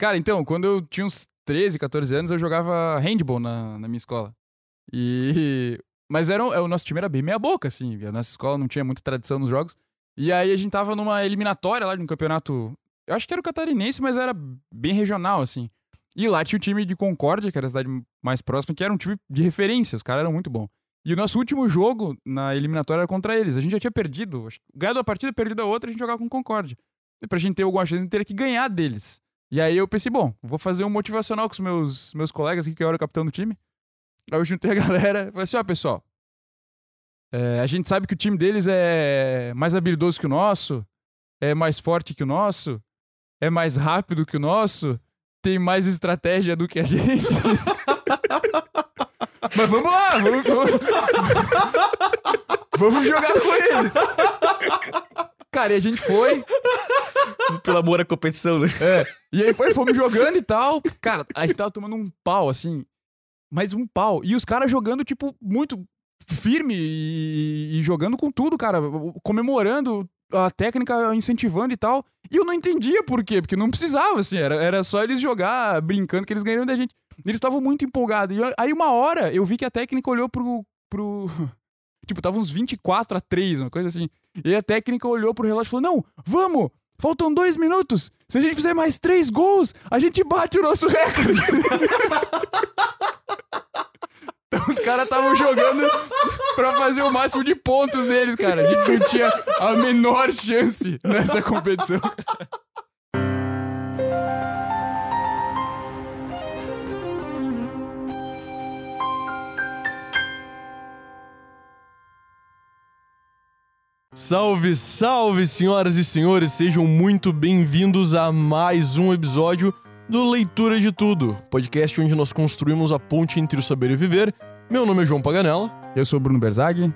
Cara, então, quando eu tinha uns 13, 14 anos, eu jogava handball na, na minha escola. E. Mas era, um- o nosso time era bem meia-boca, assim. A nossa escola não tinha muita tradição nos jogos. E aí a gente tava numa eliminatória lá de um campeonato. Eu acho que era o catarinense, mas era bem regional, assim. E lá tinha o time de Concórdia, que era a cidade mais próxima, que era um time de referência. Os caras eram muito bons. E o nosso último jogo na eliminatória era contra eles. A gente já tinha perdido. Ganhado a partida, perdido a outra, a gente jogava com Concórdia. Pra gente ter alguma chance, gente teria que ganhar deles. E aí eu pensei, bom, vou fazer um motivacional com os meus, meus colegas aqui, que eu era o capitão do time. Aí eu juntei a galera e falei assim, ó, pessoal, é, a gente sabe que o time deles é mais habilidoso que o nosso, é mais forte que o nosso, é mais rápido que o nosso, tem mais estratégia do que a gente. Mas vamos lá, vamos, vamos... vamos jogar com eles. Cara, e a gente foi, Pelo amor à competição, né? é. E aí foi, fomos jogando e tal. Cara, a gente tava tomando um pau, assim. Mas um pau. E os caras jogando, tipo, muito firme e, e jogando com tudo, cara. Comemorando a técnica, incentivando e tal. E eu não entendia por quê, porque não precisava, assim. Era, era só eles jogar brincando que eles ganharam da gente. Eles estavam muito empolgados. E aí, uma hora, eu vi que a técnica olhou pro. pro... Tipo, tava uns 24 a 3, uma coisa assim. E a técnica olhou pro relógio e falou: Não, vamos! Faltam dois minutos! Se a gente fizer mais três gols, a gente bate o nosso recorde! então os caras estavam jogando pra fazer o máximo de pontos deles, cara. A gente não tinha a menor chance nessa competição. Salve, salve, senhoras e senhores, sejam muito bem-vindos a mais um episódio do Leitura de Tudo, podcast onde nós construímos a ponte entre o saber e o viver. Meu nome é João Paganella. Eu sou o Bruno Berzag.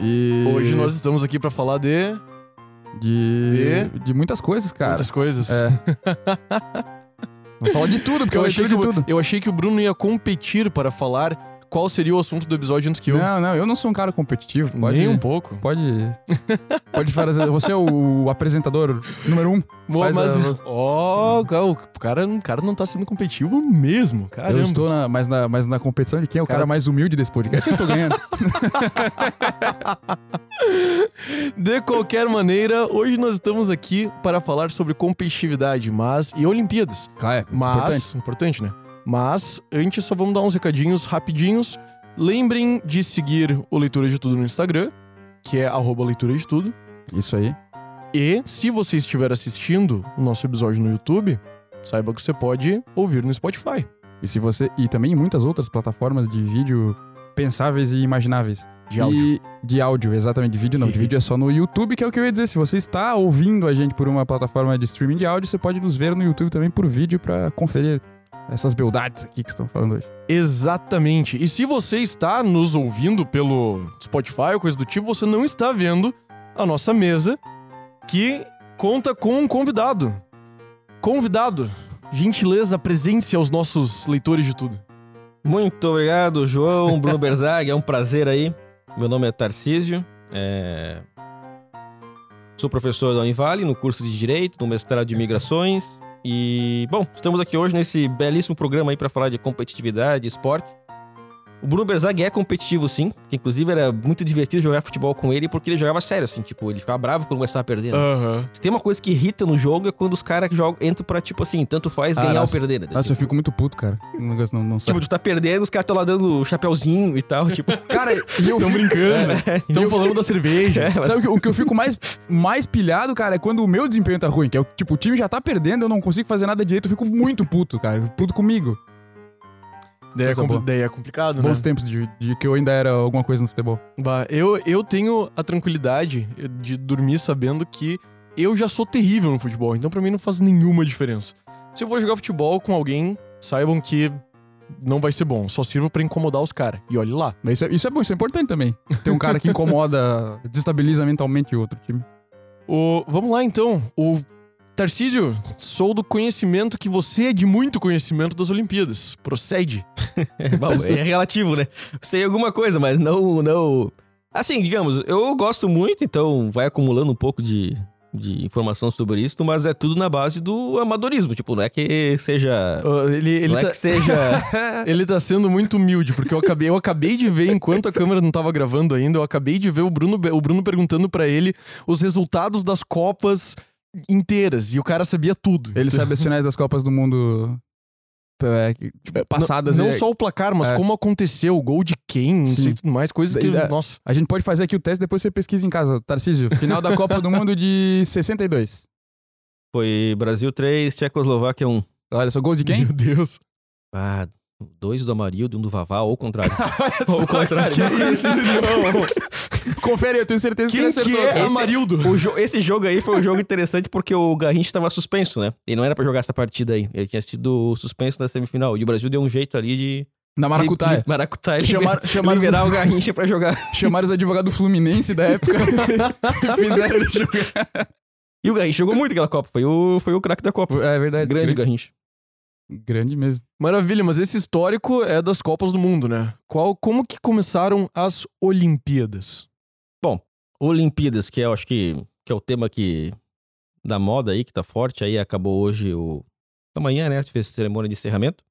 E. Hoje nós estamos aqui pra falar de De, de muitas coisas, cara. muitas coisas. É. Vamos falar de tudo, porque eu, Eu achei, que de tudo. eu achei que o Bruno ia competir para falar qual seria o assunto do episódio antes que eu. Não, não, eu não sou um cara competitivo. Pode, Nem um pouco. Pode. Pode fazer. Você é o apresentador número um. Mo- Mas, ó, cara, o cara, o cara não tá sendo competitivo mesmo, caramba. Eu estou na, mas, na, mas na competição de quem é o cara, Cara- mais humilde desse podcast. Eu estou ganhando. De qualquer maneira, hoje nós estamos aqui para falar sobre competitividade, mas e Olimpíadas. Ah, é, Mas importante. importante, né? Mas antes só vamos dar uns recadinhos rapidinhos. Lembrem de seguir o Leitura de Tudo no Instagram, que é arroba leitura de tudo. Isso aí. E se você estiver assistindo o nosso episódio no YouTube, saiba que você pode ouvir no Spotify. E se você. E também em muitas outras plataformas de vídeo pensáveis e imagináveis. De áudio. E de áudio, exatamente. De vídeo não. De vídeo é só no YouTube, que é o que eu ia dizer. Se você está ouvindo a gente por uma plataforma de streaming de áudio, você pode nos ver no YouTube também por vídeo pra conferir essas beldades aqui que estão falando hoje. Exatamente. E se você está nos ouvindo pelo Spotify ou coisa do tipo, você não está vendo a nossa mesa que conta com um convidado. Convidado, gentileza, apresente aos nossos leitores de tudo. Muito obrigado, João, Bruno Berzag. É um prazer aí. Meu nome é Tarcísio. é, Sou professor da Univale no curso de Direito, no mestrado de Migrações. E, bom, estamos aqui hoje nesse belíssimo programa aí para falar de competitividade, esporte. O Bruno Berzag é competitivo, sim. Que, inclusive, era muito divertido jogar futebol com ele porque ele jogava sério, assim. Tipo, ele ficava bravo quando começava a perder. né? Aham. Se tem uma coisa que irrita no jogo é quando os caras jogam, entram pra, tipo assim, tanto faz Ah, ganhar nossa. ou perder. Né? Nossa, eu fico muito puto, cara. O negócio não, não sabe. Tipo, tu tá perdendo, os caras estão lá dando chapeuzinho e tal, tipo... Cara, e eu Estão fico- brincando. Estão falando da cerveja. É, mas- Sabe o que, o que eu fico mais, mais pilhado, cara, é quando o meu desempenho tá ruim. Que é o tipo, o time já tá perdendo, eu não consigo fazer nada direito, eu fico muito puto, cara. Puto comigo. Daí é, compli- boa. daí é complicado, né? Bons tempos de, de que eu ainda era alguma coisa no futebol. Bah, eu, eu tenho a tranquilidade de dormir sabendo que eu já sou terrível no futebol, então pra mim não faz nenhuma diferença. Se eu for jogar futebol com alguém, saibam que não vai ser bom, só sirvo pra incomodar os caras. E olhe lá. Mas isso é, isso é bom, isso é importante também. Ter um cara que incomoda, desestabiliza mentalmente o outro time. O, vamos lá então. O Tarcísio, sou do conhecimento que você é de muito conhecimento das Olimpíadas. Procede. Bom, é relativo, né? Sei alguma coisa, mas não, não... Assim, digamos, eu gosto muito, então vai acumulando um pouco de, de informação sobre isso, mas é tudo na base do amadorismo. Tipo, não é que seja. Ele, ele, não é tá, que seja. ele tá sendo muito humilde, porque eu acabei, eu acabei de ver, enquanto a câmera não tava gravando ainda, eu acabei de ver o Bruno, o Bruno perguntando pra ele os resultados das Copas inteiras. E o cara sabia tudo. Ele sabe as finais das Copas do Mundo é, tipo, passadas. Não e- só o placar, mas É. como aconteceu, o gol de quem, não sei tudo mais, coisas que. É. Nossa. A gente pode fazer aqui o teste, depois você pesquisa em casa. Tarcísio, final da Copa do Mundo de 62. Foi Brasil 3, Tchecoslováquia 1. Olha só, gols de quem? Meu Deus. Ah, dois do Amarildo e um do Vavá, ou o contrário. Ou o contrário. Que isso, irmão? Confere, eu tenho certeza que ele Quem que acertou. é cara. Amarildo? O jo- esse jogo aí foi um jogo interessante porque o Garrincha tava suspenso, né? Ele não era pra jogar essa partida aí. Ele tinha sido suspenso na semifinal. E o Brasil deu um jeito ali de. Na Maracutaia. de- Maracutaia. Chamaram, chamaram, liberar o Garrincha pra jogar. chamaram os advogados do Fluminense da época e fizeram ele jogar. E o Garrincha jogou muito aquela Copa. Foi o, foi o craque da Copa. É verdade. Grande Garrincha. Grande mesmo. Maravilha, mas esse histórico é das Copas do Mundo, né? Qual, como que começaram as Olimpíadas? Olimpíadas, que é, eu acho que, que é o tema que da moda aí, que tá forte aí, acabou hoje o. Amanhã, né? Fez cerimônia de encerramento.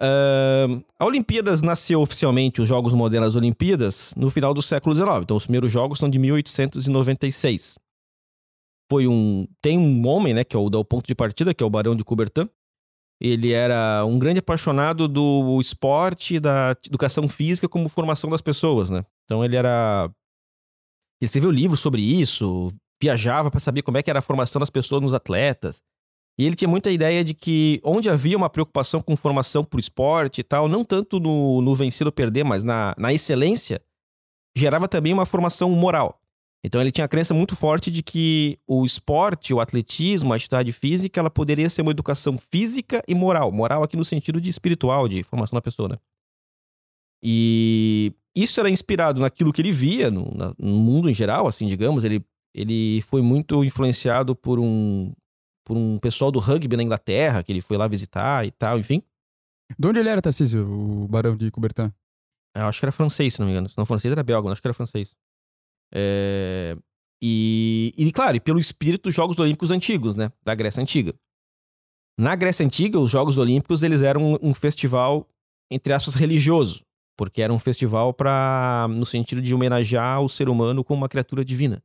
Ahn, a Olimpíadas nasceu oficialmente, os Jogos Modernos das Olimpíadas, no final do século XIX. Então, os primeiros jogos são de 1896. Foi um. Tem um homem, né, que é o, o ponto de partida, que é o Barão de Coubertin. Ele era um grande apaixonado do esporte da educação física como formação das pessoas, né? Então, ele era escreveu livros sobre isso, viajava para saber como é que era a formação das pessoas nos atletas. E ele tinha muita ideia de que onde havia uma preocupação com formação por esporte e tal, não tanto no, no vencer ou perder, mas na, na excelência, gerava também uma formação moral. Então ele tinha a crença muito forte de que o esporte, o atletismo, a atividade física, ela poderia ser uma educação física e moral. Moral aqui no sentido de espiritual, de formação da pessoa, né? E isso era inspirado naquilo que ele via no, na- no mundo em geral, assim, digamos. Ele, ele foi muito influenciado por um, por um pessoal do rugby na Inglaterra, que ele foi lá visitar e tal, enfim. De onde ele era, Tarcísio, o Barão de Coubertin? Eu acho que era francês, se não me engano. Se não francês, era belga, mas acho que era francês. É, E, e, claro, e pelo espírito dos Jogos Olímpicos antigos, né? Da Grécia Antiga. Na Grécia Antiga, os Jogos Olímpicos, eles eram um, um festival, entre aspas, religioso. Porque era um festival para no sentido de homenagear o ser humano como uma criatura divina.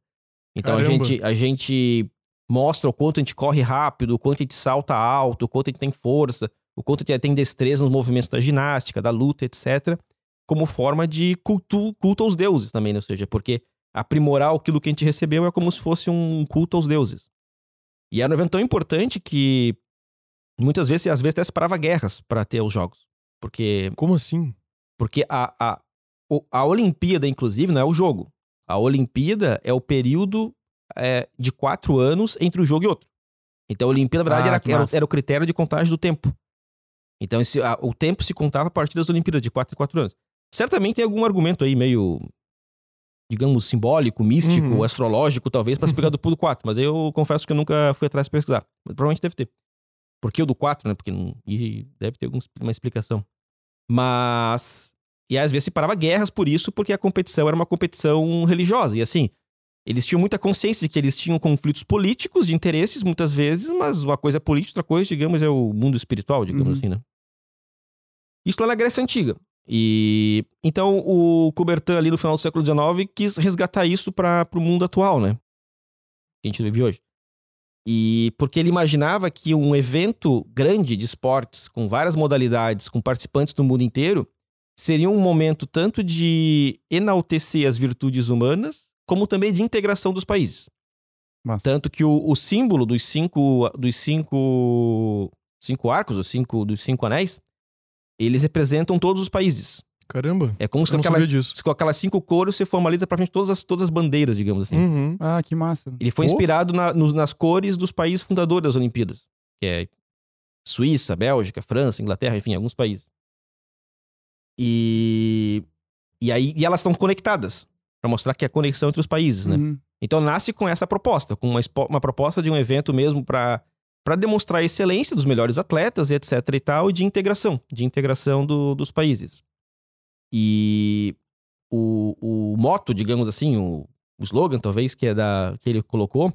Então a gente, a gente mostra o quanto a gente corre rápido, o quanto a gente salta alto, o quanto a gente tem força, o quanto a gente tem destreza nos movimentos da ginástica, da luta, etc. Como forma de culto, culto aos deuses também, né? ou seja, porque aprimorar aquilo que a gente recebeu é como se fosse um culto aos deuses. E era um evento tão importante que muitas vezes, às vezes até separava guerras para ter os jogos. Porque Como assim? Porque a, a, a Olimpíada, inclusive, não é o jogo. A Olimpíada é o período é, de quatro anos entre um jogo e outro. Então a Olimpíada, na verdade, Ah, era, era, era o critério de contagem do tempo. Então esse, a- o tempo se contava a partir das Olimpíadas, de quatro em quatro anos. Certamente tem algum argumento aí meio, digamos, simbólico, místico, Uhum. astrológico, talvez, para explicar do pulo 4. Mas eu confesso que eu nunca fui atrás de pesquisar. Mas provavelmente deve ter. Por que o do 4, né? Porque não, deve ter alguma uma explicação. Mas. E às vezes se parava guerras por isso, porque a competição era uma competição religiosa. E assim, eles tinham muita consciência de que eles tinham conflitos políticos de interesses, muitas vezes, mas uma coisa é política, outra coisa, digamos, é o mundo espiritual, digamos Uhum. assim, né? Isso lá na Grécia Antiga. E então o Coubertin ali no final do século XIX quis resgatar isso para o mundo atual, né? Que a gente vive hoje. E porque ele imaginava que um evento grande de esportes, com várias modalidades, com participantes do mundo inteiro, seria um momento tanto de enaltecer as virtudes humanas, como também de integração dos países. Massa. Tanto que o, o símbolo dos cinco, dos cinco, cinco arcos, os cinco, dos cinco anéis, eles representam todos os países. Caramba. É como se com, não aquela, se com aquelas cinco cores você formaliza praticamente todas as, todas as bandeiras, digamos assim. Uhum. Ah, que massa. Ele foi Pô. inspirado na- nos- nas cores dos países fundadores das Olimpíadas, que é Suíça, Bélgica, França, Inglaterra, enfim, alguns países. E, e aí e elas estão conectadas, para mostrar que é a conexão entre os países, né? Uhum. Então nasce com essa proposta, com uma, uma proposta de um evento mesmo para para demonstrar a excelência dos melhores atletas e etc e tal, e de integração, de integração do- dos países. E o, o moto, digamos assim, o, o slogan, talvez, que é da que ele colocou,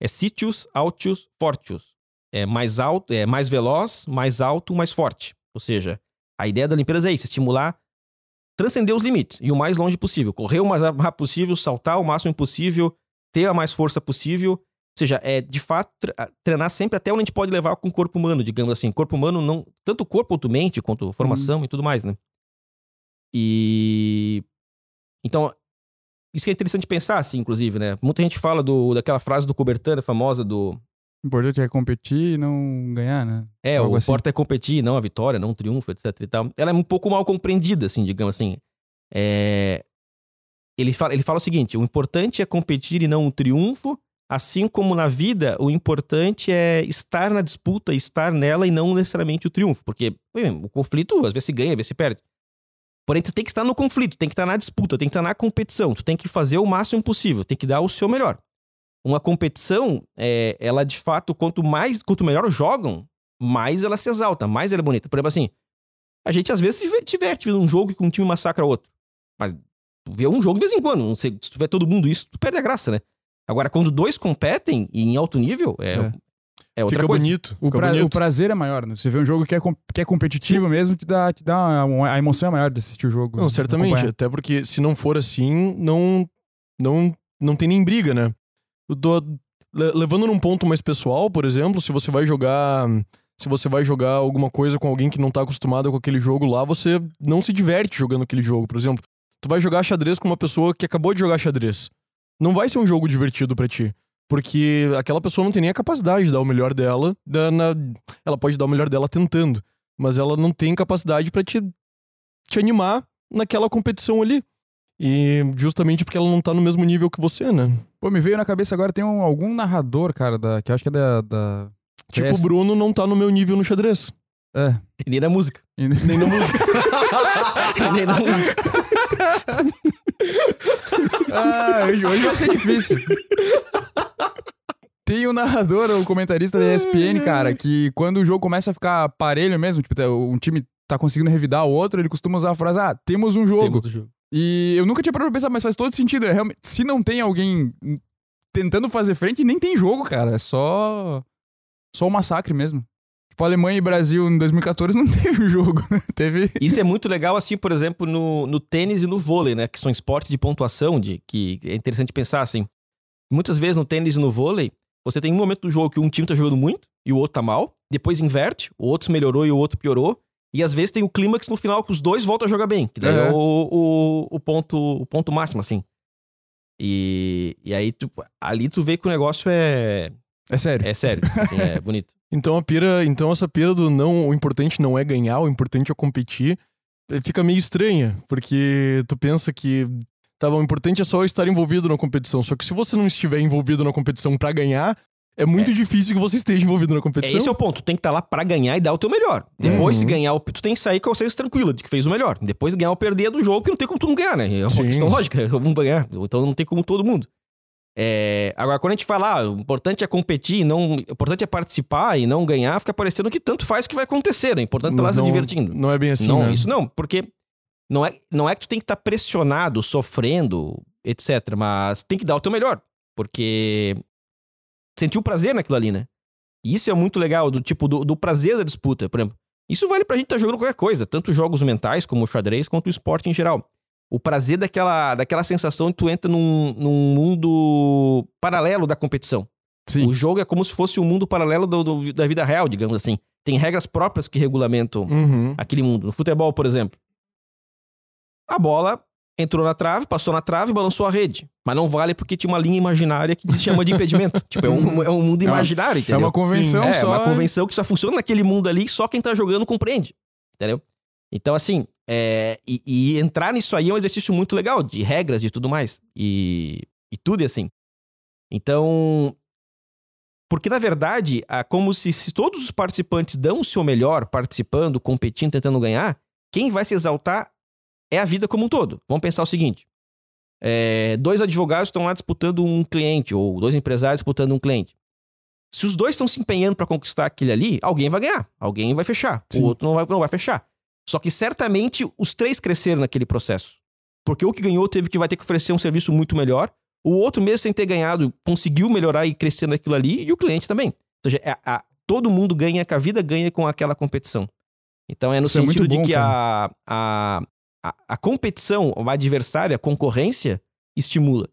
é Sitius Altius Fortius. É mais alto, é mais veloz, mais alto, mais forte. Ou seja, a ideia da Olimpíadas é isso, estimular, transcender os limites e o mais longe possível. Correr o mais rápido possível, saltar o máximo possível, ter a mais força possível. Ou seja, é de fato treinar sempre até onde a gente pode levar com o corpo humano, digamos assim. Corpo humano, não tanto o corpo quanto mente, quanto formação uhum. e tudo mais, né? E. Então, isso que é interessante pensar, assim, inclusive, né? Muita gente fala do, daquela frase do Cobertana famosa do. O importante é competir e não ganhar, né? É, Algo o assim. importa é competir, não a vitória, não o triunfo, etc e tal. Ela é um pouco mal compreendida, assim, digamos assim. É... Ele, fala, ele fala o seguinte: o importante é competir e não o triunfo, assim como na vida, o importante é estar na disputa, estar nela e não necessariamente o triunfo. Porque o conflito, às vezes se ganha, às vezes se perde. Porém, tu tem que estar no conflito, tem que estar na disputa, tem que estar na competição. Tu tem que fazer o máximo possível, tem que dar o seu melhor. Uma competição, é, ela de fato, quanto mais, quanto melhor jogam, mais ela se exalta, mais ela é bonita. Por exemplo, assim, a gente às vezes se diverte um jogo que um time massacra outro. Mas tu vê um jogo de vez em quando. Se tu vê todo mundo isso, tu perde a graça, né? Agora, quando dois competem e em alto nível, é, é. É outra fica coisa. bonito. O, pra, bonito. o prazer é maior, né? Você vê um jogo que é, que é competitivo Sim. mesmo, te dá, te dá a emoção é maior de assistir o jogo. Não, certamente. Até porque se não for assim, não, não, não tem nem briga, né? Tô, levando num ponto mais pessoal, por exemplo, se você vai jogar. Se você vai jogar alguma coisa com alguém que não tá acostumado com aquele jogo lá, você não se diverte jogando aquele jogo. Por exemplo, tu vai jogar xadrez com uma pessoa que acabou de jogar xadrez. Não vai ser um jogo divertido para ti. Porque aquela pessoa não tem nem a capacidade de dar o melhor dela. Da, na, ela pode dar o melhor dela tentando. Mas ela não tem capacidade para te, te animar naquela competição ali. E justamente porque ela não tá no mesmo nível que você, né? Pô, me veio na cabeça agora, tem um, algum narrador, cara, da, que acho que é da. da... Tipo, o Bruno não tá no meu nível no xadrez. É. E nem na música. E nem na música. e nem na música. Ah, hoje, hoje vai ser difícil. Tem o um narrador, o um comentarista da ESPN, cara, que quando o jogo começa a ficar parelho mesmo, tipo, um time tá conseguindo revidar o outro, ele costuma usar a frase: Ah, temos um jogo. Temos um jogo. E eu nunca tinha parado pra pensar, mas faz todo sentido. É realmente, se não tem alguém tentando fazer frente, nem tem jogo, cara. É só. Só um massacre mesmo. Tipo, Alemanha e Brasil em 2014 não teve jogo, né? Teve. Isso é muito legal, assim, por exemplo, no, no tênis e no vôlei, né? Que são esportes de pontuação, de, que é interessante pensar, assim. Muitas vezes no tênis e no vôlei, você tem um momento do jogo que um time tá jogando muito e o outro tá mal, depois inverte, o outro melhorou e o outro piorou, e às vezes tem o clímax no final que os dois voltam a jogar bem, que daí é, é o, o, o, ponto, o ponto máximo, assim. E, e aí, tu, ali tu vê que o negócio é. É sério. É sério. assim, é bonito. Então a pira, então essa pira do não, o importante não é ganhar, o importante é competir, eh, fica meio estranha, porque tu pensa que Tá bom, o importante é só estar envolvido na competição. Só que se você não estiver envolvido na competição para ganhar, é muito é. difícil que você esteja envolvido na competição. Esse é o ponto. Tu tem que estar tá lá para ganhar e dar o teu melhor. Depois, uhum. se ganhar, tu tem que sair com a consciência tranquila de que fez o melhor. Depois, ganhar ou perder é do jogo, que não tem como tu não ganhar, né? É uma Sim. questão lógica. Vamos ganhar. Então, não tem como todo mundo. É... Agora, quando a gente fala, ah, o importante é competir, não... o importante é participar e não ganhar, fica parecendo que tanto faz o que vai acontecer, né? O importante é estar lá se divertindo. Não é bem assim, Não, né? isso não, porque não é, não é que tu tem que estar tá pressionado, sofrendo, etc. Mas tem que dar o teu melhor. Porque sentiu prazer naquilo ali, né? E isso é muito legal, do tipo, do, do prazer da disputa, por exemplo. Isso vale pra gente estar tá jogando qualquer coisa, tanto jogos mentais como o xadrez, quanto o esporte em geral. O prazer daquela, daquela sensação de tu entra num, num mundo paralelo da competição. Sim. O jogo é como se fosse um mundo paralelo do, do, da vida real, digamos assim. Tem regras próprias que regulamentam uhum. aquele mundo. No futebol, por exemplo, a bola entrou na trave, passou na trave, balançou a rede. Mas não vale porque tinha uma linha imaginária que se chama de impedimento. tipo, é um, é um mundo imaginário, é entendeu? É uma convenção Sim, é, só. É uma convenção que só funciona naquele mundo ali que só quem tá jogando compreende. Entendeu? Então, assim, é, e, e, entrar nisso aí é um exercício muito legal, de regras, de tudo mais. E, e tudo é assim. Então. Porque, na verdade, é como se, se todos os participantes dão o seu melhor participando, competindo, tentando ganhar, quem vai se exaltar é a vida como um todo. Vamos pensar o seguinte: é, dois advogados estão lá disputando um cliente, ou dois empresários disputando um cliente. Se os dois estão se empenhando para conquistar aquele ali, alguém vai ganhar, alguém vai fechar, Sim. o outro não vai, não vai fechar. Só que certamente os três cresceram naquele processo. Porque o que ganhou teve que vai ter que oferecer um serviço muito melhor. O outro, mesmo sem ter ganhado, conseguiu melhorar e crescer naquilo ali, e o cliente também. Ou seja, é a- todo mundo ganha, que a vida ganha com aquela competição. Então é no Isso é sentido de bom, que a, a, a, a competição, o adversário, a concorrência, estimula.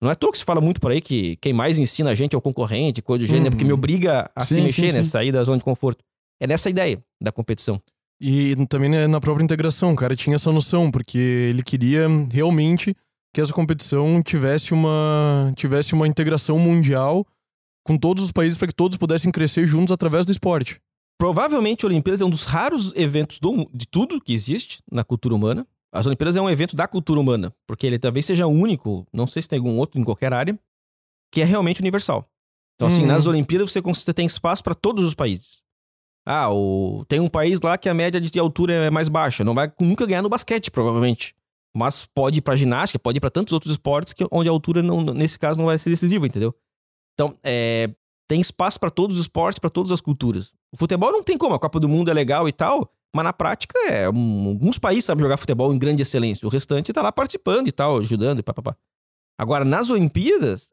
Não é à toa que se fala muito por aí que quem mais ensina a gente é o concorrente, coisa do gênero, Uhum. porque me obriga a se Sim, mexer, sim, né? sim. Sair da zona de conforto. É nessa ideia da competição. E também na própria integração, o cara tinha essa noção, porque ele queria realmente que essa competição tivesse uma, tivesse uma integração mundial com todos os países para que todos pudessem crescer juntos através do esporte. Provavelmente a Olimpíadas é um dos raros eventos do de tudo que existe na cultura humana. As Olimpíadas é um evento da cultura humana, porque ele talvez seja único, não sei se tem algum outro em qualquer área, que é realmente universal. Então, assim, Uhum. nas Olimpíadas você tem espaço para todos os países. Ah, o... tem um país lá que a média de altura é mais baixa, não vai nunca ganhar no basquete, provavelmente. Mas pode ir pra ginástica, pode ir pra tantos outros esportes que, onde a altura, não, nesse caso, não vai ser decisiva, entendeu? Então, é, tem espaço pra todos os esportes, pra todas as culturas. O futebol não tem como, a Copa do Mundo é legal e tal, mas na prática é. alguns países sabem jogar futebol em grande excelência, o restante tá lá participando e tal, ajudando e papapá. Agora, nas Olimpíadas,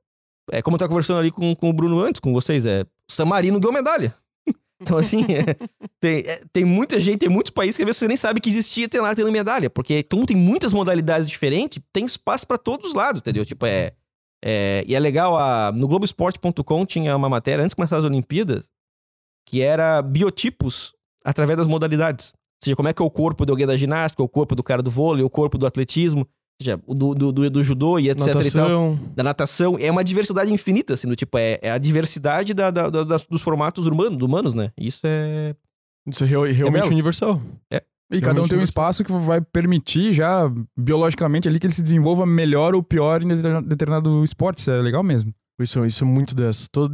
é como eu tava conversando ali com, com o Bruno antes, com vocês, é. San Marino ganhou medalha. Então, assim, é, tem, é, tem muita gente, tem muitos países que às vezes você nem sabe que existia ter lá tendo medalha, porque como tem muitas modalidades diferentes, tem espaço pra todos os lados, entendeu? Tipo, é. é e é legal, a, no Globoesporte.com tinha uma matéria antes de começar as Olimpíadas que era biotipos através das modalidades. Ou seja, como é que é o corpo de alguém da ginástica, o corpo do cara do vôlei, o corpo do atletismo, seja, do, do, do, do judô e etc e tal Natação. da natação é uma diversidade infinita, assim, do tipo, é, é a diversidade da, da- da- das- dos formatos humanos, humanos, né? Isso é. Isso é real- realmente belo. universal. E cada um tem um espaço que vai permitir já, biologicamente, ali que ele se desenvolva melhor ou pior em determinado, esporte. Isso é legal mesmo. Isso, isso é muito dessa. Todo...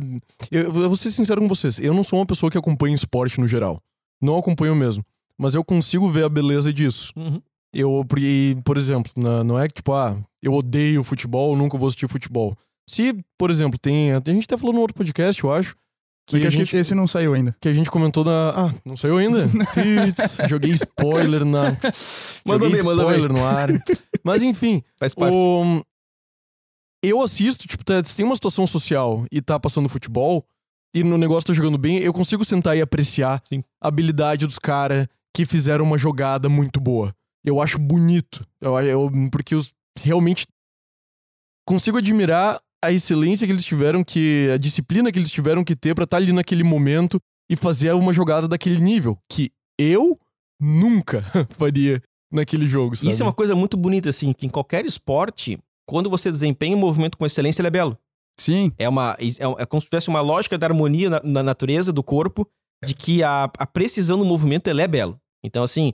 Eu, eu vou ser sincero com vocês. Eu não sou uma pessoa que acompanha esporte no geral. Não acompanho mesmo. Mas eu consigo ver a beleza disso. Eu, por exemplo, não é que tipo, ah, eu odeio futebol, nunca vou assistir futebol. Se, por exemplo, tem. A gente até falou no outro podcast, eu acho. Que Que a, acho gente, que esse não saiu ainda. que a gente comentou na. Ah, não saiu ainda? Joguei spoiler na. Mandou joguei bem, mandou bem. spoiler no ar. Mas enfim, Faz parte. o... Eu assisto, tipo, tá- se tem uma situação social e tá passando futebol, e no negócio tá jogando bem, eu consigo sentar e apreciar Sim. a habilidade dos caras que fizeram uma jogada muito boa. Eu acho bonito. Eu, eu- porque eu realmente consigo admirar a excelência que eles tiveram que. a disciplina que eles tiveram que ter pra estar ali naquele momento e fazer uma jogada daquele nível. Que eu nunca faria naquele jogo, sabe? Isso é uma coisa muito bonita, assim, que em qualquer esporte, quando você desempenha um movimento com excelência, ele é belo. Sim. É, uma, é, é como se tivesse uma lógica da harmonia na, na natureza do corpo, de que a, a precisão do movimento ele é belo. Então, assim,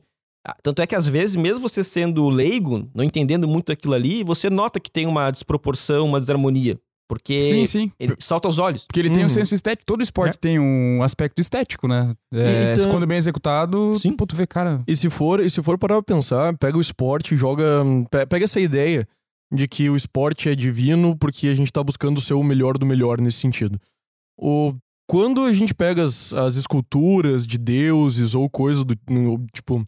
tanto é que às vezes, mesmo você sendo leigo, não entendendo muito aquilo ali, você nota que tem uma desproporção, uma desarmonia. Porque Sim, sim. ele salta aos olhos. Porque ele tem um Uhum. senso estético. Todo esporte tem um aspecto estético, né? É, Então- Quando bem executado, Sim. pô, tu vê, cara. E se for, e se for parar pra pensar, pega o esporte, joga. pe- Pega essa ideia de que o esporte é divino porque a gente tá buscando ser o melhor do melhor nesse sentido. O, quando a gente pega as, as esculturas de deuses ou coisa do. no- Tipo.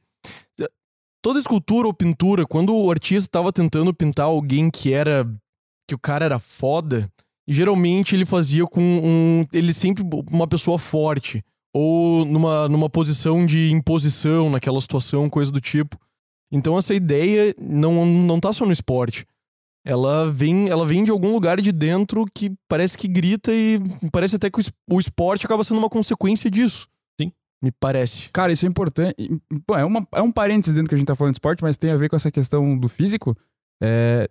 Toda escultura ou pintura, quando o artista tava tentando pintar alguém que era. que o cara era foda, geralmente ele fazia com um. Ele sempre. uma pessoa forte ou numa, numa posição de imposição naquela situação, coisa do tipo. Então essa ideia não, não tá só no esporte. Ela vem, ela vem de algum lugar de dentro que parece que grita e parece até que o esporte acaba sendo uma consequência disso. Me parece. Cara, isso é importante. Pô, é, uma, é um parênteses dentro que a gente tá falando de esporte, mas tem a ver com essa questão do físico. É,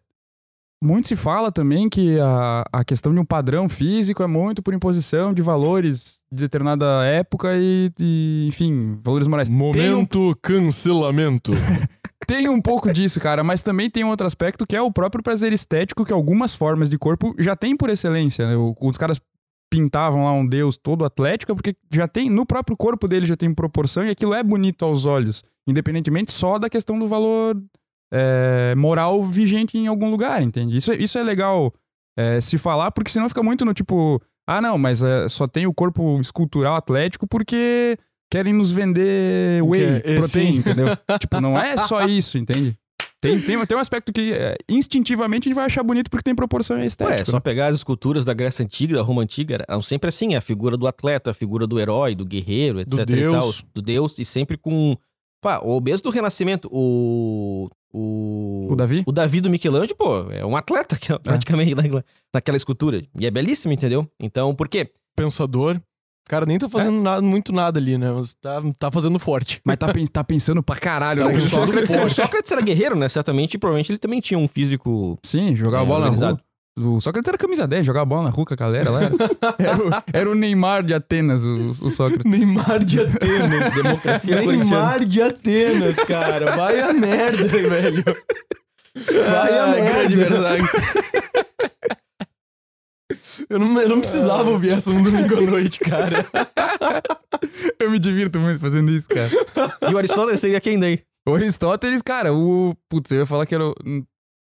muito se fala também que a, a questão de um padrão físico é muito por imposição de valores de determinada época e, e, enfim, valores morais. Tem um, Momento cancelamento. tem um pouco disso, cara, mas também tem um outro aspecto que é o próprio prazer estético que algumas formas de corpo já tem por excelência. Né? Os caras pintavam lá um deus todo atlético é porque já tem, no próprio corpo dele já tem proporção e aquilo é bonito aos olhos, independentemente só da questão do valor é, moral vigente em algum lugar, entende? Isso, é- isso é legal é, se falar, porque senão fica muito no tipo, ah não, mas é, só tem o corpo escultural atlético porque querem nos vender whey, é, protein, sim. entendeu? tipo, não é só isso, entende? Tem, tem, tem um aspecto que é, instintivamente a gente vai achar bonito porque tem proporção e é Ué, é só pegar as esculturas da Grécia Antiga, da Roma Antiga, eram sempre assim, a figura do atleta, a figura do herói, do guerreiro, etc. Do e deus. tal, do Deus, e sempre com... Pá, ou mesmo do Renascimento, o... O, O Davi? O Davi do Michelangelo, pô, é um atleta que é praticamente naquela, naquela escultura. E é belíssimo, entendeu? Então, por quê? Pensador. O cara nem tá fazendo nada, muito nada ali, né? Mas tá, tá fazendo forte. Mas tá, tá pensando pra caralho, Não, né? o, Sócrates, o Sócrates era guerreiro, né? Certamente, e provavelmente ele também tinha um físico... Sim, jogava É, bola na organizado. rua. O Sócrates era camisa 10, jogava bola na rua com a galera lá. Era, o, era o Neymar de Atenas, o, o Sócrates. Neymar de Atenas. Democracia Neymar de Atenas, cara. Vai a merda, velho. Vai a Ah, grande merda. verdade. Eu não, eu não precisava ouvir essa no domingo à noite, cara. Eu me divirto muito fazendo isso, cara. E o Aristóteles seria quem daí? O Aristóteles, cara, o. Putz, eu ia falar que era o.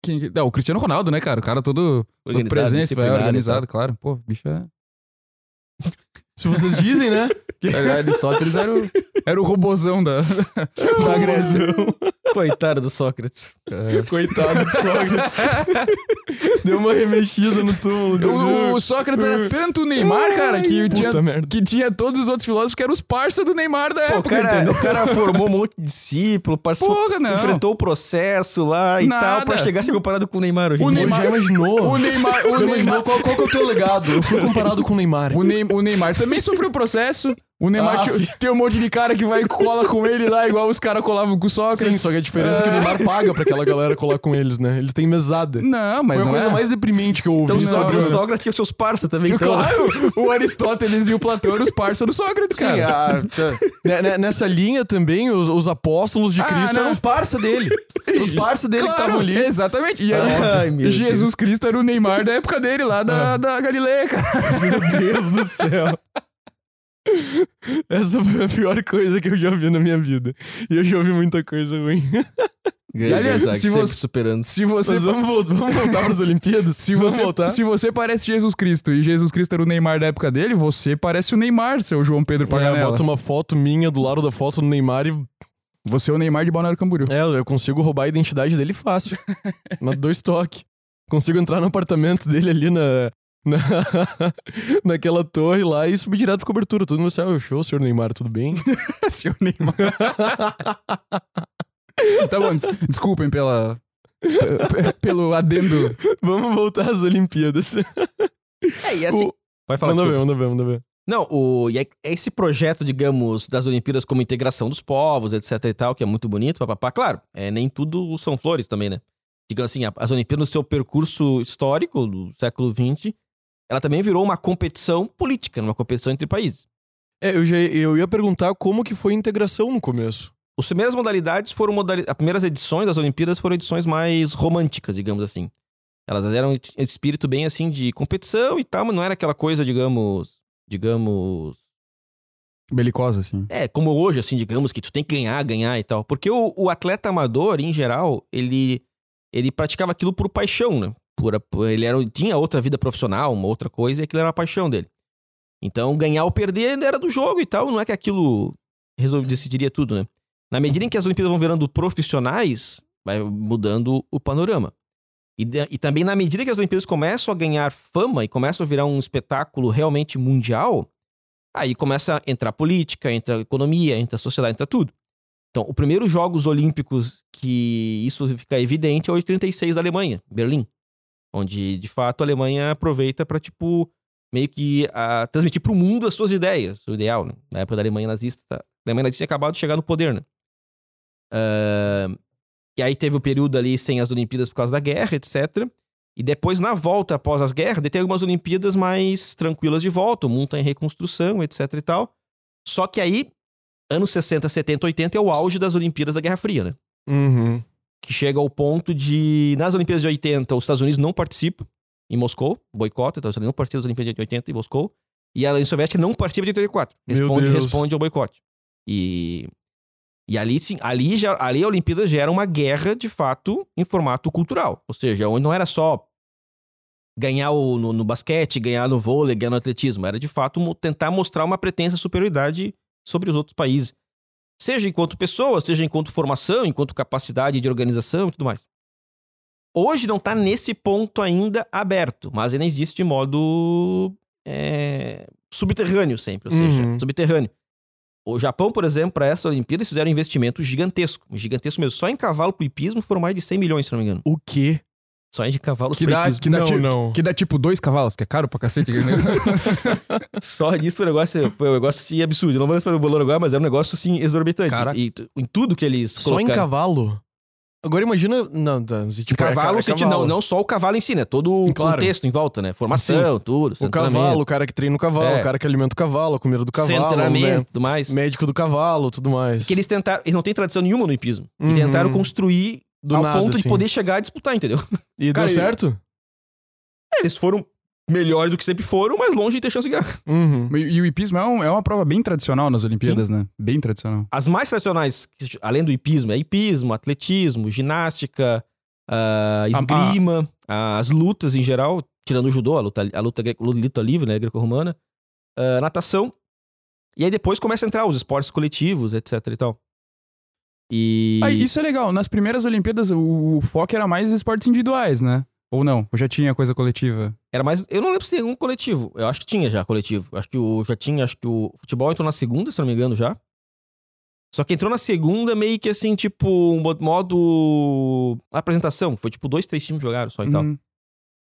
Quem, não, o Cristiano Ronaldo, né, cara? O cara todo Organizado, presença, organizado, claro. Pô, bicho é. Se vocês dizem, né? Aristóteles era o, era o robozão da, da Grécia. Coitado do Sócrates. É. Coitado do Sócrates. Deu uma remexida no túmulo. O, o Sócrates era tanto o Neymar, cara, que Puta tinha, merda. que tinha todos os outros filósofos que eram os parça do Neymar da Pô, época, cara, o cara formou um monte de discípulo, não. enfrentou o processo lá e Nada. tal, pra chegar a ser comparado com o Neymar hoje em O dia. Neymar- Já imaginou? O Neymar, o Neymar, imaginou qual, qual que é o teu legado? Eu fui comparado com o Neymar. o, Ney- o Neymar também sofreu processo. O Neymar Ah, tinha- tem um monte de cara que vai e cola com ele lá, igual os caras colavam com o Sócrates. Sim, só que a diferença é que o Neymar paga pra aquela galera colar com eles, né? Eles têm mesada. Não, mas Foi a não coisa é. mais deprimente que eu ouvi Então sobre Sócrates, o Sócrates tinha os seus parça também. Então, Claro, o Aristóteles e o Platão eram os parça do Sócrates, Sim, cara. a- tá. Né- né- nessa linha também, os, os apóstolos de Ah, Cristo não. eram os parça dele. Os parça dele que Claro, estavam ali. Exatamente. E aí, Ai, meu Jesus Cristo era o Neymar da época dele, lá da, da Galileia, cara. Meu Deus do céu. Essa foi a pior coisa que eu já vi na minha vida. E eu já ouvi muita coisa ruim. Aliás, se sempre você- superando. Se você, Mas vamos, vol- vamos voltar pras Olimpíadas? se, vamos você, voltar? se você parece Jesus Cristo e Jesus Cristo era o Neymar da época dele, você parece o Neymar, seu João Pedro É, Paganella. bota uma foto minha do lado da foto do Neymar e. Você é o Neymar de Balneário Camboriú. É, eu consigo roubar a identidade dele fácil. na dois toques. Consigo entrar no apartamento dele ali na. Na naquela torre lá e subir direto pra cobertura. Todo mundo vai ah, show, senhor Neymar, tudo bem? seu Neymar. tá bom, des- desculpem pela... pe- pe- Pelo adendo. Vamos voltar às Olimpíadas. É, e assim... O- Vai falar, Manda ver, manda ver, manda ver. Não, o, e é esse projeto, digamos, das Olimpíadas como integração dos povos, etc e tal, que é muito bonito, papapá. Claro, é, nem tudo são flores também, né? Digamos assim, as Olimpíadas no seu percurso histórico do século XX, ela também virou uma competição política, uma competição entre países. É, eu, já, eu ia perguntar como que foi a integração no começo. As primeiras modalidades foram modalidades. As primeiras edições das Olimpíadas foram edições mais românticas, digamos assim. Elas eram esse espírito bem assim de competição e tal, mas não era aquela coisa, digamos. Digamos. Belicosa, assim. É, como hoje, assim, digamos, que tu tem que ganhar, ganhar e tal. Porque o, o atleta amador, em geral, ele, ele praticava aquilo por paixão, né? Por, por- ele era, tinha outra vida profissional, uma outra coisa, e aquilo era a paixão dele. Então, ganhar ou perder era do jogo e tal, não é que aquilo resolve, decidiria tudo, né? Na medida em que as Olimpíadas vão virando profissionais, vai mudando o panorama. E, e também na medida que as Olimpíadas começam a ganhar fama e começam a virar um espetáculo realmente mundial, aí começa a entrar política, entra economia, entra sociedade, entra tudo. Então, o primeiro Jogos Olímpicos que isso fica evidente é o de 36 da Alemanha, Berlim. Onde, de fato, a Alemanha aproveita para, tipo, meio que transmitir para o mundo as suas ideias, o ideal, né? Na época da Alemanha nazista, a Alemanha nazista tinha acabado de chegar no poder, né? Ah, e aí teve o período ali sem as Olimpíadas por causa da guerra, etc. E depois, na volta após as guerras, tem algumas Olimpíadas mais tranquilas de volta, o mundo tá em reconstrução, etc e tal. Só que aí, anos 60, 70, 80 é o auge das Olimpíadas da Guerra Fria, né? Uhum. Que chega ao ponto de, nas Olimpíadas de 80, os Estados Unidos não participam em Moscou, boicota, então os Estados Unidos não participam das Olimpíadas de 80 em Moscou. E a União Soviética não participa de 84. Meu Responde, responde ao boicote. E, e ali, sim, ali, já, ali a Olimpíada já era uma guerra, de fato, em formato cultural. Ou seja, onde não era só ganhar o- no, no basquete, ganhar no vôlei, ganhar no atletismo. Era, de fato, tentar mostrar uma pretensa superioridade sobre os outros países. Seja enquanto pessoa, seja enquanto formação, enquanto capacidade de organização e tudo mais. Hoje não tá nesse ponto ainda aberto, mas ainda existe de modo é, subterrâneo sempre, ou seja, Uhum. subterrâneo. O Japão, por exemplo, para essa Olimpíada, eles fizeram um investimento gigantesco. Gigantesco mesmo. Só em cavalo pro hipismo foram mais de 100 milhões, se não me engano. O quê? Só em de cavalos Que dá, que, dá Não, ti- não. que dá tipo dois cavalos, porque é caro pra cacete. negócio. Só disso o negócio foi um negócio assim, absurdo. Eu não vou lembrar o valor agora, mas era um negócio assim exorbitante. Caraca. E em tudo que eles Só em colocaram. cavalo? Agora imagina. Não, tá, tipo, é cavalo, ca- no é sentido, não, não só o cavalo em si, né? Todo o Claro. contexto em volta, né? Formação, tudo. O cavalo, o cara que treina o cavalo, É. o cara que alimenta o cavalo, a comida do cavalo, né? treinamento, tudo mais. médico do cavalo, tudo mais. Que eles tentaram, eles não têm tradição nenhuma no hipismo. Uhum. E tentaram construir Do ao nada, ponto de assim. poder chegar a disputar, entendeu? E Cara, deu e- certo? Eles foram melhores do que sempre foram, mas longe de ter chance de ganhar. Uhum. E, e o hipismo é, um- é uma prova bem tradicional nas Olimpíadas, né? Bem tradicional. As mais tradicionais, além do hipismo, é hipismo, atletismo, ginástica, ah, esgrima, as lutas em geral, tirando o judô, a luta, a luta, greco- luta livre, né, greco-romana, ah, natação. E aí depois começa a entrar os esportes coletivos, etc e tal. E... Ah, isso é legal. Nas primeiras Olimpíadas, o, o foco era mais esportes individuais, né? Ou não? Ou já tinha coisa coletiva? Era mais. Eu não lembro se tem um coletivo. Eu acho que tinha já coletivo. Acho que o já tinha. Acho que o futebol entrou na segunda, se não me engano, já. Só que entrou na segunda meio que assim, tipo, um mo- modo. apresentação. Foi tipo dois, três times jogaram só e tal. Uhum.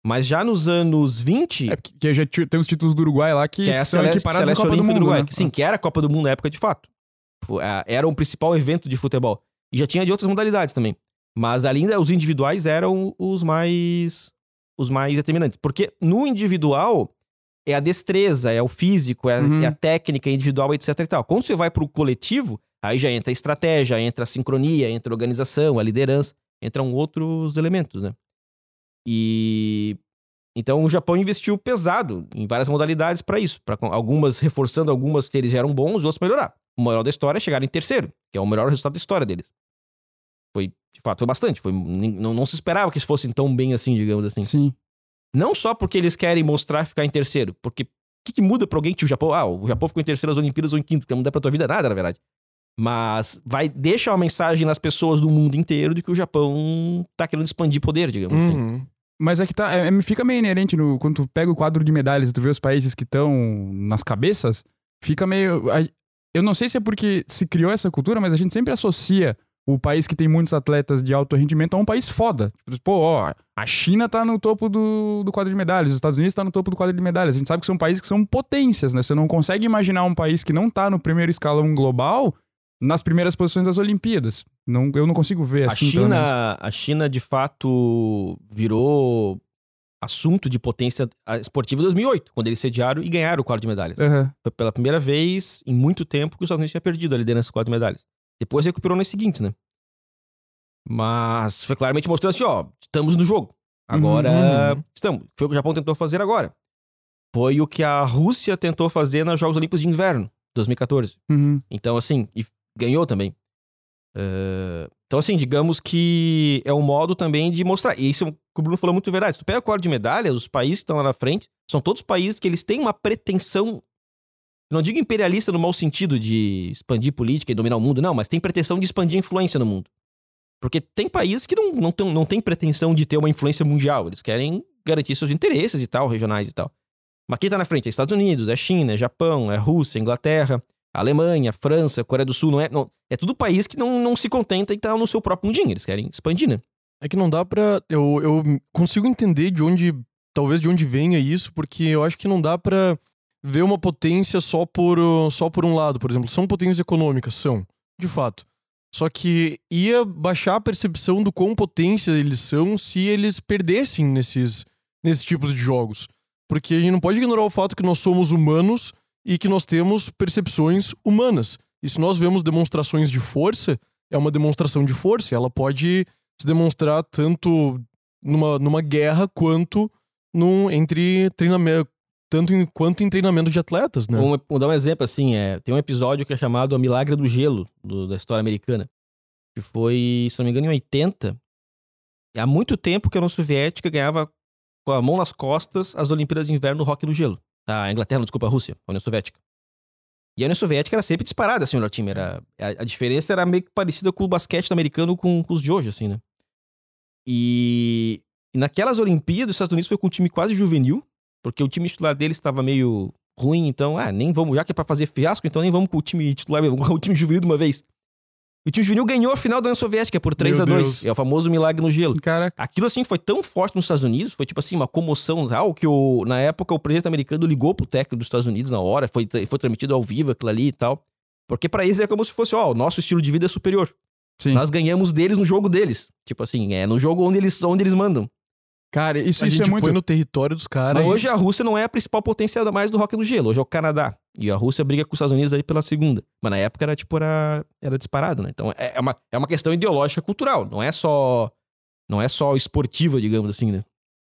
Mas já nos anos 20. É porque já tem os títulos do Uruguai lá que, que é são equiparados à Copa do Mundo, Uruguai. né? Que, sim, que era a Copa do Mundo na época de fato. Era um principal evento de futebol. E já tinha de outras modalidades também. Mas ainda os individuais eram os mais. os mais determinantes. Porque no individual é a destreza, é o físico, é, Uhum. é a técnica individual, etc e tal. Quando você vai pro coletivo, aí já entra a estratégia, entra a sincronia, entra a organização, a liderança, entram outros elementos, né? E então o Japão investiu pesado em várias modalidades para isso, para algumas reforçando algumas que eles já eram bons, outras melhorar. O moral da história é chegar em terceiro, que é o melhor resultado da história deles. Foi, de fato, foi bastante. Foi, não, não se esperava que eles fossem tão bem assim, digamos assim. Sim. Não só porque eles querem mostrar ficar em terceiro, porque o que, que muda pra alguém que o Japão. Ah, o Japão ficou em terceiro nas Olimpíadas ou em quinto, que não muda pra tua vida nada, na verdade. Mas vai deixa uma mensagem nas pessoas do mundo inteiro de que o Japão tá querendo expandir poder, digamos assim. Uhum. Mas é que tá, é- é- fica meio inerente no, quando tu pega o quadro de medalhas e tu vê os países que estão nas cabeças, fica meio. Eu não sei se é porque se criou essa cultura, mas a gente sempre associa o país que tem muitos atletas de alto rendimento a um país foda. Tipo, pô, ó, a China tá no topo do, do quadro de medalhas, os Estados Unidos tá no topo do quadro de medalhas. A gente sabe que são países que são potências, né? Você não consegue imaginar um país que não tá no primeiro escalão global nas primeiras posições das Olimpíadas. Não, eu não consigo ver A assim. China, a China, de fato, virou assunto de potência ah, esportiva em 2008, quando eles sediaram e ganharam o quadro de medalhas. Aham. Foi pela primeira vez em muito tempo que os Estados Unidos tinha perdido a liderança do quadro de medalhas. Depois recuperou nas seguintes, né? Mas foi claramente mostrando assim, ó, estamos no jogo. Agora Uhum, uhum. estamos. Foi o que o Japão tentou fazer agora. Foi o que a Rússia tentou fazer nos Jogos Olímpicos de Inverno, 2014. Uhum. Então, assim, e ganhou também. Eh, então, assim, digamos que é um modo também de mostrar. E isso é que o Bruno falou muito verdade. Se tu pega o quadro de medalha, os países que estão lá na frente são todos países que eles têm uma pretensão. Não digo imperialista no mau sentido de expandir política e dominar o mundo, não, mas tem pretensão de expandir influência no mundo. Porque tem países que não, não, tão, não têm pretensão de ter uma influência mundial. Eles querem garantir seus interesses e tal, regionais e tal. Mas quem tá na frente é Estados Unidos, é China, é Japão, é Rússia, Inglaterra, Alemanha, França, Coreia do Sul, não é. Não, é tudo país que não, não se contenta e tá no seu próprio mundinho. Eles querem expandir, né? É que não dá pra. Eu, eu consigo entender de onde. Talvez de onde venha isso, porque eu acho que não dá pra ver uma potência só por, só por um lado. Por exemplo, são potências econômicas, são, de fato. Só que ia baixar a percepção do quão potência eles são se eles perdessem nesses, nesses tipos de jogos. Porque a gente não pode ignorar o fato que nós somos humanos e que nós temos percepções humanas. E se nós vemos demonstrações de força, é uma demonstração de força. Ela pode se demonstrar tanto numa, numa guerra quanto num, entre treinamento. Tanto em, quanto em treinamento de atletas, né? Um, vou dar um exemplo assim: é, tem um episódio que é chamado A Milagre do Gelo, do- da história americana. Que foi, se não me engano, em 80. E há muito tempo que a União Soviética ganhava com a mão nas costas as Olimpíadas de Inverno no Rock no Gelo. A Inglaterra, não, desculpa, a Rússia, a União Soviética. E a União Soviética era sempre disparada, assim, o time. Era, a, a diferença era meio que parecida com o basquete americano com, com os de hoje, assim, né? E E naquelas Olimpíadas, os Estados Unidos foi com um time quase juvenil, porque o time titular deles estava meio ruim, então, ah, nem vamos, já que é pra fazer fiasco, então nem vamos com o time titular, vamos com o time juvenil de uma vez. E o time juvenil ganhou a final da União Soviética por 3 Meu a 2 Deus. É o famoso milagre no gelo. Caraca. Aquilo assim foi tão forte nos Estados Unidos, foi tipo assim, uma comoção tal, que o, na época o presidente americano ligou pro técnico dos Estados Unidos na hora, foi, foi transmitido ao vivo aquilo ali e tal. Porque pra eles é como se fosse, ó, o nosso estilo de vida é superior. Sim. Nós ganhamos deles no jogo deles. Tipo assim, é no jogo onde eles, onde eles mandam. Cara, isso, A isso gente é muito. foi no território dos caras. Mas hoje a Rússia não é a principal potência mais do rock no gelo. Hoje é o Canadá. E a Rússia briga com os Estados Unidos aí pela segunda. Mas na época era tipo, era, era disparado, né? Então é, é uma, é uma questão ideológica cultural. Não é só. Não é só esportiva, digamos assim, né?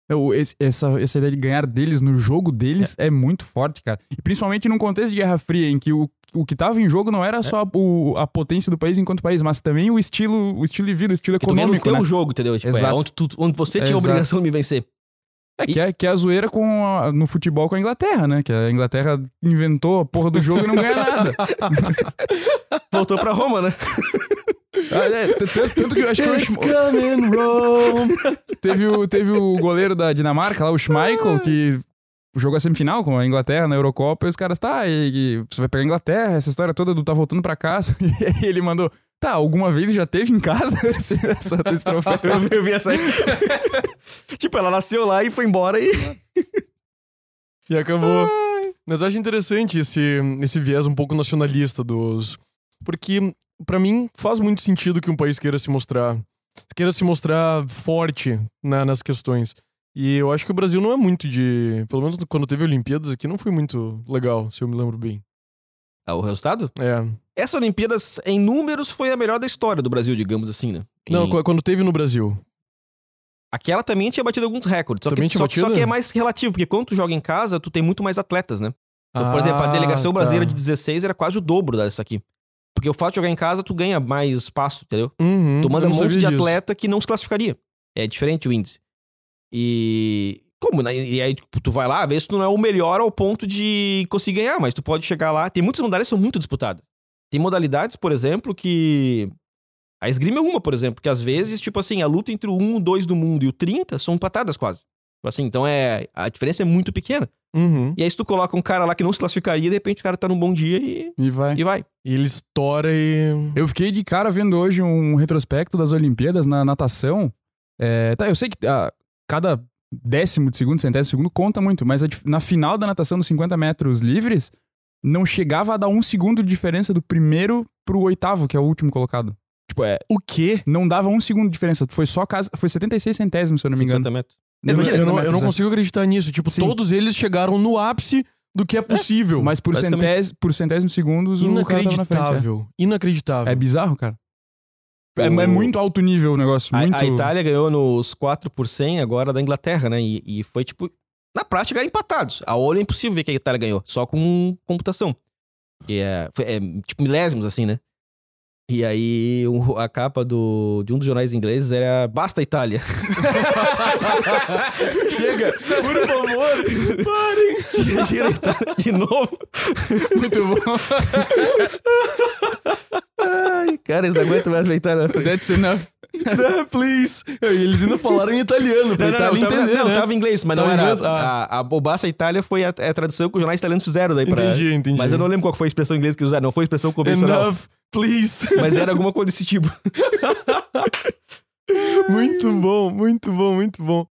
Eu- esse- essa, essa ideia de ganhar deles no jogo deles é. muito forte, cara. E principalmente num contexto de Guerra Fria, em que o, o que tava em jogo não É. era só o- a potência do país enquanto país, mas também o estilo, o estilo de vida, o estilo tu no econômico, teu né? jogo, entendeu? Tipo, é Exato. onde, tu- onde você tinha a obrigação de me vencer. É, que é, que é a zoeira com a- no futebol com a Inglaterra, né? Que a Inglaterra inventou a porra do jogo e não ganha nada. Voltou pra Roma, né? Ah, é, t- t- tanto que eu acho que o It's Sch- coming, Rome. teve, o, teve o goleiro da Dinamarca lá, o Schmeichel, que jogou a semifinal com a Inglaterra na Eurocopa, e os caras, tá, e, e você vai pegar a Inglaterra, essa história toda do tá voltando pra casa. E aí ele mandou, tá, alguma vez já teve em casa esse, essa, esse troféu? Eu vi essa aí. tipo, ela nasceu lá e foi embora e. E acabou. Mas eu acho interessante esse, esse viés um pouco nacionalista dos. Porque, pra mim, faz muito sentido que um país queira se mostrar. Queira se mostrar forte na- nas questões. E eu acho que o Brasil não é muito de. Pelo menos quando teve Olimpíadas aqui, não foi muito legal, se eu me lembro bem. Ah, o resultado? É. Essa Olimpíadas, em números, foi a melhor da história do Brasil, digamos assim, né? Não, qu- quando teve no Brasil. Aquela também tinha batido alguns recordes. Só, Também que, tinha só, que- só batido? que é mais relativo, porque quando tu joga em casa, tu tem muito mais atletas, né? Então, por Ah, exemplo, a delegação tá. brasileira de 16 era quase o dobro dessa aqui. Porque o fato de jogar em casa, tu ganha mais espaço, entendeu? Uhum, Tu manda um monte de disso. atleta que não se classificaria. É diferente o índice. E. Como? né? E aí tipo, tu vai lá, às vezes tu não é o melhor ao ponto de conseguir ganhar, mas tu pode chegar lá. Tem muitas modalidades que são muito disputadas. Tem modalidades, por exemplo, que. A esgrima é uma, por exemplo, que às vezes, tipo assim, a luta entre o 1, o 2 do mundo e o 30 são empatadas quase. Tipo Assim, então é. A diferença é muito pequena. Uhum. E aí, se tu coloca um cara lá que não se classificaria, de repente o cara tá num bom dia e, E vai. e vai. E ele estoura e. Eu fiquei de cara vendo hoje um retrospecto das Olimpíadas na natação. É, tá, eu sei que ah, cada décimo de segundo, centésimo de segundo conta muito, mas a na final da natação nos 50 metros livres, não chegava a dar um segundo de diferença do primeiro pro oitavo, que é o último colocado. Tipo, é, O quê? não dava um segundo de diferença. Foi só casa, foi 76 centésimos, se eu não me 50 engano. metros. Eu, eu não, eu 50 não metros, é. consigo acreditar nisso. Tipo, Sim. todos eles chegaram no ápice do que é possível. Mas por, centés, por centésimos segundos, o cara tava na frente. Inacreditável. É, Inacreditável. é bizarro, cara. É, O- é muito alto nível o negócio. A, Muito... a Itália ganhou nos 4 por 100 agora da Inglaterra, né? E, e foi tipo. Na prática, eram empatados. A olho é impossível ver que a Itália ganhou, só com computação. Que é, foi, é tipo milésimos, assim, né? E aí, a capa do, de um dos jornais ingleses era Basta Itália. Chega, por favor, parem. Gira, Itália de novo. Muito bom. Ai, cara, eles não aguentam mais a Itália. That's enough. Né, please. E eles ainda falaram em italiano, pra Não, não, Itália não, tava, entender, não, né? tava em inglês, mas Tava não era. Ah. A, a, o Basta Itália foi a, a tradução que os jornais italianos fizeram daí pra. Entendi, entendi. Mas eu não lembro qual foi a expressão em inglês que usaram, não foi expressão convencional. Enough, please. Mas era alguma coisa desse tipo. muito bom, muito bom, muito bom.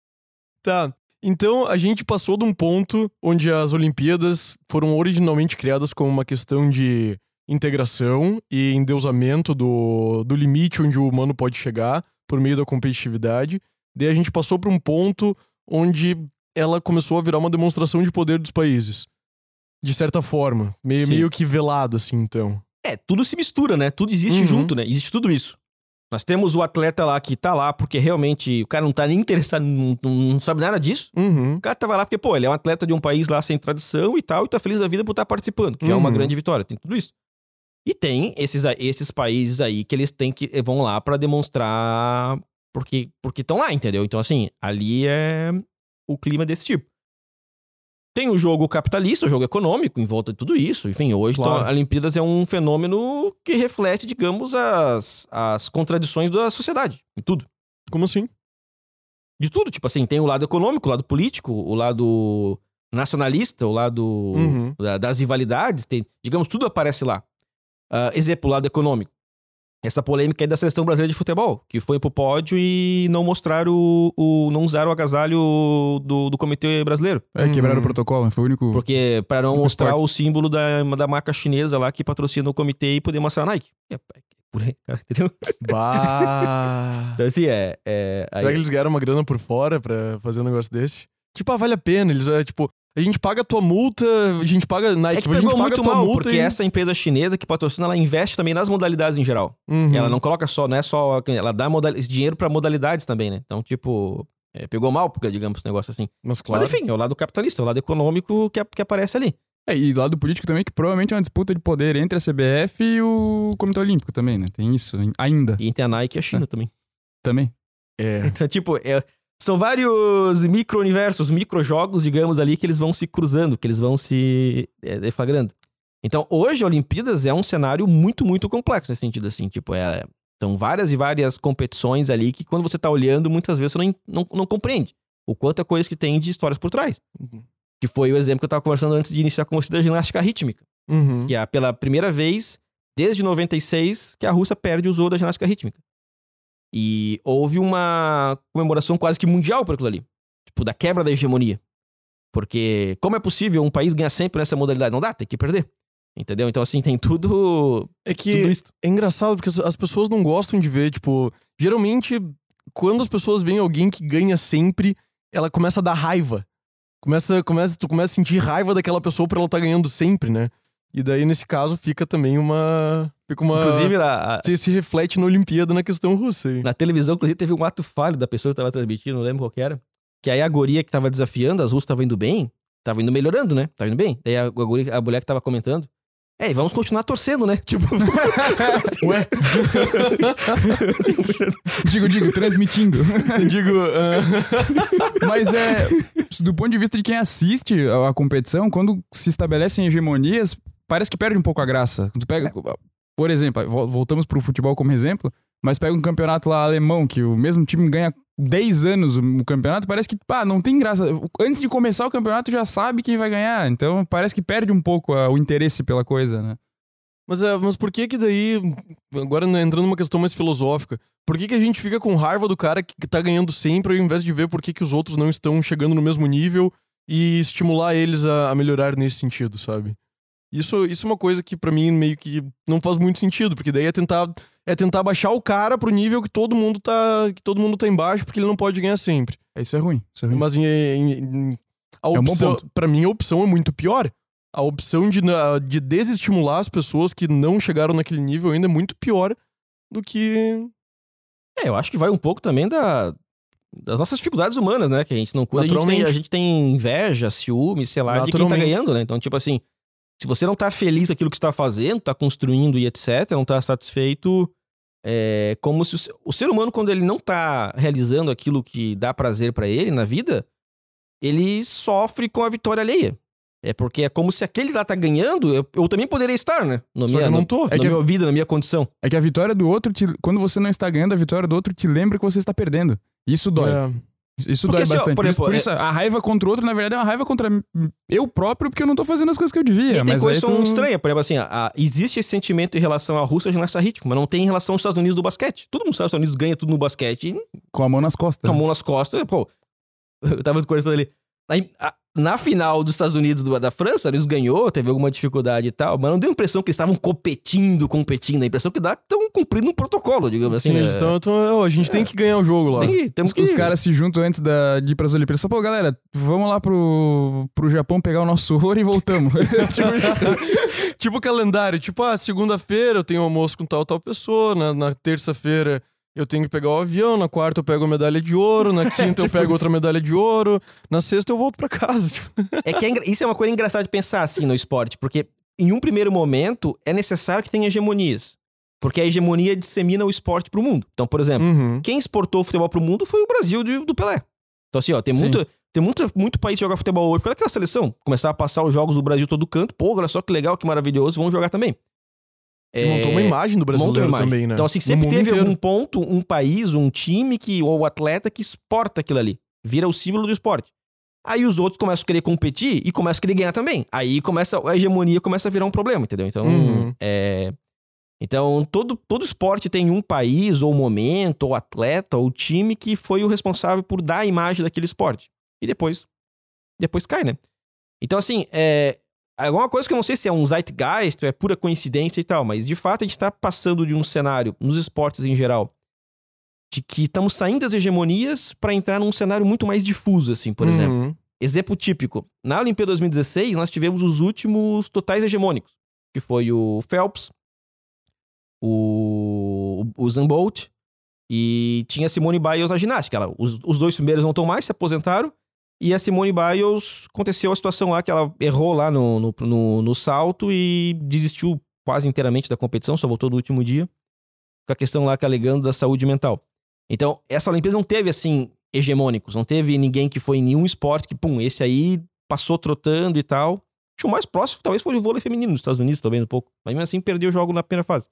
Tá. Então a gente passou de um ponto onde as Olimpíadas foram originalmente criadas como uma questão de integração e endeusamento do, do limite onde o humano pode chegar por meio da competitividade. Daí a gente passou para um ponto onde ela começou a virar uma demonstração de poder dos países. De certa forma. Meio, Sim. meio que velado, assim, então. É, tudo se mistura, né? Tudo existe Uhum. junto, né? Existe tudo isso. Nós temos o atleta lá que tá lá porque realmente o cara não tá nem interessado, não, não- sabe nada disso. Uhum. O cara tava lá porque, pô, ele é um atleta de um país lá sem tradição e tal, e tá feliz da vida por estar participando, que já é uma Uhum. grande vitória. Tem tudo isso. E tem esses, esses países aí que eles têm que vão lá pra demonstrar porque porque estão lá, entendeu? Então assim, ali é o clima desse tipo. Tem o jogo capitalista, o jogo econômico em volta de tudo isso. Enfim, hoje Claro. então, a Olimpíadas é um fenômeno que reflete, digamos, as, as contradições da sociedade, em tudo. Como assim? de tudo. Tipo assim, tem o lado econômico, o lado político, o lado nacionalista, o lado Uhum. da- das rivalidades. Tem, digamos, tudo aparece lá. Ah, exemplo, lado econômico. Essa polêmica aí da seleção brasileira de futebol, que foi pro pódio e não mostraram o. o- não usaram o agasalho do, do comitê brasileiro. É, quebraram Uhum. o protocolo, foi o único. Porque para não mostrar esporte. o símbolo da, da marca chinesa lá que patrocina o comitê e poder mostrar a Nike. É, é, por aí, entendeu? Bah. Então, assim, é. é aí- Será que eles ganharam uma grana por fora pra fazer um negócio desse? Tipo, ah, vale a pena. Eles, é, tipo, a gente paga a tua multa, a gente paga Nike, É que a gente pegou paga muito a tua mal, multa porque e... essa empresa chinesa que patrocina, ela investe também nas modalidades em geral. Uhum. Ela não coloca só, não é só. Ela dá modal- esse dinheiro pra modalidades também, né? Então, tipo, é, pegou mal, porque, digamos, esse negócio assim. Mas claro. Mas enfim, é o lado capitalista, é o lado econômico que, que aparece ali. É, e lado político também, que provavelmente é uma disputa de poder entre a CBF e o Comitê Olímpico também, né? Tem isso ainda. E tem a Nike e a China também. Também. É. Então, tipo, é- são vários micro-universos, micro-jogos, digamos, ali, que eles vão se cruzando, que eles vão se é, deflagrando. Então, hoje, a Olimpíadas é um cenário muito, muito complexo nesse sentido, assim. Tipo, é, são várias e várias competições ali que, quando você tá olhando, muitas vezes você não, não, não compreende o quanto é coisa que tem de histórias por trás. Uhum. Que foi o exemplo que eu tava conversando antes de iniciar com você da ginástica rítmica. Uhum. Que é pela primeira vez, desde 96, que a Rússia perde o zoo da ginástica rítmica. E houve uma comemoração quase que mundial por aquilo ali. Tipo, da quebra da hegemonia. Porque como é possível um país ganhar sempre nessa modalidade? Não dá, tem que perder. Entendeu? Então, assim, tem tudo. É que tudo é engraçado porque as- as pessoas não gostam de ver, tipo, geralmente quando as pessoas veem alguém que ganha sempre, ela começa a dar raiva. Começa, começa, tu começa a sentir raiva daquela pessoa por ela estar ganhando sempre, né? E daí nesse caso fica também uma fica uma Inclusive, a- a- se, se reflete na Olimpíada na questão russa aí. na televisão, inclusive, teve um ato falho da pessoa que tava transmitindo, não lembro qual que era. Que aí a guria que tava desafiando, as russas estavam indo bem, tava indo melhorando, né? Tava indo bem. Daí a, a, guria, a mulher que tava comentando. É, e vamos continuar torcendo, né? Tipo. Ué, digo, digo, transmitindo. digo, ah, Mas é. Do ponto de vista de quem assiste a competição, quando se estabelecem hegemonias, parece que perde um pouco a graça. Tu pega. Por exemplo, vol- voltamos pro futebol como exemplo, mas pega um campeonato lá alemão, que o mesmo time ganha 10 anos o campeonato, parece que, pá, não tem graça. Antes de começar o campeonato já sabe quem vai ganhar. Então parece que perde um pouco ah, o interesse pela coisa, né? Mas, é, mas por que que daí, agora né, entrando numa questão mais filosófica, por que que a gente fica com raiva do cara que que tá ganhando sempre ao invés de ver por que que os outros não estão chegando no mesmo nível e estimular eles a, a melhorar nesse sentido, sabe? Isso, isso é uma coisa que pra mim meio que não faz muito sentido, porque daí é tentar é tentar baixar o cara pro nível que todo mundo tá que todo mundo tá embaixo porque ele não pode ganhar sempre. É, Isso é ruim. Isso é ruim. Mas em, em- em- a É um opção, pra mim a opção é muito pior. A opção de, de desestimular as pessoas que não chegaram naquele nível ainda é muito pior do que. É, eu acho que vai um pouco também da, das nossas dificuldades humanas, né? Que a gente não cura. A gente, tem, a gente tem inveja, ciúme, sei lá, de quem tá ganhando, né? Então, tipo assim, se você não tá feliz com aquilo que você tá fazendo, tá construindo e etc., não tá satisfeito, é como se o, o ser humano, quando ele não tá realizando aquilo que dá prazer pra ele na vida, ele sofre com a vitória alheia. É porque é como se aquele lá tá ganhando, eu, eu também poderia estar, né? No Só que minha, eu não no, tô. na É que- minha vida, na minha condição. É que a vitória do outro, te- quando você não está ganhando, a vitória do outro te lembra que você está perdendo. Isso dói. É, Isso Porque, dói assim, bastante. por exemplo, por isso, a raiva contra o outro, na verdade, é uma raiva contra eu próprio, porque eu não tô fazendo as coisas que eu devia. E tem mas são tu... estranhas. Por exemplo, assim, a- a- existe esse sentimento em relação à Rússia nessa ritmo, mas não tem em relação aos Estados Unidos do basquete. Todo mundo sabe que os Estados Unidos ganha tudo no basquete e Com a mão nas costas. com a mão nas costas. Pô, eu tava conversando ali. Aí, a- na final dos Estados Unidos do- da França, eles ganhou, teve alguma dificuldade e tal, mas não deu a impressão que eles estavam competindo, competindo. A impressão que dá que estão cumprindo um protocolo, digamos assim. sim, né? eles tão- tão- ó, a gente tem que ganhar o jogo lá. Tem que- temos Os, que... os caras se juntam antes da, de ir pras Olimpíadas. Só, pô, galera, vamos lá pro, pro Japão pegar o nosso ouro e voltamos. tipo isso. tipo calendário, tipo, ah, segunda-feira eu tenho almoço com tal, tal pessoa, na, na terça-feira eu tenho que pegar o avião, na quarta eu pego a medalha de ouro, na quinta eu Tipo pego isso. outra medalha de ouro, na sexta eu volto pra casa. Tipo. É que é engra- isso é uma coisa engraçada de pensar assim no esporte, porque em um primeiro momento é necessário que tenha hegemonias. Porque a hegemonia dissemina o esporte pro mundo. Então, por exemplo, Uhum. quem exportou o futebol pro mundo foi o Brasil de- do Pelé. Então, assim, ó, tem Sim. muito, tem muito, muito país que joga futebol hoje. Olha aquela seleção. Começar a passar os jogos do Brasil todo canto. Pô, olha só que legal, que maravilhoso, vamos jogar também. E montou uma imagem do brasileiro imagem. também, né? Então, assim, sempre teve inteiro. algum ponto, um país, um time que, ou atleta que exporta aquilo ali. Vira o símbolo do esporte. Aí os outros começam a querer competir e começam a querer ganhar também. Aí começa a hegemonia começa a virar um problema, entendeu? Então, Uhum. é. Então, todo, todo esporte tem um país, ou momento, ou atleta, ou time que foi o responsável por dar a imagem daquele esporte. E depois. Depois cai, né? Então, assim, é. Alguma coisa que eu não sei se é um zeitgeist, é pura coincidência e tal, mas de fato a gente tá passando de um cenário, nos esportes em geral, de que estamos saindo das hegemonias para entrar num cenário muito mais difuso, assim, por exemplo. Uhum. Exemplo típico. Na Olimpíada 2016, nós tivemos os últimos totais hegemônicos, que foi o Phelps, o, o Usain Bolt e tinha Simone Biles na ginástica. Ela, os, os dois primeiros não estão mais, se aposentaram. E a Simone Biles aconteceu a situação lá que ela errou lá no, no, no, no salto e desistiu quase inteiramente da competição, só voltou no último dia. Com a questão lá que alegando da saúde mental. Então, essa Olimpíada não teve, assim, hegemônicos. Não teve ninguém que foi em nenhum esporte que, pum, esse aí passou trotando e tal. Acho que o mais próximo talvez foi o vôlei feminino nos Estados Unidos, talvez um pouco. Mas mesmo assim perdeu o jogo na primeira fase.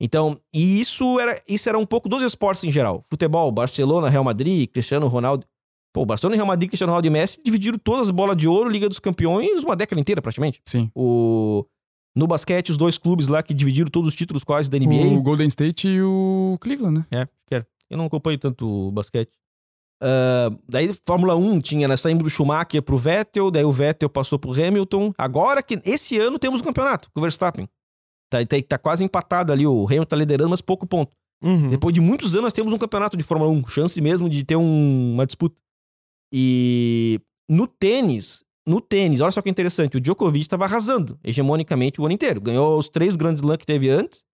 Então, e isso era, isso era um pouco dos esportes em geral. Futebol, Barcelona, Real Madrid, Cristiano Ronaldo. Pô, Barcelona, Real Madrid, Cristiano Ronaldo e Messi dividiram todas as bolas de ouro, Liga dos Campeões, uma década inteira praticamente. Sim. O... No basquete, os dois clubes lá que dividiram todos os títulos quase da NBA. O Golden State e o Cleveland, né? É, quero. Eu não acompanho tanto o basquete. Ah, daí, Fórmula 1 tinha, né? Saímos do Schumacher pro Vettel, daí o Vettel passou pro Hamilton. Agora que esse ano temos um campeonato com o Verstappen. Tá, tá, tá quase empatado ali, o Hamilton tá liderando, mas pouco ponto. Uhum. Depois de muitos anos, nós temos um campeonato de Fórmula 1. Chance mesmo de ter um- uma disputa. E no tênis, no tênis, olha só que interessante, o Djokovic estava arrasando hegemonicamente o ano inteiro. Ganhou os três grandes lãs que teve antes.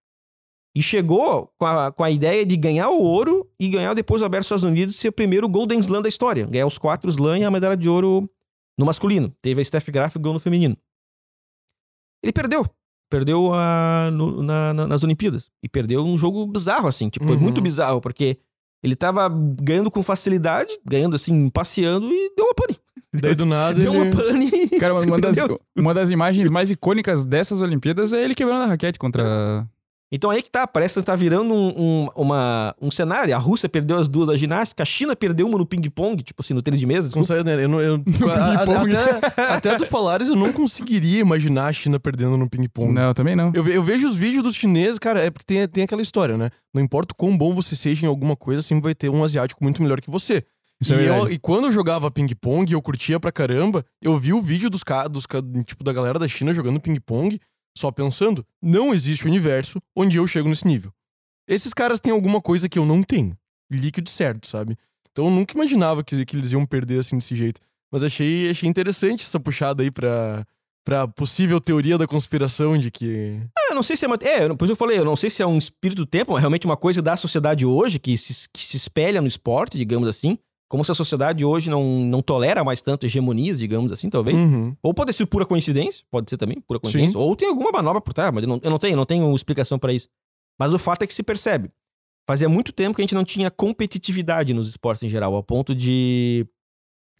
E chegou com a, com a ideia de ganhar o ouro e ganhar depois o Aberto dos Estados Unidos e ser o primeiro Golden Slam da história. Ganhar os quatro Slam e a medalha de ouro no masculino. Teve a Steph Graf e ganhou no feminino. Ele perdeu. Perdeu a, no- na- na- nas Olimpíadas. E perdeu um jogo bizarro, assim. Tipo, foi Uhum. muito bizarro, porque ele tava ganhando com facilidade, ganhando assim, passeando e deu uma pane. Daí do nada Deu ele... uma pane. Cara, uma, das, uma das imagens mais icônicas dessas Olimpíadas é ele quebrando a raquete contra. Então aí que tá, parece que tá virando um, um, uma, um cenário. A Rússia perdeu as duas da ginástica, a China perdeu uma no ping-pong, tipo assim, no tênis de mesa. Não desculpa. sei, né? Eu, não- eu, a- até, até tu falares, eu não conseguiria imaginar a China perdendo no ping-pong. Não, também não. Eu, eu vejo os vídeos dos chineses, cara, é porque tem, tem aquela história, né? Não importa o quão bom você seja em alguma coisa, sempre vai ter um asiático muito melhor que você. Isso e, é eu- e quando eu jogava ping-pong, eu curtia pra caramba, eu vi o vídeo dos, dos tipo, da galera da China jogando ping-pong, só pensando, não existe universo onde eu chego nesse nível. Esses caras têm alguma coisa que eu não tenho. Líquido certo, sabe? Então eu nunca imaginava que, que eles iam perder assim desse jeito. Mas achei, achei interessante essa puxada aí pra, pra possível teoria da conspiração de que. Ah, eu não sei se é. uma- É, eu falei, eu não sei se é um espírito do tempo, mas realmente uma coisa da sociedade hoje, que se, que se espelha no esporte, digamos assim. Como se a sociedade hoje não, não tolera mais tanto hegemonias, digamos assim, talvez. Uhum. Ou pode ser pura coincidência, pode ser também, pura coincidência. Sim. Ou tem alguma manobra por trás, mas eu não, eu não tenho, não tenho explicação pra isso. Mas o fato é que se percebe. Fazia muito tempo que a gente não tinha competitividade nos esportes em geral, ao ponto de.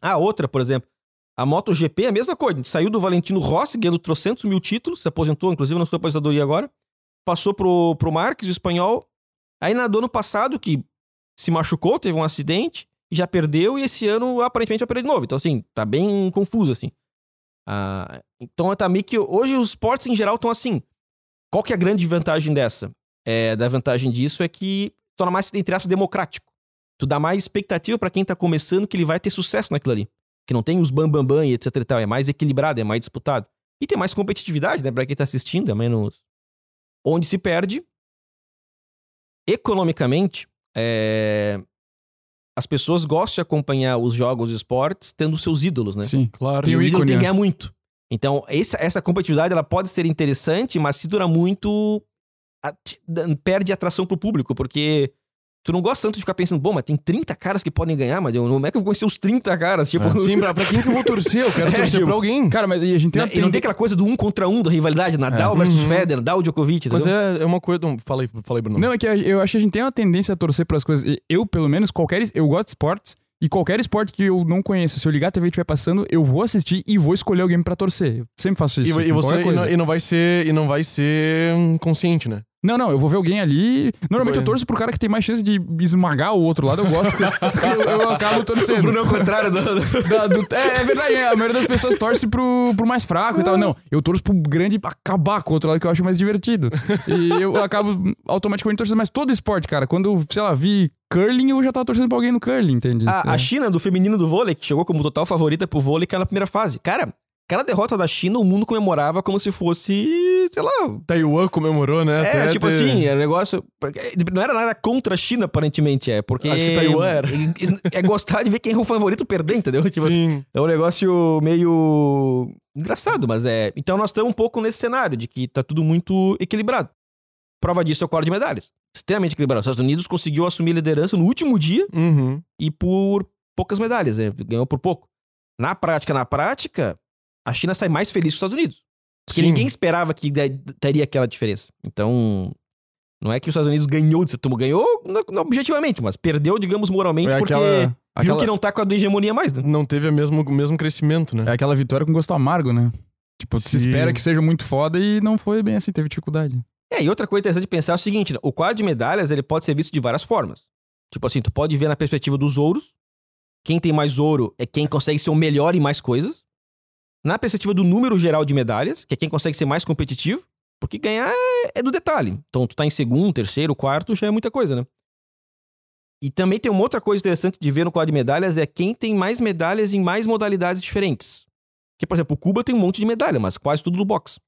Ah, outra, por exemplo. A MotoGP é a mesma coisa. A gente saiu do Valentino Rossi, ganhando trocentos mil títulos, se aposentou, inclusive na sua aposentadoria agora. Passou pro, pro Marques, o espanhol. Aí na do ano passado, que se machucou, teve um acidente, já perdeu, e esse ano aparentemente vai perder de novo. Então, assim, tá bem confuso, assim. Ah, então tá meio que. Hoje os esportes em geral estão assim. Qual que é a grande vantagem dessa? É, da vantagem disso é que torna mais, entre aspas, democrático. Tu dá mais expectativa pra quem tá começando que ele vai ter sucesso naquilo ali. Que não tem os bambambam bam, bam e etc e tal. É mais equilibrado, é mais disputado. E tem mais competitividade, né? Pra quem tá assistindo, é menos. Onde se perde. Economicamente, é, as pessoas gostam de acompanhar os jogos e esportes tendo seus ídolos, né? Sim. Claro. Tem E o ídolo tem que né? ganhar muito. Então, essa, essa competitividade ela pode ser interessante, mas se dura muito, a- perde atração pro público, porque tu não gosta tanto de ficar pensando, bom, mas tem 30 caras que podem ganhar, mas eu, como é que eu vou conhecer os 30 caras? Tipo, Sim, pra, pra quem que eu vou torcer? Eu quero É, torcer tipo, pra alguém. Cara, mas e a gente tem né? uma E não tem aquela coisa do um contra um da rivalidade, Nadal É. versus Uhum. Federer, Nadal Djokovic, Mas entendeu? é, é uma coisa. Não, fala aí, fala aí, Bruno. Não, é que a- eu acho que a gente tem uma tendência a torcer pras coisas. E Eu, pelo menos, qualquer. Eu gosto de esportes. E qualquer esporte que eu não conheço, se eu ligar a TV e estiver passando, eu vou assistir e vou escolher alguém pra torcer. Eu sempre faço E, isso. e com você e não, e não vai ser e não vai ser hum, consciente, né? Não, não, eu vou ver alguém ali. Normalmente Tipo, eu torço pro cara que tem mais chance de esmagar o outro lado. Eu gosto, porque eu, eu acabo torcendo. Bruno é o contrário do... Da- do- é, é verdade, é, a maioria das pessoas torce pro, pro mais fraco e tal. Não, eu torço pro grande acabar com o outro lado que eu acho mais divertido. E eu acabo automaticamente torcendo. Mas todo esporte, cara, quando eu, sei lá, vi curling, eu já tava torcendo pra alguém no curling, entende? A, a É. China, do feminino do vôlei, que chegou como total favorita pro vôlei, que era na primeira fase. Cara, aquela derrota da China, o mundo comemorava como se fosse, sei lá... Taiwan comemorou, né? É, Até tipo ter- assim, era um negócio... Não era nada contra a China, aparentemente, é. Porque... Acho que Taiwan era. É gostar de ver quem é o favorito perder, entendeu? Tipo assim, Sim. é um negócio meio... Engraçado, mas é... Então nós estamos um pouco nesse cenário de que tá tudo muito equilibrado. Prova disso é o quadro de medalhas. Extremamente equilibrado. Os Estados Unidos conseguiu assumir a liderança no último dia Uhum. e por poucas medalhas, né? ganhou por pouco. Na prática, na prática, a China sai mais feliz que os Estados Unidos. Porque Sim. ninguém esperava que teria aquela diferença. Então, não é que os Estados Unidos ganhou de ganhou não- não objetivamente, mas perdeu, digamos, moralmente, É porque aquela, viu aquela, que não tá com a do hegemonia mais, né? Não teve o mesmo, mesmo crescimento, né? é aquela vitória com gosto amargo, né? Tipo, se Sim. espera que seja muito foda e não foi bem assim, teve dificuldade. É, e outra coisa interessante de pensar é o seguinte, né? o quadro de medalhas, ele pode ser visto de várias formas. Tipo assim, tu pode ver na perspectiva dos ouros, quem tem mais ouro é quem consegue ser o melhor em mais coisas. Na perspectiva do número geral de medalhas, que é quem consegue ser mais competitivo, porque ganhar é- do detalhe. Então, tu tá em segundo, terceiro, quarto, já é muita coisa, né? E também tem uma outra coisa interessante de ver no quadro de medalhas, é quem tem mais medalhas em mais modalidades diferentes. Porque, por exemplo, o Cuba tem um monte de medalha, mas quase tudo do boxe.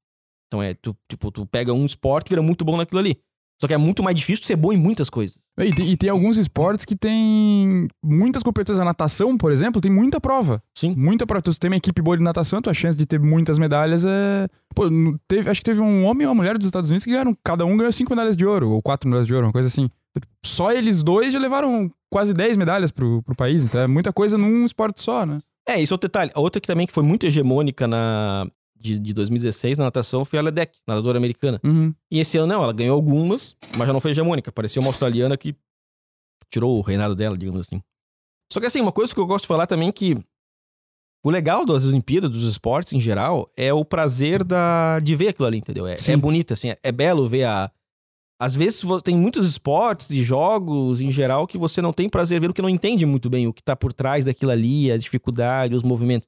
Então é, tu, tipo, tu pega um esporte e vira muito bom naquilo ali. Só que é muito mais difícil ser bom em muitas coisas. E tem, e tem alguns esportes que tem muitas competições. A natação, por exemplo, tem muita prova. Sim. Muita prova. Então, se tem uma equipe boa de natação, tua chance de ter muitas medalhas é. Pô, teve, acho que teve um homem e uma mulher dos Estados Unidos que ganharam. Cada um ganhou cinco medalhas de ouro, ou quatro medalhas de ouro, uma coisa assim. Só eles dois já levaram quase 10 medalhas pro, pro país. Então é muita coisa num esporte só, né? É, isso é outro detalhe. A outra que também que foi muito hegemônica na, de, de 2016 na natação foi a Ledeck, nadadora americana. Uhum. E esse ano não, ela ganhou algumas, mas já não foi hegemônica. Parecia uma australiana que tirou o reinado dela, digamos assim. Só que assim, uma coisa que eu gosto de falar também é que o legal das Olimpíadas, dos esportes em geral, é o prazer da, de ver aquilo ali, entendeu? É, Sim. é bonito, assim, é, é belo ver a. Às vezes tem muitos esportes e jogos em geral que você não tem prazer ver porque não entende muito bem o que tá por trás daquilo ali, a dificuldade, os movimentos.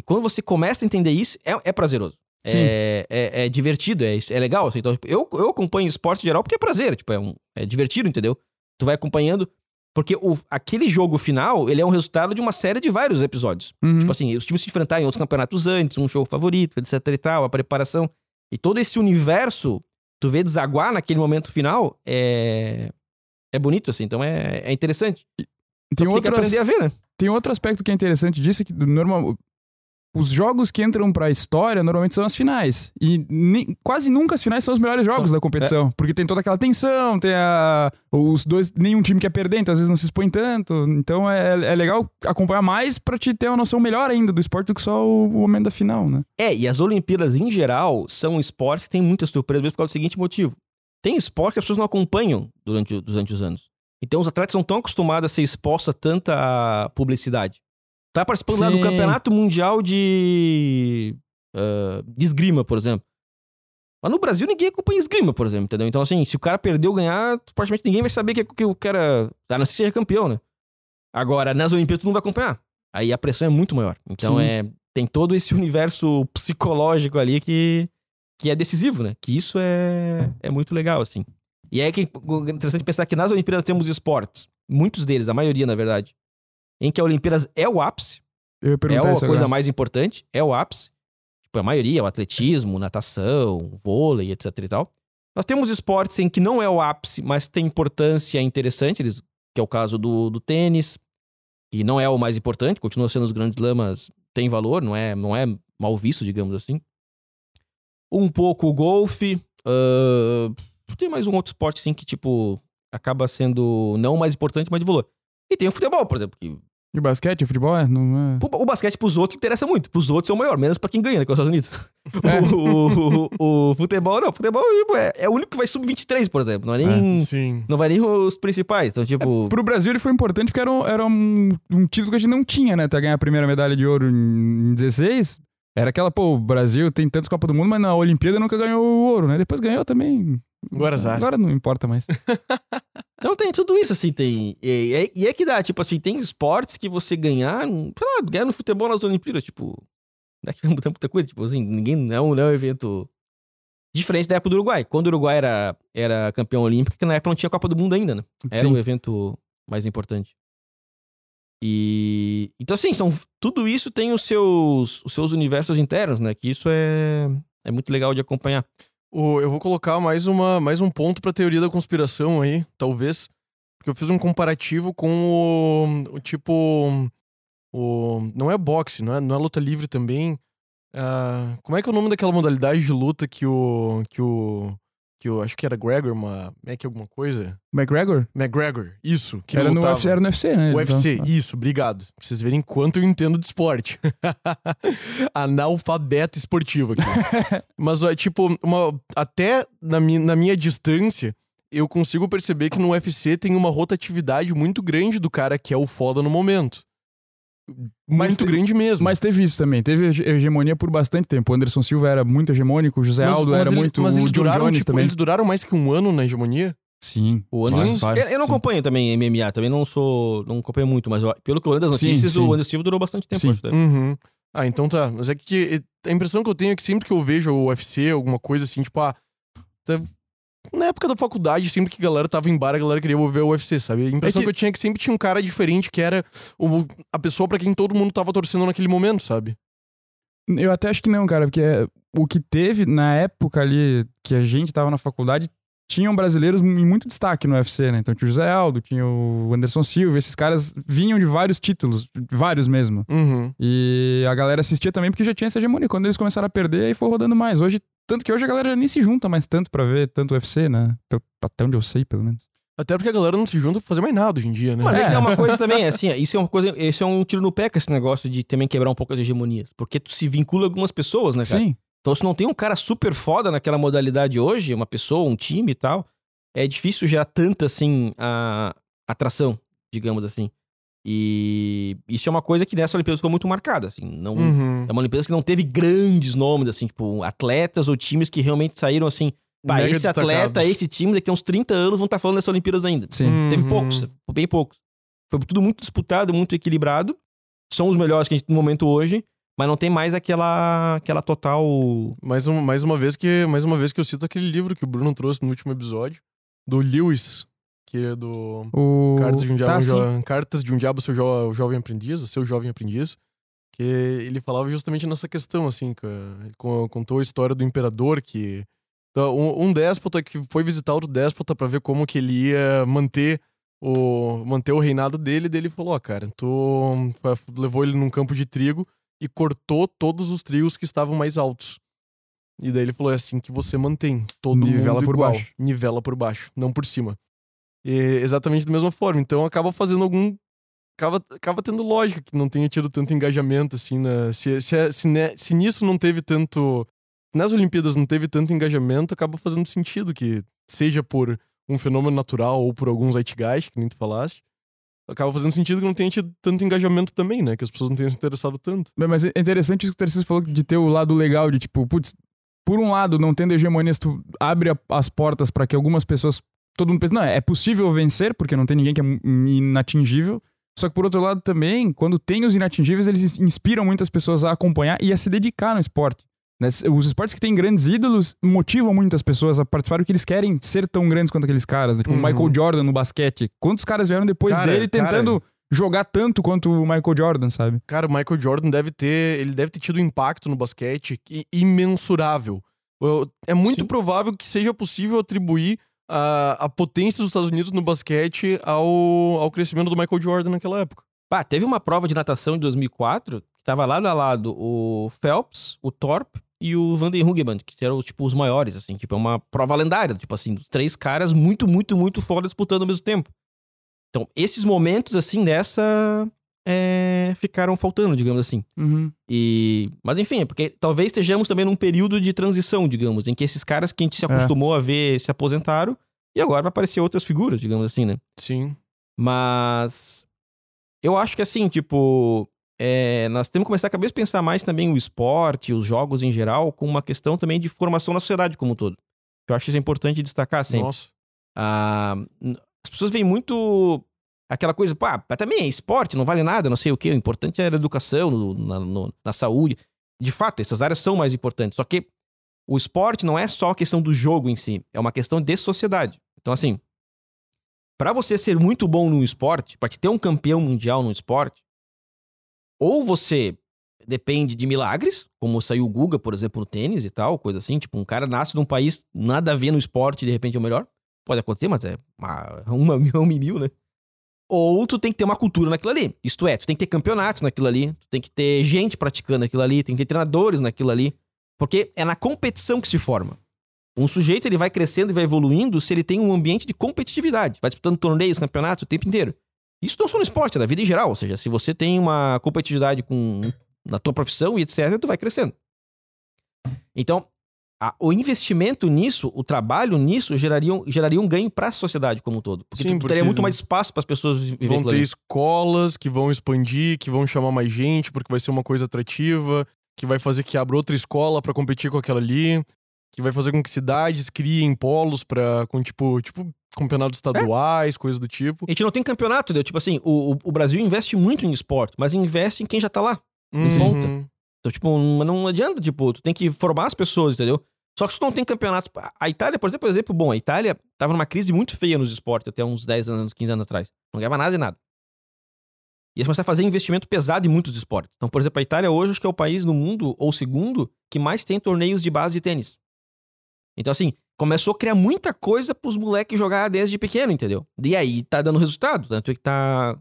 E quando você começa a entender isso, é, é prazeroso. É, é, é divertido, é, é legal. Assim. Então, eu, eu acompanho esporte geral porque é prazer, tipo, é, um, é divertido, entendeu? Tu vai acompanhando. Porque o, aquele jogo final, ele é um resultado de uma série de vários episódios. Uhum. Tipo assim, os times se enfrentarem em outros campeonatos antes, um jogo favorito, etc e tal, a preparação. E todo esse universo, tu vê desaguar naquele momento final, é, é bonito, assim. Então é, é interessante. tem, Tem que outras, aprender a ver, né? tem outro aspecto que é interessante disso, que normal, os jogos que entram pra história normalmente são as finais. E nem- quase nunca as finais são os melhores jogos da competição. Porque tem toda aquela tensão, tem a. Os dois. Nenhum time quer perder, então às vezes não se expõe tanto. Então é, é legal acompanhar mais pra te ter uma noção melhor ainda do esporte do que só o, o momento da final, né? É, e as Olimpíadas em geral são esportes que têm muitas surpresas mesmo por causa do seguinte motivo. Tem esporte que as pessoas não acompanham durante, durante os anos. Então os atletas não estão acostumados a ser expostos a tanta publicidade. Tá participando lá do Sim. campeonato mundial de, ah, de esgrima, por exemplo. Mas no Brasil ninguém acompanha esgrima, por exemplo, entendeu? Então, assim, se o cara perdeu ganhar, praticamente ninguém vai saber que, que o cara. A não ser seja campeão, né? Agora, nas Olimpíadas, tu não vai acompanhar. Aí a pressão é muito maior. Então, Sim. é, tem todo esse universo psicológico ali que, que é decisivo, né? Que isso é, é muito legal, assim. E é que é interessante pensar que nas Olimpíadas temos esportes, muitos deles, a maioria, na verdade, em que a Olimpíadas é o ápice, Eu ia é perguntar a isso coisa agora. mais importante, é o ápice. Tipo, a maioria, o atletismo, natação, vôlei, etc e tal. Nós temos esportes em que não é o ápice, mas tem importância interessante, eles, que é o caso do, do tênis, que não é o mais importante, continua sendo os grandes lamas, tem valor, não é, não é mal visto, digamos assim. Um pouco o golfe. ah, tem mais um outro esporte, assim, que, tipo, acaba sendo não o mais importante, mas de valor. E tem o futebol, por exemplo, que E o basquete, o futebol, é? Não é... O, o basquete pros outros interessa muito. Pros outros é o maior, menos pra quem ganha, né? Que é os Estados Unidos. É. O, o- o futebol, não. O futebol é, é o único que vai sub-23, por exemplo. Não é nem. Sim. Não vai nem os principais. Então, tipo. Pro Brasil ele foi importante porque era, um, era um, um título que a gente não tinha, né? Até ganhar a primeira medalha de ouro em 16. Era aquela, pô, o Brasil tem tantas Copas do Mundo, mas na Olimpíada nunca ganhou o ouro, né? Depois ganhou também. Agora azar. Agora não importa mais. Então tem tudo isso, assim, tem. E, e- e é que dá, tipo assim, tem esportes que você ganhar, sei lá, ganhar no futebol nas Olimpíadas, tipo. Não é que vai mudar muita coisa, tipo assim, ninguém. Não é um, não é um evento. Diferente da época do Uruguai. Quando o Uruguai era, era campeão olímpico, que na época não tinha Copa do Mundo ainda, né? Era Sim. o evento mais importante. E. Então, assim, são, tudo isso tem os seus, os seus universos internos, né? Que isso é, é muito legal de acompanhar. Eu vou colocar mais, uma, mais um ponto pra teoria da conspiração aí, talvez. Porque eu fiz um comparativo com o, o tipo. O, não é boxe, não é, não é luta livre também. Ah, como é que é o nome daquela modalidade de luta que o. que o. que eu acho que era Gregor, uma. Mac alguma coisa? McGregor? McGregor, isso. Que era, no. UFC, era no UFC, né? UFC, Então, isso, obrigado. Pra vocês verem quanto eu entendo de esporte. Analfabeto esportivo aqui. Mas, tipo, uma, até na, mi, na minha distância, eu consigo perceber que no UFC tem uma rotatividade muito grande do cara que é o foda no momento. Mas Muito te- grande mesmo. Mas teve isso também. Teve hege- hegemonia por bastante tempo. O Anderson Silva era muito hegemônico, o José Mas- Aldo mas era ele- muito. Mas eles duraram, Jones tipo, também. eles duraram mais que um ano na hegemonia? Sim. O Sim, Anderson. vários, eu, eu não sim. acompanho também MMA, também não sou. Não acompanho muito, mas eu- pelo que eu lembro das Sim, notícias, sim. o Anderson Silva durou bastante tempo. Sim. acho? Uhum. Ah, então tá. Mas é que a impressão que eu tenho é que sempre que eu vejo o UFC, alguma coisa assim, tipo, ah. Na época da faculdade, sempre que a galera tava em bar, a galera queria ver o UFC, sabe? A impressão É que- que... eu tinha é que sempre tinha um cara diferente que era o, a pessoa pra quem todo mundo tava torcendo naquele momento, sabe? Eu até acho que não, cara, porque é, o que teve na época ali que a gente tava na faculdade, tinham brasileiros em muito destaque no UFC, né? Então tinha o José Aldo, tinha o Anderson Silva, esses caras vinham de vários títulos, vários mesmo. Uhum. E a galera assistia também porque já tinha essa hegemonia. Quando eles começaram a perder, aí foi rodando mais. Hoje, tanto que hoje a galera nem se junta mais tanto pra ver tanto UFC, né? Pelo- Até onde eu sei, pelo menos. Até porque a galera não se junta pra fazer mais nada hoje em dia, né? Mas é. que É. é uma coisa também, assim, isso é uma coisa, isso é um tiro no pé com esse negócio de também quebrar um pouco as hegemonias. Porque tu se vincula a algumas pessoas, né, cara? Sim. Então, se não tem um cara super foda naquela modalidade hoje, uma pessoa, um time e tal, é difícil gerar tanta, assim, a atração, digamos assim. E isso é uma coisa que nessa Olimpíada ficou muito marcada, assim. Não, Uhum. É uma Olimpíada que não teve grandes nomes, assim, tipo, atletas ou times que realmente saíram assim. Pá, esse atleta, destacados. esse time, daqui a uns 30 anos vão estar falando dessas Olimpíadas ainda. Sim. Teve Uhum. poucos, bem poucos. Foi tudo muito disputado, muito equilibrado. São os melhores que a gente tem no momento hoje, mas não tem mais aquela, aquela total. Mais, um, mais, uma vez que, mais uma vez que eu cito aquele livro que o Bruno trouxe no último episódio, do Lewis, que é do O... Cartas de um Diabo, Tá, sim. jo... Cartas de um Diabo seu, jo... Jovem Aprendiz, seu Jovem Aprendiz, que ele falava justamente nessa questão, assim, que ele con- contou a história do imperador que um, um déspota que foi visitar outro déspota pra ver como que ele ia manter o manter o reinado dele, daí ele falou, ó, cara, tu levou ele num campo de trigo e cortou todos os trigos que estavam mais altos. E daí ele falou, é assim que você mantém todo Nivela mundo por igual. baixo. Nivela por baixo, não por cima. E exatamente da mesma forma. Então acaba fazendo algum. Acaba, acaba tendo lógica que não tenha tido tanto engajamento, assim, na, se, se, se, ne- se nisso não teve tanto. Nas Olimpíadas não teve tanto engajamento, acaba fazendo sentido que, seja por um fenômeno natural ou por alguns zeitgeist, que nem tu falaste, acaba fazendo sentido que não tenha tido tanto engajamento também, né? Que as pessoas não tenham se interessado tanto. Bem, Mas é interessante isso que o Tarcísio falou de ter o lado legal de tipo, putz, por um lado, não tendo hegemonia, tu abre a- as portas pra que algumas pessoas. Todo mundo pensa, não, é possível vencer, porque não tem ninguém que é inatingível. Só que por outro lado também, quando tem os inatingíveis, eles inspiram muitas pessoas a acompanhar e a se dedicar no esporte. né? Os esportes que têm grandes ídolos motivam muitas pessoas a participar porque eles querem ser tão grandes quanto aqueles caras. né? Tipo o Uhum. Michael Jordan no basquete. Quantos caras vieram depois Cara, dele cara. tentando jogar tanto quanto o Michael Jordan, sabe? Cara, o Michael Jordan deve ter. Ele deve ter tido um impacto no basquete imensurável. É muito Sim. provável que seja possível atribuir a, a potência dos Estados Unidos no basquete ao, ao crescimento do Michael Jordan naquela época. Pá, teve uma prova de natação de 2004 que tava lado a lado o Phelps, o Thorpe e o Van den Hoogenband, que eram, tipo, os maiores, assim. Tipo, é uma prova lendária. Tipo assim, três caras muito, muito, muito foda disputando ao mesmo tempo. Então, esses momentos, assim, dessa... é, ficaram faltando, digamos assim. Uhum. E, mas enfim, é porque talvez estejamos também num período de transição, digamos, em que esses caras que a gente se É. acostumou a ver se aposentaram e agora vai aparecer outras figuras, digamos assim, né? Sim. Mas eu acho que assim, tipo, é, nós temos que começar a cabeça pensar mais também o esporte, os jogos em geral, com uma questão também de formação na sociedade como um todo. Eu acho isso importante destacar sempre. Nossa. Ah, as pessoas veem muito aquela coisa, pá, mas também é esporte, não vale nada, não sei o quê. O importante é a educação, no- na, no- na saúde. De fato, essas áreas são mais importantes. Só que o esporte não é só a questão do jogo em si, é uma questão de sociedade. Então, assim, para você ser muito bom no esporte, para te ter um campeão mundial no esporte, ou você depende de milagres, como saiu o Guga, por exemplo, no tênis e tal, coisa assim, tipo, um cara nasce num país nada a ver no esporte e de repente é o melhor. Pode acontecer, mas é uma, uma uma mil, né? Ou tu tem que ter uma cultura naquilo ali. Isto é, tu tem que ter campeonatos naquilo ali, tu tem que ter gente praticando aquilo ali, tem que ter treinadores naquilo ali. Porque é na competição que se forma. Um sujeito ele vai crescendo e vai evoluindo se ele tem um ambiente de competitividade. Vai disputando torneios, campeonatos o tempo inteiro. Isso não só no esporte, é da vida em geral. Ou seja, se você tem uma competitividade com, na tua profissão e etc., tu vai crescendo. Então, a- o investimento nisso, o trabalho nisso, geraria, um- geraria um ganho para a sociedade como um todo. Porque Sim, tu, tu teria muito mais espaço para as pessoas viverem Vão ter ali. escolas que vão expandir, que vão chamar mais gente, porque vai ser uma coisa atrativa, que vai fazer que abra outra escola pra competir com aquela ali, que vai fazer com que cidades criem polos para com tipo, tipo campeonatos estaduais, coisas do tipo. A gente não tem campeonato, entendeu? Tipo assim, o, o- Brasil investe muito em esporte, mas investe em quem já tá lá. Uhum. ponta. Então, tipo, não, adianta, tipo, tu tem que formar as pessoas, entendeu? Só que se tu não tem campeonato. A Itália, por exemplo, por exemplo, bom, a Itália tava numa crise muito feia nos esportes até uns 10 anos, 15 anos atrás. Não ganhava nada e nada. E eles começaram a fazer investimento pesado em muitos esportes. Então, por exemplo, a Itália hoje acho que é o país no mundo, ou segundo, que mais tem torneios de base de tênis. Então, assim, começou a criar muita coisa pros moleques jogar desde pequeno, entendeu? E aí tá dando resultado, tanto é que tá,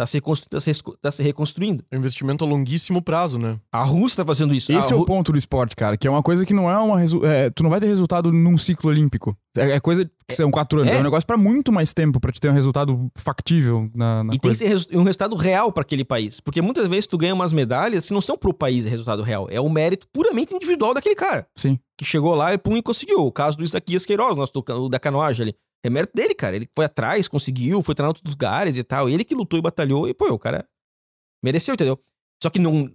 tá, se, reconstru- tá, se, tá se reconstruindo. É um investimento a longuíssimo prazo, né? A Rússia tá fazendo isso. Esse a é o ponto do esporte, cara, que é uma coisa que não é uma. resu- é, tu não vai ter resultado num ciclo olímpico. É, é coisa que são quatro anos. É, é. um negócio pra muito mais tempo pra te ter um resultado factível na, na E tem que coisa. ser resu- um resultado real para aquele país. Porque muitas vezes tu ganha umas medalhas que não são pro país resultado real. É o mérito puramente individual daquele cara. Sim. Que chegou lá e pum e conseguiu. O caso do Isaquias Queiroz, nosso do, da canoagem ali. É mérito dele, cara. Ele foi atrás, conseguiu, foi treinar em outros lugares e tal. Ele que lutou e batalhou e, pô, o cara mereceu, entendeu? Só que não.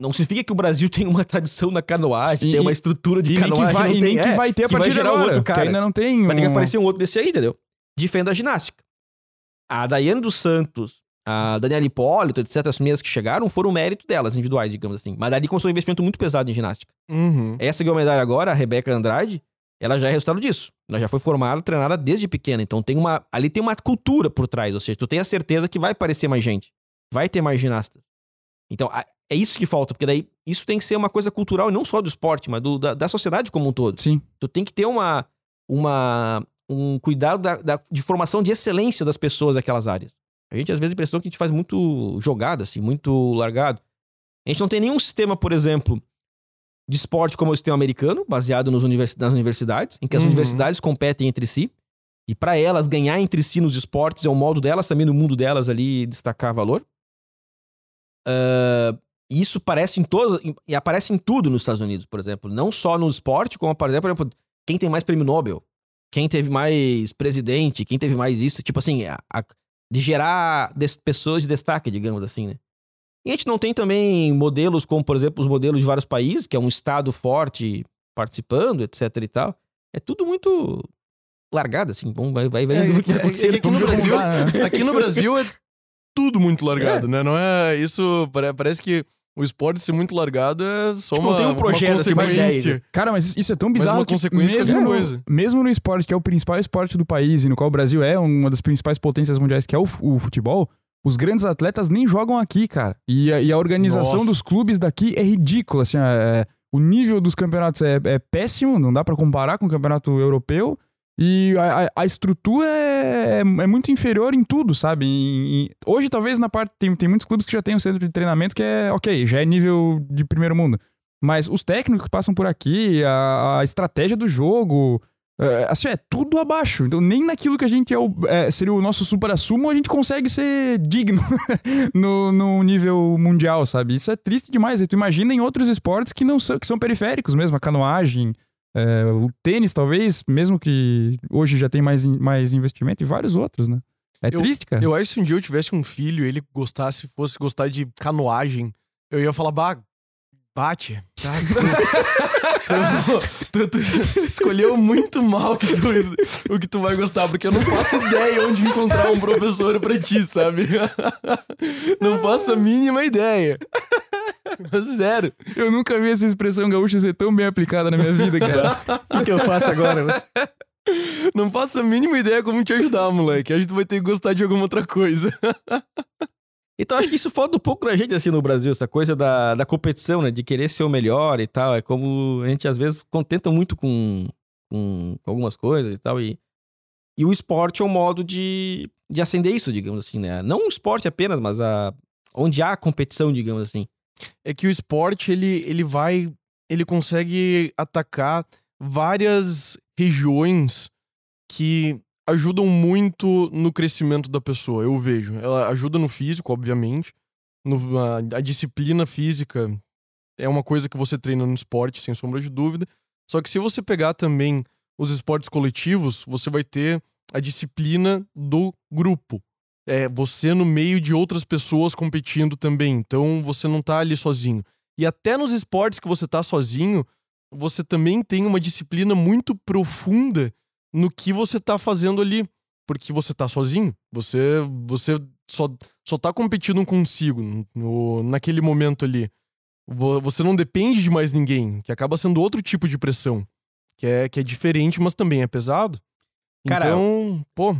Não significa que o Brasil tem uma tradição na canoagem, E- tem uma estrutura de nem que canoagem. vai, não tem, nem que é, vai ter a partir de um agora, outro que cara. ainda não tem. Vai ter que um- aparecer um outro desse aí, entendeu? Diferente da ginástica. A Daiane dos Santos, a Daniela Hipólito, etc., as primeiras que chegaram, foram mérito delas, individuais, digamos assim. Mas dali começou um investimento muito pesado em ginástica. Uhum. Essa ganhou a medalha agora, a Rebeca Andrade, ela já é resultado disso. Ela já foi formada, treinada desde pequena. Então tem uma. Ali tem uma cultura por trás. Ou seja, tu tem a certeza que vai aparecer mais gente. Vai ter mais ginastas. Então, é isso que falta, porque daí isso tem que ser uma coisa cultural, e não só do esporte, mas do- da, da sociedade como um todo. Sim. Tu tem que ter uma, uma, um cuidado da, da- de formação de excelência das pessoas daquelas áreas. A gente, às vezes, impressiona que a gente faz muito jogado, assim, muito largado. A gente não tem nenhum sistema, por exemplo, de esporte como o sistema americano, baseado nos universi- nas universidades, em que as Uhum. universidades competem entre si. E para elas, ganhar entre si nos esportes é o modo delas, também no mundo delas ali, destacar valor. Ah, isso parece em todas. em- E aparece em tudo nos Estados Unidos, por exemplo. Não só no esporte, como aparece, por exemplo, quem tem mais prêmio Nobel, quem teve mais presidente, quem teve mais isso. Tipo assim, a- a- de gerar des- pessoas de destaque, digamos assim, né? E a gente não tem também modelos como, por exemplo, os modelos de vários países, que é um estado forte participando, etc e tal. É tudo muito largado, assim. Vamos, vai, vai, vai É, vendo o que é- vai é- acontecer. é no Vamos ver como Brasil- vai. Aqui no Brasil é tudo muito largado, né? Não é. Isso pare- parece que o esporte ser muito largado é só Tipo, uma. não tem um uma projeto, assim, consequência. Cara, mas isso é tão Mas bizarro uma que consequência mesmo, uma no, coisa. mesmo no esporte, que é o principal esporte do país e no qual o Brasil é uma das principais potências mundiais, que é o, o futebol, os grandes atletas nem jogam aqui, cara. E, a- e a organização Nossa. dos clubes daqui é ridícula, assim, é- o nível dos campeonatos é, é péssimo, não dá pra comparar com o campeonato europeu. E a, a- estrutura é, é muito inferior em tudo, sabe? Hoje, talvez, na parte. Tem, tem muitos clubes que já tem um centro de treinamento que é ok, já é nível de primeiro mundo. Mas os técnicos que passam por aqui, a, a estratégia do jogo, É, assim, é tudo abaixo. Então, nem naquilo que a gente é, o- é, seria o nosso supra-sumo, a gente consegue ser digno no, no nível mundial, sabe? Isso é triste demais. E tu imagina em outros esportes que não são, que são periféricos mesmo, a canoagem, é, o tênis, talvez, mesmo que hoje já tem mais, mais investimento, e vários outros, né? É Eu- triste, cara. Eu acho que se um dia eu tivesse um filho e ele gostasse, fosse gostar de canoagem, eu ia falar, bah, bate. Tá? tu, tu- tu escolheu muito mal que tu- o que tu vai gostar, porque eu não faço ideia onde encontrar um professor pra ti, sabe? Não faço a mínima ideia. Zero. Eu nunca vi essa expressão gaúcha ser tão bem aplicada na minha vida, cara. O que, que eu faço agora? né? Não faço a mínima ideia como te ajudar, moleque. A gente vai ter que gostar de alguma outra coisa. Então acho que isso falta um pouco da gente assim no Brasil, essa coisa da, da competição, né? De querer ser o melhor e tal. É como a gente às vezes contenta muito com, com, algumas coisas e tal. E, e o esporte é um modo de, de acender isso, digamos assim, né? Não o esporte apenas, mas a, onde há competição, digamos assim. é que o esporte ele, ele vai ele consegue atacar várias regiões que ajudam muito no crescimento da pessoa, eu vejo. Ela ajuda no físico, obviamente. No- a, a disciplina física é uma coisa que você treina no esporte, sem sombra de dúvida. Só que se você pegar também os esportes coletivos, você vai ter a disciplina do grupo. É você no meio de outras pessoas competindo também. Então você não tá ali sozinho. E até nos esportes que você tá sozinho, você também tem uma disciplina muito profunda no que você tá fazendo ali. Porque você tá sozinho. Você, você só, só tá competindo consigo no, naquele momento ali. Vo- Você não depende de mais ninguém, que acaba sendo outro tipo de pressão. Que é, que é diferente, mas também é pesado. Cara, então, pô,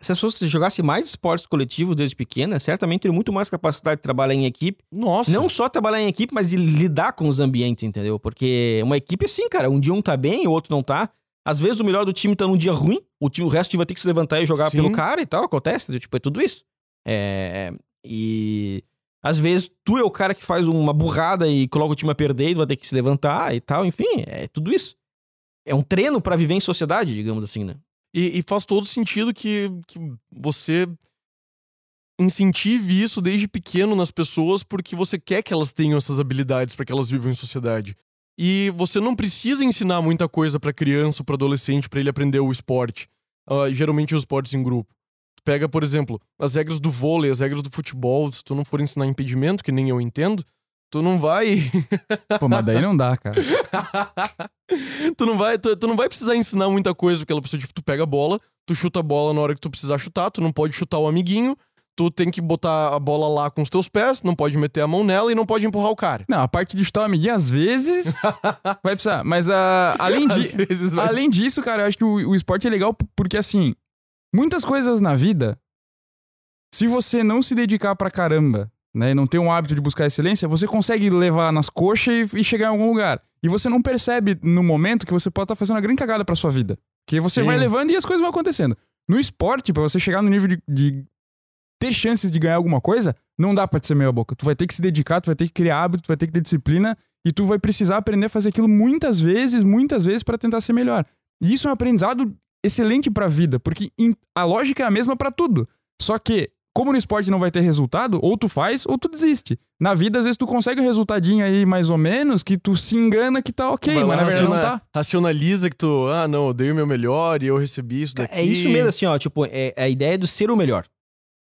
Se as pessoas jogassem mais esportes coletivos desde pequenas, certamente teriam muito mais capacidade de trabalhar em equipe. nossa. Não só trabalhar em equipe, mas de lidar com os ambientes, entendeu? Porque uma equipe é assim, cara. Um dia um tá bem, o outro não tá. Às vezes o melhor do time tá num dia ruim, o, time, o resto vai ter que se levantar e jogar Sim. pelo cara e tal. Acontece, entendeu? tipo, é tudo isso. É... E às vezes tu é o cara que faz uma burrada e coloca o time a perder e tu vai ter que se levantar e tal. Enfim, é tudo isso. É um treino pra viver em sociedade, digamos assim, né? E, e faz todo sentido que, que você incentive isso desde pequeno nas pessoas porque você quer que elas tenham essas habilidades para que elas vivam em sociedade. E você não precisa ensinar muita coisa para criança ou para adolescente para ele aprender o esporte. Ah, geralmente os esportes em grupo. Tu pega, por exemplo, as regras do vôlei, as regras do futebol, se tu não for ensinar impedimento, que nem eu entendo, tu não vai Pô, mas daí não dá, cara. tu não vai, tu, tu não vai precisar ensinar muita coisa pra aquela pessoa, tipo, tu pega a bola, tu chuta a bola na hora que tu precisar chutar, tu não pode chutar o amiguinho, tu tem que botar a bola lá com os teus pés, não pode meter a mão nela e não pode empurrar o cara. Não, a parte de chutar o amiguinho, às vezes, vai precisar. Mas ah, além, vai além disso, cara, eu acho que o, o esporte é legal porque, assim, muitas coisas na vida, se você não se dedicar pra caramba, né, e não ter um hábito de buscar excelência, você consegue levar nas coxas e, e chegar em algum lugar. E você não percebe no momento que você pode estar fazendo uma grande cagada pra sua vida. Porque você Sim. vai levando e as coisas vão acontecendo. No esporte, pra você chegar no nível de, de ter chances de ganhar alguma coisa, não dá pra te ser meia boca. Tu vai ter que se dedicar, tu vai ter que criar hábito, tu vai ter que ter disciplina e tu vai precisar aprender a fazer aquilo muitas vezes, muitas vezes pra tentar ser melhor. E isso é um aprendizado excelente pra vida, porque a lógica é a mesma pra tudo. Só que, como no esporte não vai ter resultado, ou tu faz ou tu desiste. Na vida, às vezes, tu consegue um resultadinho aí mais ou menos que tu se engana que tá ok, Vai mas na verdade não tá. Racionaliza que tu, ah, não, eu dei o meu melhor e eu recebi isso daqui. É isso mesmo, assim, ó. Tipo, é, é a ideia do ser o melhor.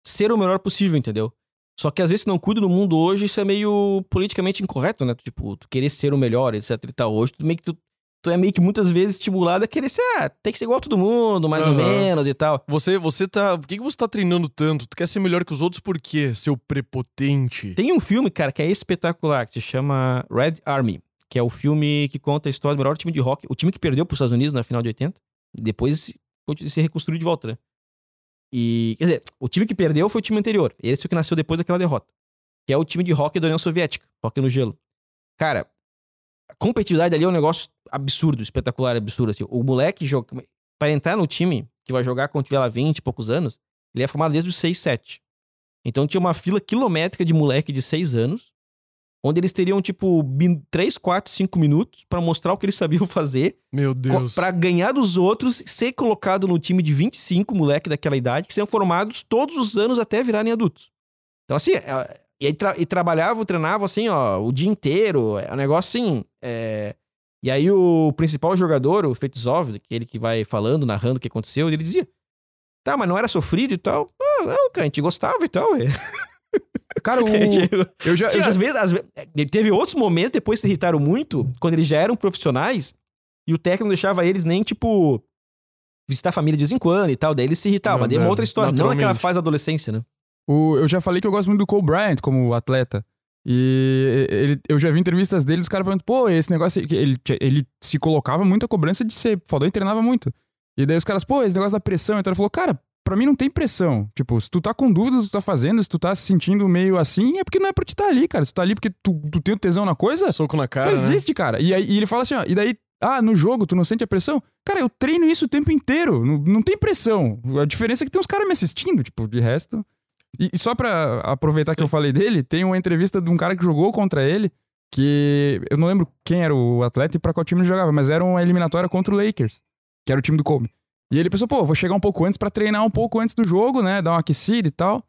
Ser o melhor possível, entendeu? Só que às vezes, se não cuida do mundo hoje, isso é meio politicamente incorreto, né? Tipo, tu querer ser o melhor, etc e tal. Hoje, tu meio que tu, tu é meio que muitas vezes estimulado a querer ser, ah, tem que ser igual a todo mundo, mais ou Aham. menos e tal. Você, você tá. Por que, que você tá treinando tanto? Tu quer ser melhor que os outros por quê, seu prepotente? Tem um filme, cara, que é espetacular, que se chama Red Army, que é o filme que conta a história do melhor time de rock, o time que perdeu pros Estados Unidos na final de 80, depois se reconstruiu de volta, né? E, quer dizer, o time que perdeu foi o time anterior. Esse é o que nasceu depois daquela derrota. Que é o time de hockey da União Soviética, hockey no gelo. Cara, a competitividade ali é um negócio absurdo, espetacular, absurdo. Assim. O moleque, para entrar no time que vai jogar quando tiver lá 20 e poucos anos, ele é formado desde os 6, 7. Então tinha uma fila quilométrica de moleque de 6 anos onde eles teriam, tipo, 3, 4, 5 minutos pra mostrar o que eles sabiam fazer, Meu Deus. pra ganhar dos outros, ser colocado no time de 25 moleque daquela idade, que seriam formados todos os anos até virarem adultos. Então, assim, é- e, aí tra- e trabalhavam, treinavam, assim, ó, o dia inteiro, é um negócio assim. é, E aí o principal jogador, o Fetzov, aquele que vai falando, narrando o que aconteceu, ele dizia: Tá, mas não era sofrido e tal. Ah, não, cara, a gente gostava e tal. é." Cara, o, eu já. eu Tinha, já- às vezes, às ve- ele teve outros momentos depois que se irritaram muito, quando eles já eram profissionais e o técnico não deixava eles nem, tipo, visitar a família de vez em quando e tal. Daí eles se irritavam. Mas daí é uma é, outra história. Não naquela fase da adolescência, né? O- eu já falei que eu gosto muito do Cole Bryant como atleta. E ele, eu já vi entrevistas dele, os caras perguntam, pô, esse negócio. Ele, ele se colocava muita cobrança de ser fodão e treinava muito. E daí os caras, pô, esse negócio da pressão. Então ele falou, cara, pra mim não tem pressão. Tipo, se tu tá com dúvidas, tu tá fazendo, se tu tá se sentindo meio assim, é porque não é pra te estar ali, cara. Se tu tá ali porque tu, tu tem o tesão na coisa, Soco na cara, não né? existe, cara. E, aí, e ele fala assim, ó, e daí, ah, no jogo tu não sente a pressão? Cara, eu treino isso o tempo inteiro, não, não tem pressão. A diferença é que tem uns caras me assistindo, tipo, de resto. E, e só pra aproveitar que eu falei dele, tem uma entrevista de um cara que jogou contra ele, que eu não lembro quem era o atleta e pra qual time ele jogava, mas era uma eliminatória contra o Lakers, que era o time do Kobe. E ele pensou, pô, vou chegar um pouco antes pra treinar um pouco antes do jogo, né, dar uma aquecida e tal.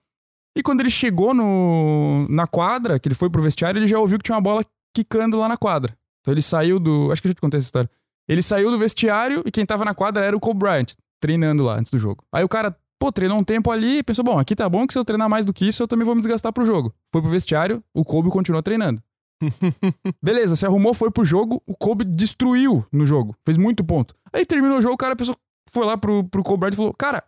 E quando ele chegou no, na quadra, que ele foi pro vestiário, ele já ouviu que tinha uma bola quicando lá na quadra. Então ele saiu do. Acho que eu já te contei essa história. Ele saiu do vestiário e quem tava na quadra era o Kobe Bryant, treinando lá antes do jogo. Aí o cara, pô, treinou um tempo ali e pensou: bom, aqui tá bom que se eu treinar mais do que isso, eu também vou me desgastar pro jogo. Foi pro vestiário, o Kobe continuou treinando. Beleza, se arrumou, foi pro jogo, o Kobe destruiu no jogo. Fez muito ponto. Aí terminou o jogo, o cara pensou, foi lá pro, pro Bryant e falou: Cara,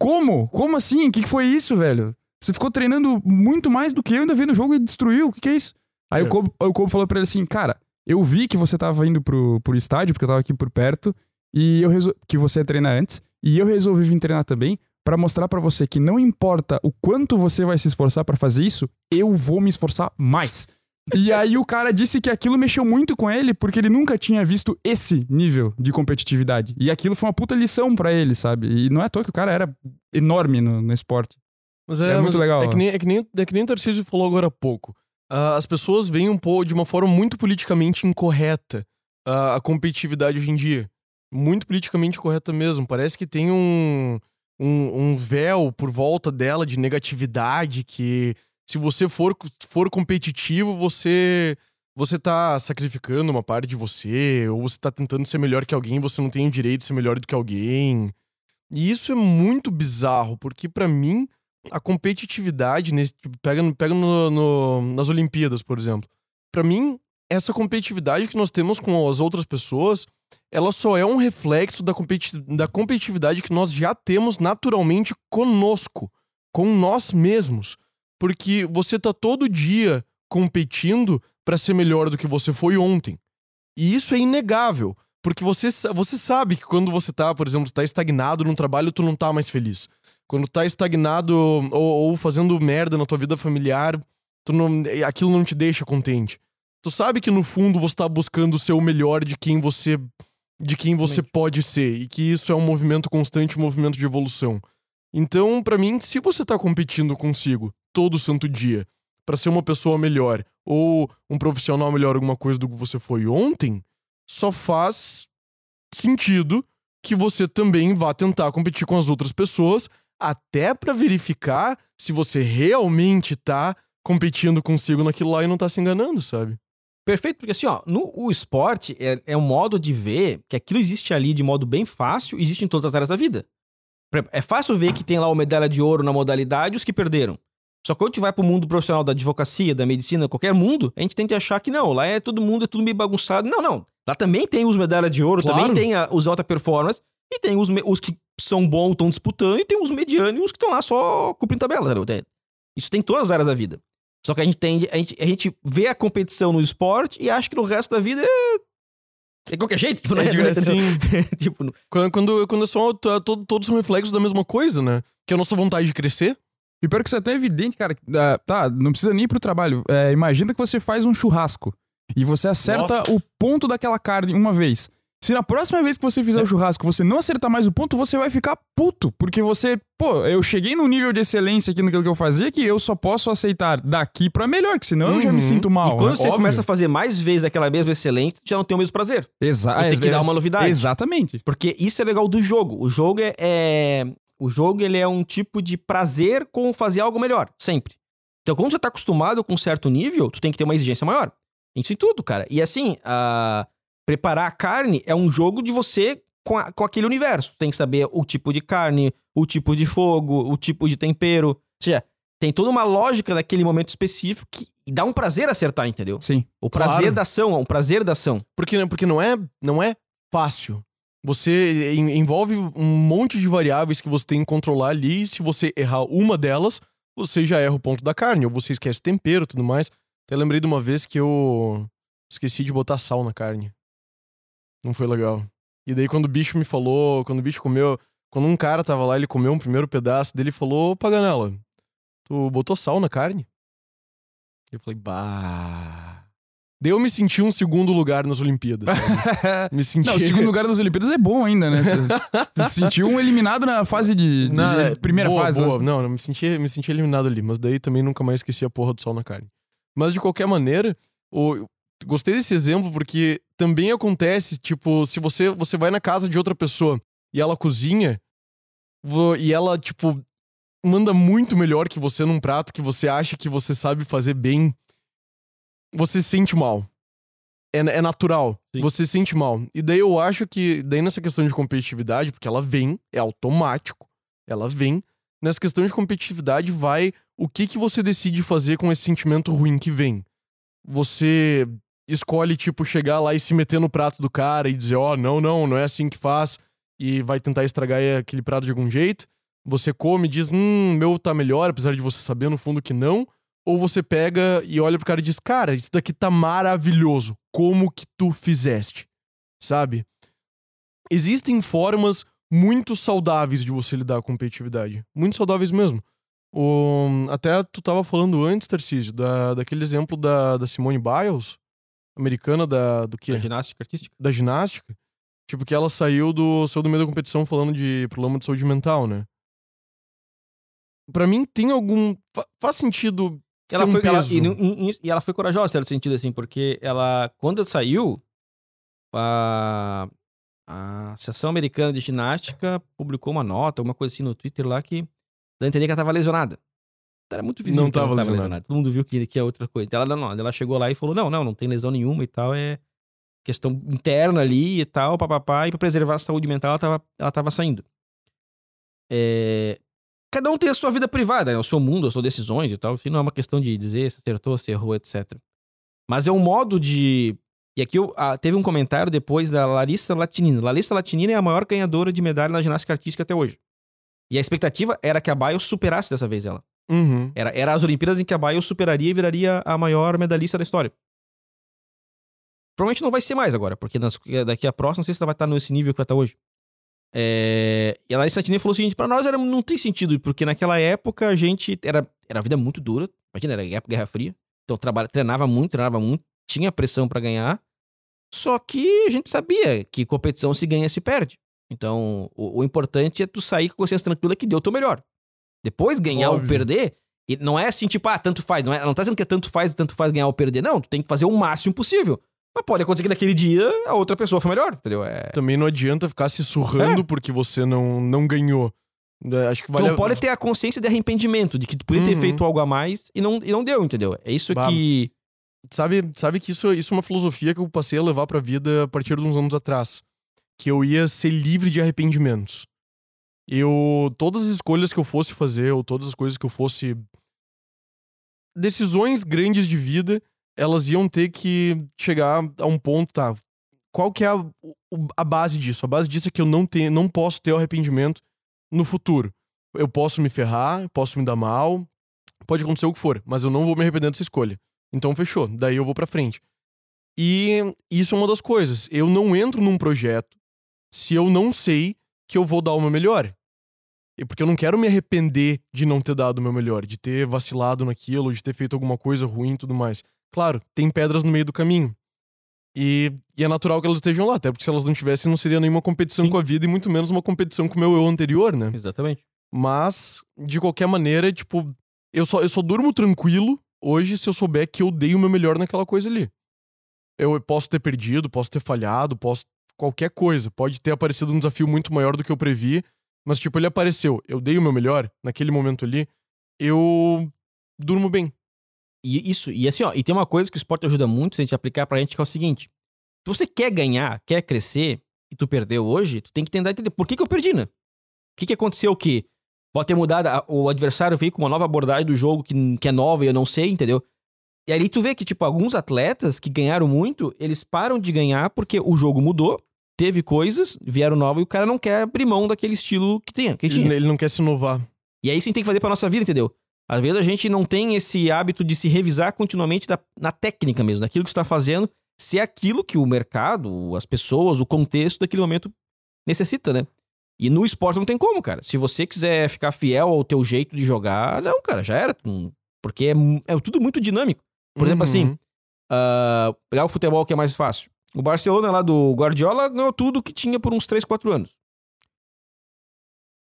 como? Como assim? O que, que foi isso, velho? Você ficou treinando muito mais do que eu, ainda vi no jogo e destruiu. O que, que é isso? Aí o, É. Kobe, o Kobe falou pra ele assim: Cara, eu vi que você tava indo pro, pro estádio, porque eu tava aqui por perto, e eu resol... que você ia treinar antes, e eu resolvi vir treinar também pra mostrar pra você que não importa o quanto você vai se esforçar pra fazer isso, eu vou me esforçar mais. E aí o cara disse que aquilo mexeu muito com ele porque ele nunca tinha visto esse nível de competitividade. E aquilo foi uma puta lição pra ele, sabe? E não é à toa que o cara era enorme no, no esporte. Mas É muito legal, É que, nem, é, que nem, é que nem o Tarcísio falou agora há pouco. Ah, as pessoas veem um pouco de uma forma muito politicamente incorreta ah, a competitividade hoje em dia. Muito politicamente incorreta mesmo. Parece que tem um, um, um véu por volta dela de negatividade que se você for, for competitivo, você você tá sacrificando uma parte de você, ou você tá tentando ser melhor que alguém, você não tem o direito de ser melhor do que alguém. E isso é muito bizarro, porque pra mim a competitividade, nesse, tipo, pega, pega no- no- nas Olimpíadas, por exemplo. Pra mim, essa competitividade que nós temos com as outras pessoas, ela só é um reflexo da, competi da competitividade que nós já temos naturalmente conosco, com nós mesmos. Porque você tá todo dia competindo pra ser melhor do que você foi ontem. E isso é inegável. Porque você, você sabe que quando você tá, por exemplo, tá estagnado num trabalho, tu não tá mais feliz. Quando tá estagnado ou, ou fazendo merda na tua vida familiar, tu não, aquilo não te deixa contente. Tu sabe que no fundo você tá buscando ser o melhor de quem você de quem você pode ser e que isso é um movimento constante, um movimento de evolução. Então, pra mim, se você tá competindo consigo todo santo dia pra ser uma pessoa melhor ou um profissional melhor, alguma coisa do que você foi ontem, só faz sentido que você também vá tentar competir com as outras pessoas, até pra verificar se você realmente tá competindo consigo naquilo lá e não tá se enganando, sabe? Perfeito, porque assim, ó, no o esporte é, é um modo de ver que aquilo existe ali de modo bem fácil, existe em todas as áreas da vida. É fácil ver que tem lá o medalha de ouro na modalidade os que perderam. Só que quando a gente vai pro mundo profissional da advocacia, da medicina, qualquer mundo, a gente tenta achar que não, lá é todo mundo, é tudo meio bagunçado. Não, não. Lá também tem os medalha de ouro, Claro. também tem a- os alta performance, e tem os, os que são bons, estão disputando, e tem os medianos e os que estão lá só cumprindo tabela. né? Isso tem em todas as áreas da vida. Só que a gente tende, a gente, a gente vê a competição no esporte e acha que no resto da vida é. É qualquer jeito, tipo, né? É, de- assim, tipo, quando, quando, quando é todos são reflexos da mesma coisa, né? Que é a nossa vontade de crescer. E pior que isso é tão evidente, cara. que, tá, não precisa nem ir pro trabalho. É, imagina que você faz um churrasco e você acerta Nossa. o ponto daquela carne uma vez. Se na próxima vez que você fizer o churrasco você não acertar mais o ponto, você vai ficar puto. Porque você, pô, eu cheguei num nível de excelência aqui naquilo que eu fazia que eu só posso aceitar daqui pra melhor, que senão eu já me Uhum. sinto mal. e quando né? você Óbvio. começa a fazer mais vezes aquela mesma excelência, já não tem o mesmo prazer. Exa Tu tem que é- dar uma novidade. Exatamente. Porque isso é legal do jogo. O jogo é, é- o jogo ele é um tipo de prazer com fazer algo melhor, sempre. Então, quando você tá acostumado com um certo nível, tu tem que ter uma exigência maior. Isso em tudo, cara. E assim, a- preparar a carne é um jogo de você com, a- com aquele universo. Tem que saber o tipo de carne, o tipo de fogo, o tipo de tempero. Ou seja, tem toda uma lógica daquele momento específico que dá um prazer acertar, entendeu? Sim. O prazer Claro. da ação, o prazer da ação. Porque, porque não, é, não é fácil. Você en- envolve um monte de variáveis que você tem que controlar ali. E se você errar uma delas, você já erra o ponto da carne. Ou você esquece o tempero e tudo mais. Até lembrei de uma vez que eu esqueci de botar sal na carne. Não foi legal. E daí quando o bicho me falou, quando o bicho comeu, quando um cara tava lá, ele comeu um primeiro pedaço dele falou, Paganela, tu botou sal na carne? Eu falei, bah. Daí eu me senti um segundo lugar nas Olimpíadas. sabe? me senti. Não, o segundo lugar das Olimpíadas é bom ainda, né? Você, se sentiu um eliminado na fase de. de- Não, é, primeira boa, fase. Boa. né? Não, não me senti, me senti eliminado ali, mas daí também nunca mais esqueci a porra do sal na carne. Mas de qualquer maneira, o, gostei desse exemplo porque também acontece, tipo, se você, você vai na casa de outra pessoa e ela cozinha e ela, tipo, manda muito melhor que você num prato que você acha que você sabe fazer bem, você se sente mal. É, é natural. Sim. Você se sente mal. E daí eu acho que, daí nessa questão de competitividade, porque ela vem, é automático, ela vem. Nessa questão de competitividade, vai o que, que você decide fazer com esse sentimento ruim que vem. Você escolhe, tipo, chegar lá e se meter no prato do cara e dizer, ó, não, não, não é assim que faz, e vai tentar estragar aquele prato de algum jeito. Você come e diz, hum, meu tá melhor, apesar de você saber no fundo que não. Ou você pega e olha pro cara e diz, cara, isso daqui tá maravilhoso. Como que tu fizeste? Sabe? Existem formas muito saudáveis de você lidar com competitividade. Muito saudáveis mesmo. O, até tu tava falando antes, Tarcísio, da, daquele exemplo da, da Simone Biles, americana da, do que? Da ginástica artística. Da ginástica. Tipo, que ela saiu do, saiu do meio da competição falando de problema de saúde mental, né? Pra mim, tem algum. fa- faz sentido. Ela um foi, ela- e, e- e- ela foi corajosa, certo sentido, assim, porque ela, quando ela saiu, a, a Associação Americana de Ginástica publicou uma nota, alguma coisa assim no Twitter lá que dá a entender que ela tava lesionada. Era muito visível Não que ela tava lesionada. Todo mundo viu que, que é outra coisa. Ela, não, ela chegou lá e falou: não, não, não tem lesão nenhuma e tal, é questão interna ali e tal, papapá, e pra preservar a saúde mental ela tava, ela tava saindo. É, cada um tem a sua vida privada, né? o seu mundo, as suas decisões e tal. Enfim, não é uma questão de dizer se acertou, se errou, etc. Mas é um modo de. E aqui eu, ah, teve um comentário depois da Larissa Latinina. Larissa Latinina é a maior ganhadora de medalha na ginástica artística até hoje. E a expectativa era que a Biles superasse dessa vez ela. Uhum. Era, era as Olimpíadas em que a Biles superaria e viraria a maior medalhista da história. Provavelmente não vai ser mais agora, porque nas- daqui a próxima, não sei se ela vai estar nesse nível que vai estar hoje. É, E a Larissa Latinina falou o seguinte: pra nós era, não tem sentido, porque naquela época a gente. Era, era vida muito dura. Imagina, era época Guerra Fria. Então trabalha, treinava muito, treinava muito, tinha pressão pra ganhar. Só que a gente sabia que competição se ganha se perde. Então, o, o importante é tu sair com a consciência tranquila que deu o teu melhor. Depois ganhar ou Óbvio. perder, e não é assim, tipo, ah, tanto faz. Não, é, não tá dizendo que é tanto faz, tanto faz ganhar ou perder. Não, tu tem que fazer o máximo possível. Mas pode acontecer que naquele dia a outra pessoa foi melhor, entendeu? É... Também não adianta ficar se surrando porque você não, não ganhou. É, Acho que vale. a- pode ter a consciência de arrependimento, de que tu podia ter Uhum. feito algo a mais e não, e não deu, entendeu? É isso Bah. que. Sabe, sabe que isso, isso é uma filosofia que eu passei a levar pra vida a partir de uns anos atrás. Que eu ia ser livre de arrependimentos. Eu. Todas as escolhas que eu fosse fazer, ou todas as coisas que eu fosse. Decisões grandes de vida, elas iam ter que chegar a um ponto, tá? Qual que é a, a base disso? A base disso é que eu não, tenho, não posso ter arrependimento no futuro. Eu posso me ferrar, posso me dar mal, pode acontecer o que for, mas eu não vou me arrepender dessa escolha. Então fechou, daí eu vou pra frente. E isso é uma das coisas. Eu não entro num projeto se eu não sei que eu vou dar o meu melhor. Porque eu não quero me arrepender de não ter dado o meu melhor, de ter vacilado naquilo, de ter feito alguma coisa ruim e tudo mais. Claro, tem pedras no meio do caminho. E, e é natural que elas estejam lá, até porque se elas não tivessem, não seria nenhuma competição Sim. com a vida e muito menos uma competição com o meu eu anterior, né? Exatamente. Mas, de qualquer maneira, tipo, eu só, eu só durmo tranquilo hoje se eu souber que eu dei o meu melhor naquela coisa ali. Eu posso ter perdido, posso ter falhado, posso. qualquer coisa. Pode ter aparecido um desafio muito maior do que eu previ, mas, tipo, ele apareceu. Eu dei o meu melhor naquele momento ali, eu durmo bem. E isso, e assim, ó, e tem uma coisa que o esporte ajuda muito se a gente aplicar pra gente, que é o seguinte: se você quer ganhar, quer crescer, e tu perdeu hoje, tu tem que tentar entender por que, que eu perdi, né? O que, que aconteceu que pode ter mudado, a- o adversário veio com uma nova abordagem do jogo que, que é nova e eu não sei, entendeu? E ali tu vê que, tipo, alguns atletas que ganharam muito, eles param de ganhar porque o jogo mudou, teve coisas, vieram novas e o cara não quer abrir mão daquele estilo que tinha. Que Ele, tinha. ele não quer se inovar. E é isso que a gente tem que fazer pra nossa vida, entendeu? Às vezes a gente não tem esse hábito de se revisar continuamente da- na técnica mesmo, naquilo que você tá fazendo, se é aquilo que o mercado, as pessoas, o contexto daquele momento necessita, né? E no esporte não tem como, cara. Se você quiser ficar fiel ao teu jeito de jogar, não, cara, já era. Hum, Porque é, é tudo muito dinâmico. Por exemplo, assim, Uhum. ah, pegar o futebol que é mais fácil. O Barcelona lá do Guardiola ganhou tudo que tinha por uns 3, 4 anos.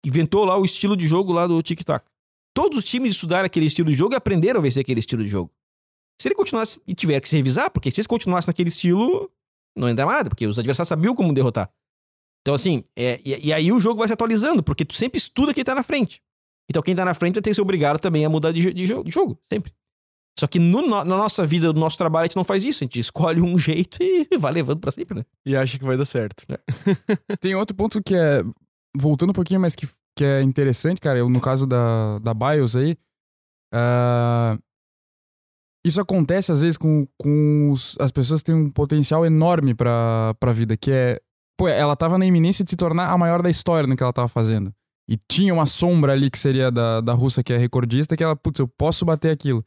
Inventou lá o estilo de jogo lá do tic-tac. Todos os times estudaram aquele estilo de jogo e aprenderam a vencer aquele estilo de jogo. Se ele continuasse e tiver que se revisar, porque se eles continuassem naquele estilo, não ia dar nada, porque os adversários sabiam como derrotar. Então, assim, é, e, e aí o jogo vai se atualizando, porque tu sempre estuda quem tá na frente. Então, quem tá na frente vai ter que ser obrigado também a mudar de, de de jogo, sempre. Só que no- na nossa vida, no nosso trabalho, a gente não faz isso. A gente escolhe um jeito e vai levando pra sempre, né? E acha que vai dar certo. Tem outro ponto que é. Voltando um pouquinho, mas que, que é interessante, cara. Eu, no caso da, da BIOS aí. ah, isso acontece às vezes com, com os- as pessoas que têm um potencial enorme pra, pra vida, que é. Pô, ela tava na iminência de se tornar a maior da história no que ela tava fazendo. E tinha uma sombra ali que seria da, da russa, que é recordista, que ela, putz, eu posso bater aquilo.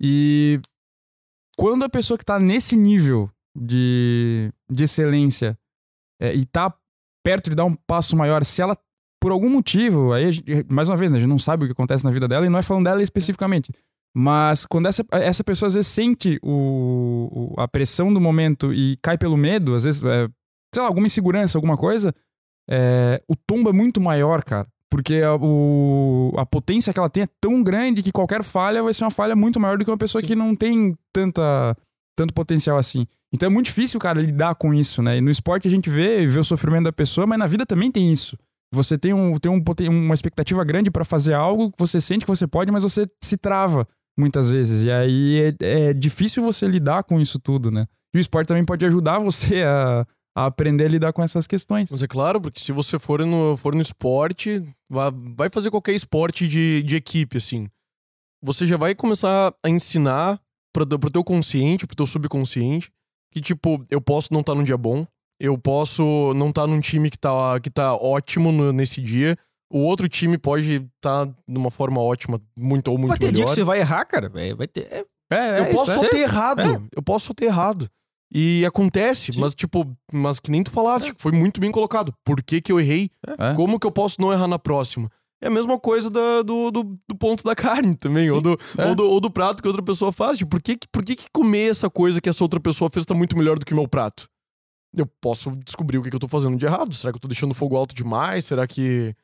E quando a pessoa que tá nesse nível de, de excelência é, e tá perto de dar um passo maior, se ela, por algum motivo, aí, a gente- mais uma vez, né, a gente não sabe o que acontece na vida dela e não é falando dela especificamente. Mas quando essa, essa pessoa às vezes sente o, o- a pressão do momento e cai pelo medo, às vezes, é, sei lá, alguma insegurança, alguma coisa, é, o tombo é muito maior, cara. Porque a, o- a potência que ela tem é tão grande que qualquer falha vai ser uma falha muito maior do que uma pessoa que não tem tanta, tanto potencial assim. Então é muito difícil, cara, lidar com isso, né? E no esporte a gente vê, vê o sofrimento da pessoa, mas na vida também tem isso. Você tem, um, tem um, uma expectativa grande pra fazer algo que você sente que você pode, mas você se trava muitas vezes. E aí é, é difícil você lidar com isso tudo, né? E o esporte também pode ajudar você a, a aprender a lidar com essas questões. Mas é claro, porque se você for no, for no esporte, vai, vai fazer qualquer esporte de, de equipe, assim. Você já vai começar a ensinar pra, pro teu consciente, pro teu subconsciente, que, tipo, eu posso não estar num dia bom, eu posso não estar num time que tá, que tá ótimo no- nesse dia, o outro time pode estar de uma forma ótima, muito ou muito vai ter dia melhor. que você vai errar, cara. Vai, vai ter. é- É, Eu posso isso, só é. ter errado. É. Eu posso só ter errado. E acontece, Sim. mas tipo, mas que nem tu falaste, foi muito bem colocado. Por que que eu errei? É. Como que eu posso não errar na próxima? É a mesma coisa da- do, do, do ponto da carne também, ou do, É. ou, do, ou do prato que outra pessoa faz. Tipo, por que, que- por que, que comer essa coisa que essa outra pessoa fez tá muito melhor do que o meu prato? Eu posso descobrir o que, que eu tô fazendo de errado. Será que eu tô deixando o fogo alto demais? Será que.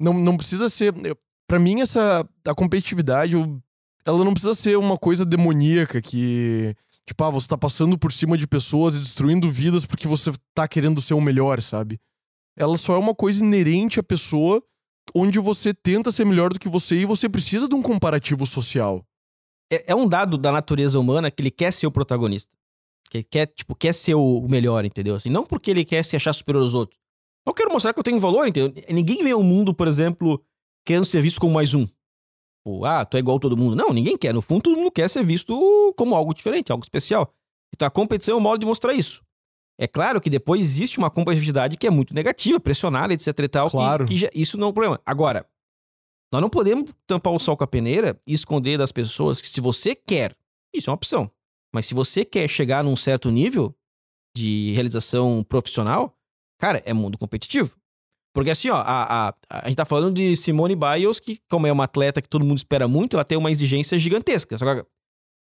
Não, não precisa ser. eu- Pra mim, essa. A competitividade, eu- ela não precisa ser uma coisa demoníaca que. Tipo, ah, você tá passando por cima de pessoas e destruindo vidas porque você tá querendo ser o melhor, sabe? Ela só é uma coisa inerente à pessoa onde você tenta ser melhor do que você e você precisa de um comparativo social. é, é um dado da natureza humana que ele quer ser o protagonista. Que ele quer, tipo, quer ser o melhor, entendeu? Assim, não porque ele quer se achar superior aos outros. Eu quero mostrar que eu tenho valor, entendeu? Ninguém vem ao mundo, por exemplo, querendo ser visto como mais um. Tipo, ah, tu é igual a todo mundo. Não, ninguém quer. No fundo, todo mundo quer ser visto como algo diferente, algo especial. Então a competição é um modo de mostrar isso. É claro que depois existe uma competitividade que é muito negativa, pressionada, etc e tal. que- Claro. Que, já- isso não é um problema. Agora, nós não podemos tampar o sol com a peneira e esconder das pessoas que se você quer, isso é uma opção. Mas se você quer chegar num certo nível de realização profissional, cara, é mundo competitivo. Porque assim, ó, a, a, a gente tá falando de Simone Biles, que como é uma atleta que todo mundo espera muito, ela tem uma exigência gigantesca. Só que,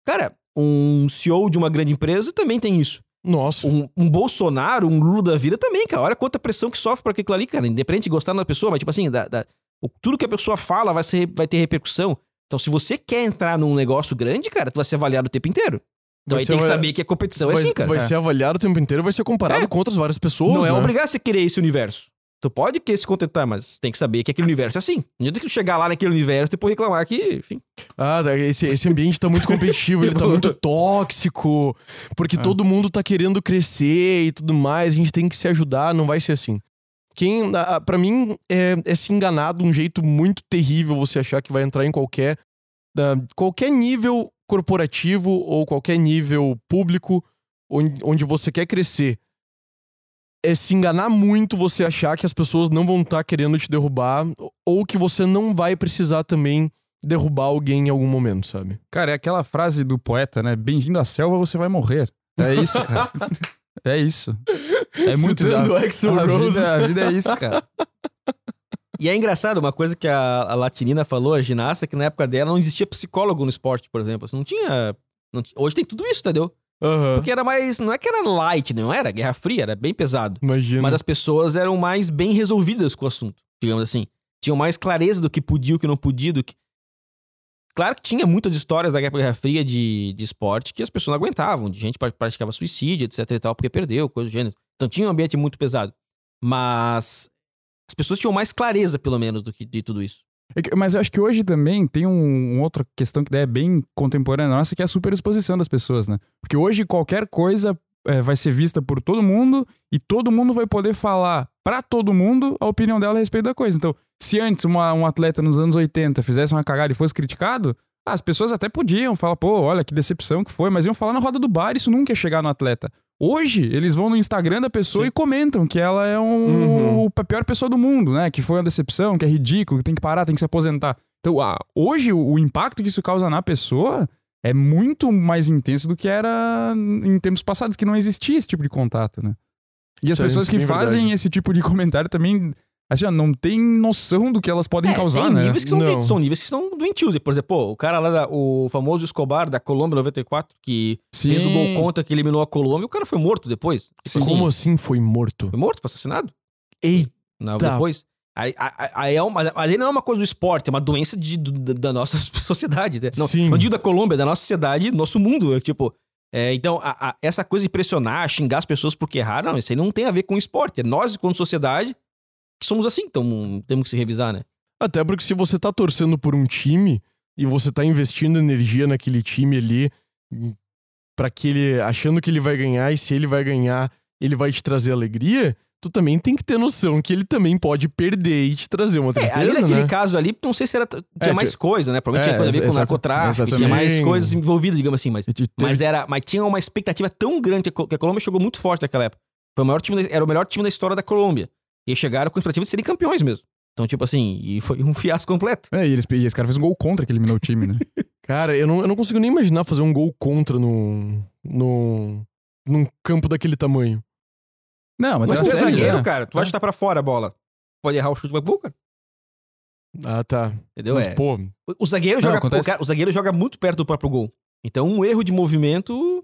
cara, um CEO de uma grande empresa também tem isso. Nossa. Um, um Bolsonaro, um Lula da vida também, cara. Olha quanta pressão que sofre por aquilo ali, cara. Independente de gostar da pessoa, mas tipo assim, da, da- o- tudo que a pessoa fala vai, ser, vai ter repercussão. Então, se você quer entrar num negócio grande, cara, tu vai ser avaliado o tempo inteiro. Então Vai aí tem que saber que a competição é vai assim, cara. vai ser avaliado o tempo inteiro, vai ser comparado com outras várias pessoas. Não é né? obrigado você querer esse universo. Tu pode querer se contentar, mas tem que saber que aquele universo é assim. Não adianta que tu chegar lá naquele universo e depois reclamar que, enfim. Ah, tá, esse, esse ambiente tá muito competitivo, ele tá muito tóxico, porque É. todo mundo tá querendo crescer e tudo mais, a gente tem que se ajudar, não vai ser assim. Quem, ah, para mim, é, é se enganar de um jeito muito terrível você achar que vai entrar em qualquer, qualquer nível corporativo ou qualquer nível público onde, onde você quer crescer. É se enganar muito você achar que as pessoas não vão estar querendo te derrubar ou que você não vai precisar também derrubar alguém em algum momento, sabe? Cara, é aquela frase do poeta, né? Bem-vindo à selva, você vai morrer. É isso, cara. é isso. É muito Citando a, Axl a Rose. vida, a vida é isso, cara. E é engraçado, uma coisa que a, a Latinina falou, a ginasta, que na época dela não existia psicólogo no esporte, por exemplo. Assim, Não tinha. não hoje tem tudo isso, entendeu? Aham. Porque era mais. Não é que era light, não era Guerra Fria, era bem pesado. Imagina. Mas as pessoas eram mais bem resolvidas com o assunto, digamos assim. Tinham mais clareza do que podia e o que não podia. Do que... Claro que tinha muitas histórias da Guerra Fria de, de esporte que as pessoas não aguentavam, de gente que praticava suicídio, etc e tal, porque perdeu, coisa do gênero. Então tinha um ambiente muito pesado. Mas as pessoas tinham mais clareza, pelo menos, do que de tudo isso. É Mas eu acho que hoje também tem um, uma outra questão que é bem contemporânea nossa, que é a superexposição das pessoas, né? Porque hoje qualquer coisa é, vai ser vista por todo mundo e todo mundo vai poder falar pra todo mundo a opinião dela a respeito da coisa. Então, se antes uma- um atleta nos anos 80 fizesse uma cagada e fosse criticado, as pessoas até podiam falar, pô, olha que decepção que foi, mas iam falar na roda do bar, isso nunca ia chegar no atleta. Hoje, eles vão no Instagram da pessoa Sim. e comentam que ela é um, Uhum. a pior pessoa do mundo, né? Que foi uma decepção, que é ridículo, que tem que parar, tem que se aposentar. Então, ah, hoje, o, impacto que isso causa na pessoa é muito mais intenso do que era em tempos passados, que não existia esse tipo de contato, né? E as é- pessoas é que bem fazem esse tipo de comentário também, assim, ó, não tem noção do que elas podem causar, É, tem né? níveis que são, Não. são níveis que são doentios. Por exemplo, pô, o cara lá, da- o famoso Escobar da Colômbia 94, que Sim. fez o gol contra que eliminou a Colômbia, o cara foi morto depois. Tipo Sim. assim, Como assim foi morto? Foi morto, foi assassinado. Eita. Não, depois. Aí, aí- aí é uma, mas aí não é uma coisa do esporte, é uma doença de, do- da, da nossa sociedade. Né? Não, Sim. não digo da Colômbia, da nossa sociedade, do nosso mundo. né? Tipo, é, então, a- a- essa coisa de pressionar, xingar as pessoas porque erraram, não, isso aí não tem a ver com esporte. É nós, como sociedade, que somos assim, então temos que se revisar, né? Até porque se você tá torcendo por um time e você tá investindo energia naquele time ali para que ele achando que ele vai ganhar e se ele vai ganhar, ele vai te trazer alegria, tu também tem que ter noção que ele também pode perder e te trazer uma É, tristeza, ali naquele né? caso ali, não sei se era, tinha É, mais coisa, né? Provavelmente é, tinha coisa a ver com narcotráfico, tinha mais coisas envolvidas, digamos assim, mas te- teve- Mas era, mas tinha uma expectativa tão grande que a Colômbia chegou muito forte naquela época. Foi o maior time, era o melhor time da história da Colômbia. E chegaram com a expectativa de serem campeões mesmo. Então, tipo assim, e foi um fiasco completo. É, e, eles, e esse cara fez um gol contra que eliminou o time, né? Cara, eu não, eu não consigo nem imaginar fazer um gol contra no, no, num campo daquele tamanho. Não, mas, Mas tem tu é zagueiro, né? cara. Tu vai chutar pra fora a bola. Pode errar o chute, vai pro gol, cara. Ah, tá. Entendeu? Mas, É. pô, O- O zagueiro, Não, joga, acontece. o, cara- o zagueiro joga muito perto do próprio gol. Então, um erro de movimento.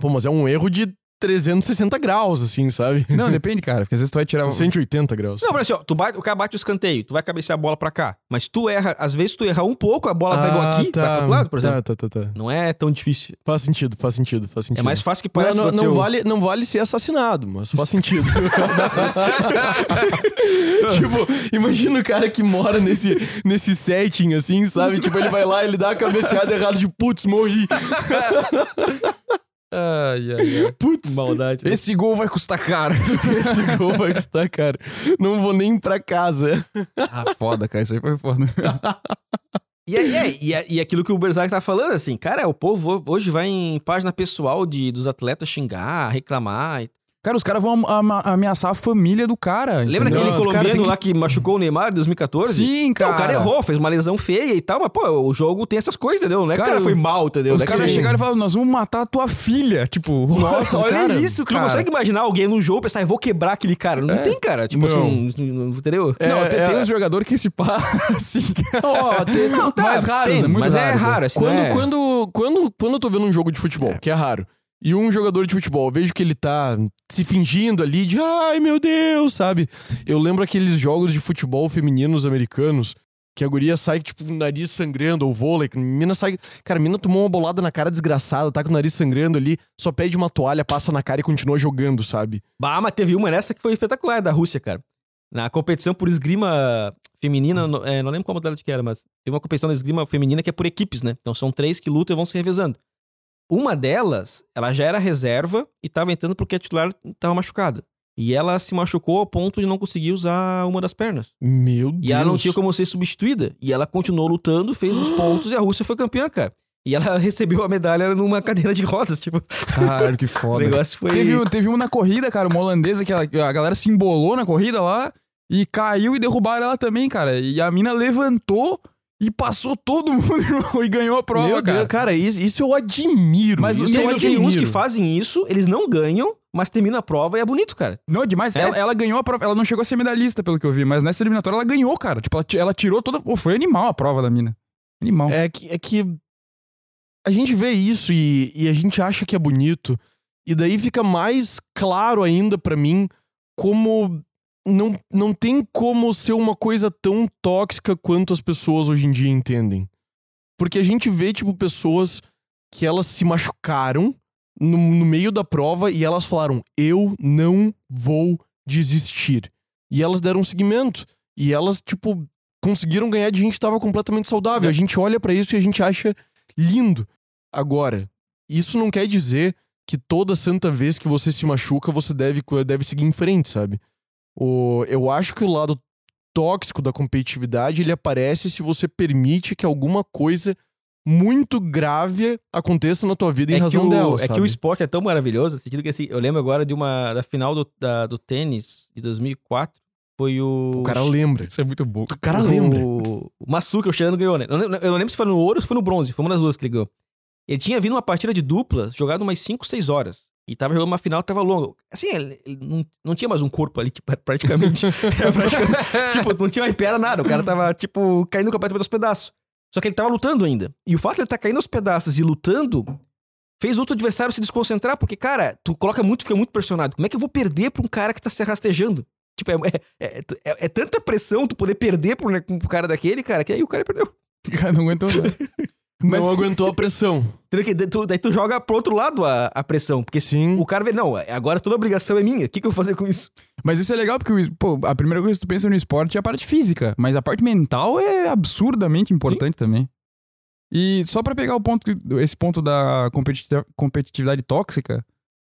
pô, mas é um erro de 360 graus, assim, sabe? Não, depende, cara, porque às vezes tu vai tirar... um- 180 graus. Não, mas assim, ó, tu bate, o cara bate o escanteio, tu vai cabecear a bola pra cá. Mas tu erra, às vezes tu erra um pouco, a bola pegou Ah, aqui, vai pro outro lado, por exemplo. Tá, tá, tá, tá. Não é tão difícil. Faz sentido, faz sentido, faz sentido. É mais fácil que Não, parece não, não aconteceu- vale, não vale ser assassinado, mas faz sentido. tipo, imagina o cara que mora nesse, nesse setting, assim, sabe? Tipo, ele vai lá, ele dá a cabeceada errada de putz, morri. Ai, ai, ai. Putz, Maldade. Esse gol vai custar caro. esse gol vai custar, cara. Não vou nem pra casa. ah, foda, cara, isso aí foi foda. E, é, é, e, é- e aquilo que o Berzac tá falando, assim, cara, o povo hoje vai em página pessoal de, dos atletas xingar, reclamar. Cara, os caras vão ama- ameaçar a família do cara. Lembra entendeu? aquele Não, os cara colombiano tem que- lá que machucou o Neymar em 2014? Sim, cara. o cara errou, fez uma lesão feia e tal, mas, pô, o jogo tem essas coisas, entendeu? Não é que o Cara, cara foi mal, entendeu? Os Não é que caras chegaram e falaram, nós vamos matar a tua filha. Tipo, Nossa, olha cara, isso, Tu cara. não consegue imaginar alguém no jogo pensar, eu vou quebrar aquele cara. Não É. tem, cara. Tipo Não. assim, não- entendeu? Não, É, tem, é- tem uns jogadores que se pá, assim, Ó, tem- Não, tá, mais raros, tem, né? Muito mas é raros, né? raro, assim, Quando, não é... quando, quando, quando eu tô vendo um jogo de futebol, que é raro, e um jogador de futebol, vejo que ele tá se fingindo ali de ai meu Deus, sabe? Eu lembro aqueles jogos de futebol femininos americanos que a guria sai, tipo, com o nariz sangrando, ou vôlei, mina sai. Cara, a mina tomou uma bolada na cara desgraçada, tá com o nariz sangrando ali, só pede uma toalha, passa na cara e continua jogando, sabe? Bah, mas teve uma nessa que foi espetacular, da Rússia, cara. Na competição por esgrima feminina, no- é, não lembro qual modalidade que era, mas teve uma competição de esgrima feminina que é por equipes, né? Então são três que lutam e vão se revezando. Uma delas, ela já era reserva e tava entrando porque a titular tava machucada. E ela se machucou ao ponto de não conseguir usar uma das pernas. Meu Deus. E ela não tinha como ser substituída. E ela continuou lutando, fez os pontos e a Rússia foi campeã, cara. E ela recebeu a medalha numa cadeira de rodas, tipo, Caralho, que o foda. negócio foi... Teve, teve uma na corrida, cara, uma holandesa que a galera se embolou na corrida lá e caiu e derrubaram ela também, cara. E a mina levantou e passou todo mundo irmão, e ganhou a prova, Meu cara. Deus, cara, isso, isso eu admiro. Mas isso eu tem uns que fazem isso, eles não ganham, mas terminam a prova e é bonito, cara. Não, demais. É. Ela, ela ganhou a prova. Ela não chegou a ser medalhista, pelo que eu vi, mas nessa eliminatória ela ganhou, cara. Tipo, ela, ela tirou toda. Pô, foi animal a prova da mina. Animal. É que, é que a gente vê isso e, e a gente acha que é bonito. E daí fica mais claro ainda pra mim como não, não tem como ser uma coisa tão tóxica quanto as pessoas hoje em dia entendem. Porque a gente vê, tipo, pessoas que elas se machucaram no, no meio da prova e elas falaram: Eu não vou desistir. E elas deram seguimento. E elas, tipo, conseguiram ganhar de gente que tava completamente saudável. A gente olha pra isso e a gente acha lindo. Agora, isso não quer dizer que toda santa vez que você se machuca, você deve, deve seguir em frente, sabe? O, eu acho que o lado tóxico da competitividade, ele aparece se você permite que alguma coisa muito grave aconteça na tua vida em é razão que o, dela, É sabe? que o esporte é tão maravilhoso, no sentido que assim, eu lembro agora de uma da final do, da- do tênis de 2004, foi o... O cara lembra. Isso é muito bom. O cara lembra. O, o Masuka, o Shirano ganhou, né? Eu não, eu não lembro se foi no ouro ou se foi no bronze, foi uma das duas que ele ganhou. Ele tinha vindo uma partida de duplas, jogado umas 5, 6 horas. E tava jogando uma final, tava longa. Assim, ele, ele não, não tinha mais um corpo ali, tipo, praticamente. Praticamente- tipo, não tinha mais perna, nada. O cara tava, tipo, caindo completamente aos pedaços. Só que ele tava lutando ainda. E o fato de ele estar caindo aos pedaços e lutando fez outro adversário se desconcentrar, porque, cara, tu coloca muito, fica muito pressionado. Como é que eu vou perder pra um cara que tá se rastejando? Tipo, é, é, é- é tanta pressão tu poder perder pro, né, pro cara daquele, cara, que aí o cara perdeu. Cara, não aguentou nada. Não aguentou a pressão. Tu- Daí tu joga pro outro lado a, a pressão. Porque Sim. o cara vê, não, agora toda obrigação é minha. O que, que eu vou fazer com isso? Mas isso é legal porque, pô, a primeira coisa que tu pensa no esporte é a parte física, mas a parte mental é absurdamente importante também. E só pra pegar o ponto, esse ponto da competiti- competitividade tóxica,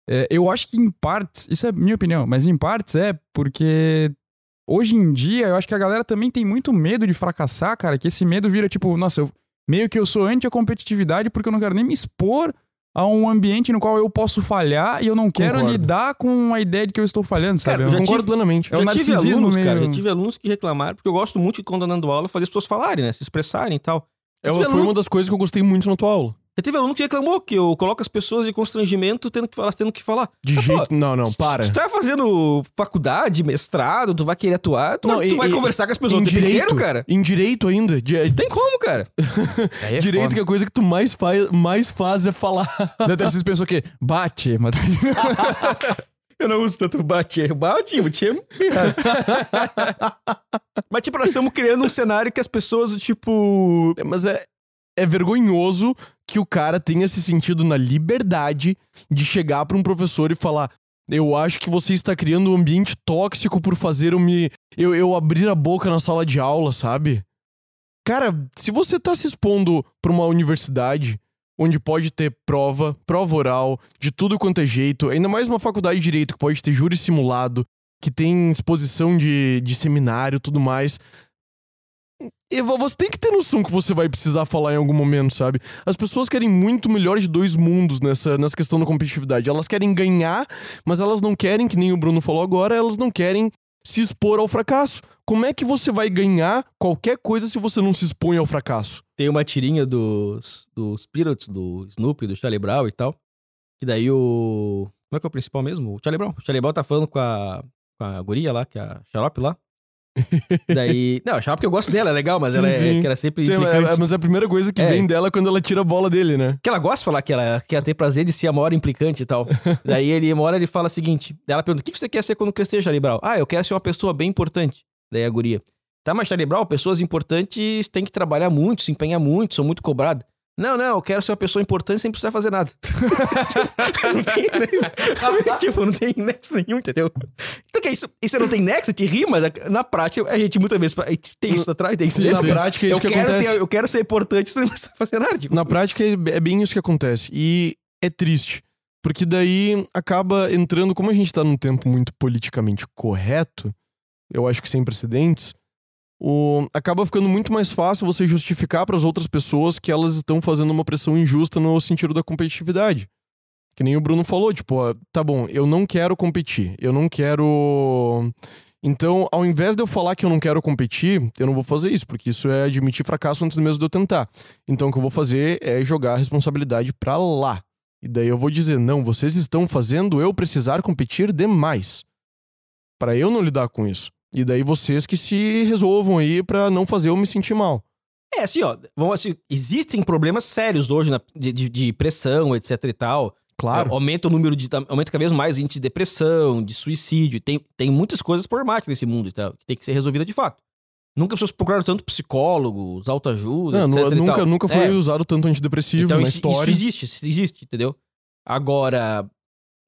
é, eu acho que em partes, isso é minha opinião, mas em partes é porque hoje em dia eu acho que a galera também tem muito medo de fracassar, cara, que esse medo vira tipo, nossa, eu, meio que eu sou anti a competitividade porque eu não quero nem me expor a um ambiente no qual eu posso falhar e eu não quero Concordo. lidar com a ideia de que eu estou falhando, sabe? Cara, É eu já Concordo tive- plenamente. É o já tive alunos, meio- cara, já tive alunos que reclamaram, porque eu gosto muito de quando eu dando aula fazer as pessoas falarem, né? Se expressarem e tal. Ela tive foi aluno- uma das coisas que eu gostei muito na tua aula. Já teve aluno que reclamou que eu coloco as pessoas em constrangimento tendo que falar, tendo que falar. De Ah, jeito. pô, Não, não, Se para. tu tá fazendo faculdade, mestrado, tu vai querer atuar, tu, Não, tu e- vai e- conversar com as pessoas em o tempo direito, inteiro, cara. Em direito ainda. De- Tem como, cara. É direito, foda. que a coisa que tu mais faz, mais faz é falar. Daí o Tarcísio pensou o quê? Bate, mas... Eu não uso tanto bate, bate, bate. Mas, tipo, nós estamos criando um cenário que as pessoas, tipo. Mas é, é vergonhoso que o cara tenha se sentido na liberdade de chegar pra um professor e falar. Eu acho que você está criando um ambiente tóxico por fazer eu me. Eu, eu abrir a boca na sala de aula, sabe? Cara, se você tá se expondo pra uma universidade onde pode ter prova, prova oral, de tudo quanto é jeito, ainda mais uma faculdade de direito que pode ter júri simulado, que tem exposição de, de seminário tudo mais. Vo- você tem que ter noção que você vai precisar falar em algum momento, sabe? As pessoas querem muito melhor de dois mundos nessa, nessa questão da competitividade. Elas querem ganhar, mas elas não querem, que nem o Bruno falou agora, elas não querem se expor ao fracasso. Como é que você vai ganhar qualquer coisa se você não se expõe ao fracasso? Tem uma tirinha dos, dos Pirates, do Snoopy, do Charlie Brown e tal. Que daí o. Como é que é o principal mesmo? O Charlie Brown. O Charlie Brown tá falando com a, com a guria lá, que é a Xarope lá. Daí. Não, achava porque eu gosto dela, é legal, mas Sim, ela é, ela é sempre Sim, implicante. é- é- mas é a primeira coisa que É. vem dela quando ela tira a bola dele, né? Que ela gosta de falar que ela quer ter prazer de ser a maior implicante e tal. Daí ele, uma hora ele fala o seguinte: ela pergunta: o que você quer ser quando crescer, Charlie Brown? Ah, eu quero ser uma pessoa bem importante. Daí a guria. Tá, mas Charlie Brown, pessoas importantes têm que trabalhar muito, se empenhar muito, são muito cobradas. Não, não, eu quero ser uma pessoa importante sem precisar fazer nada. não tem, tipo, não tem nexo nenhum, entendeu? Então, que é isso? Isso não tem nexo, te ri, mas na prática, a gente muitas vezes tem isso atrás, tem isso Sim, na dentro. prática é isso eu que quero acontece. ter- eu quero ser importante sem precisar fazer nada. Tipo. Na prática é é bem isso que acontece. E é triste. Porque daí acaba entrando, como a gente tá num tempo muito politicamente correto, eu acho que sem precedentes, o, acaba ficando muito mais fácil você justificar para as outras pessoas que elas estão fazendo uma pressão injusta no sentido da competitividade. Que nem o Bruno falou, tipo, tá bom, eu não quero competir, eu não quero. Então, ao invés de eu falar que eu não quero competir, eu não vou fazer isso, porque isso é admitir fracasso antes mesmo de eu tentar. Então, o que eu vou fazer é jogar a responsabilidade pra lá. E daí eu vou dizer: não, vocês estão fazendo eu precisar competir demais. Pra eu não lidar com isso. E daí vocês que se resolvam aí pra não fazer eu me sentir mal. É, assim, ó, vamos assim, existem problemas sérios hoje na- de, de- de pressão, etc e tal. Claro. É, aumenta o número de. Aumenta cada vez mais o índice de depressão, de suicídio. Tem, tem muitas coisas problemáticas nesse mundo e tal, que tem que ser resolvida de fato. Nunca as pessoas procuraram tanto psicólogos, autoajuda, Não, etc. nu- nunca, nunca foi É, usado tanto antidepressivo então na isso, história. isso existe, isso existe, entendeu? Agora,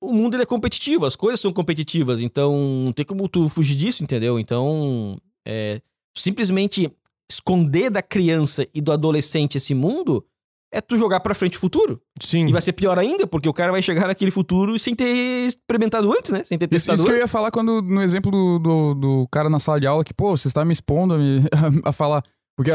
o mundo é competitivo, as coisas são competitivas, então não tem como tu fugir disso, entendeu? Então, é, simplesmente esconder da criança e do adolescente esse mundo é tu jogar pra frente o futuro. Sim. E vai ser pior ainda, porque o cara vai chegar naquele futuro sem ter experimentado antes, né? Sem ter Isso, testado isso que eu antes. ia falar quando, no exemplo do, do, do cara na sala de aula, que, pô, você está me expondo a, me- a falar. Porque,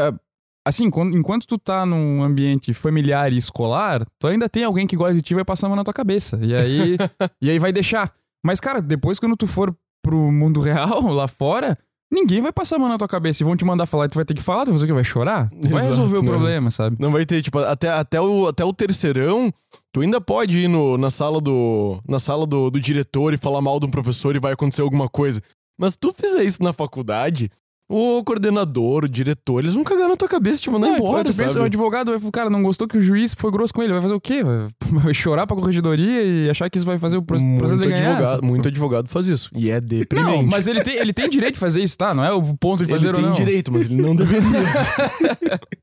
assim, quando- enquanto tu tá num ambiente familiar e escolar, tu ainda tem alguém que gosta de ti e vai passar a mão na tua cabeça. E aí, e aí vai deixar. Mas, cara, depois quando tu for pro mundo real, lá fora, ninguém vai passar a mão na tua cabeça e vão te mandar falar e tu vai ter que falar, tu vai fazer o quê? Vai chorar? Tu vai Exato, resolver o né? problema, sabe? Não vai ter, tipo, até, até, o, até o terceirão, tu ainda pode ir no, na sala, do, na sala do, do diretor e falar mal de um professor e vai acontecer alguma coisa. Mas tu fizer isso na faculdade, o coordenador, o diretor, eles vão cagar na tua cabeça te mandar Não, embora, tu pensa, o advogado vai falar, cara, não gostou que o juiz foi grosso com ele, vai fazer o quê? Vai, chorar pra corregedoria e achar que isso vai fazer o pro- processo muito, ganhar? advogado, muito advogado faz isso. E é deprimente. Não, mas ele tem, ele tem direito de fazer isso, tá? Não é o ponto de fazer ele ou tem não. direito, mas ele não deveria.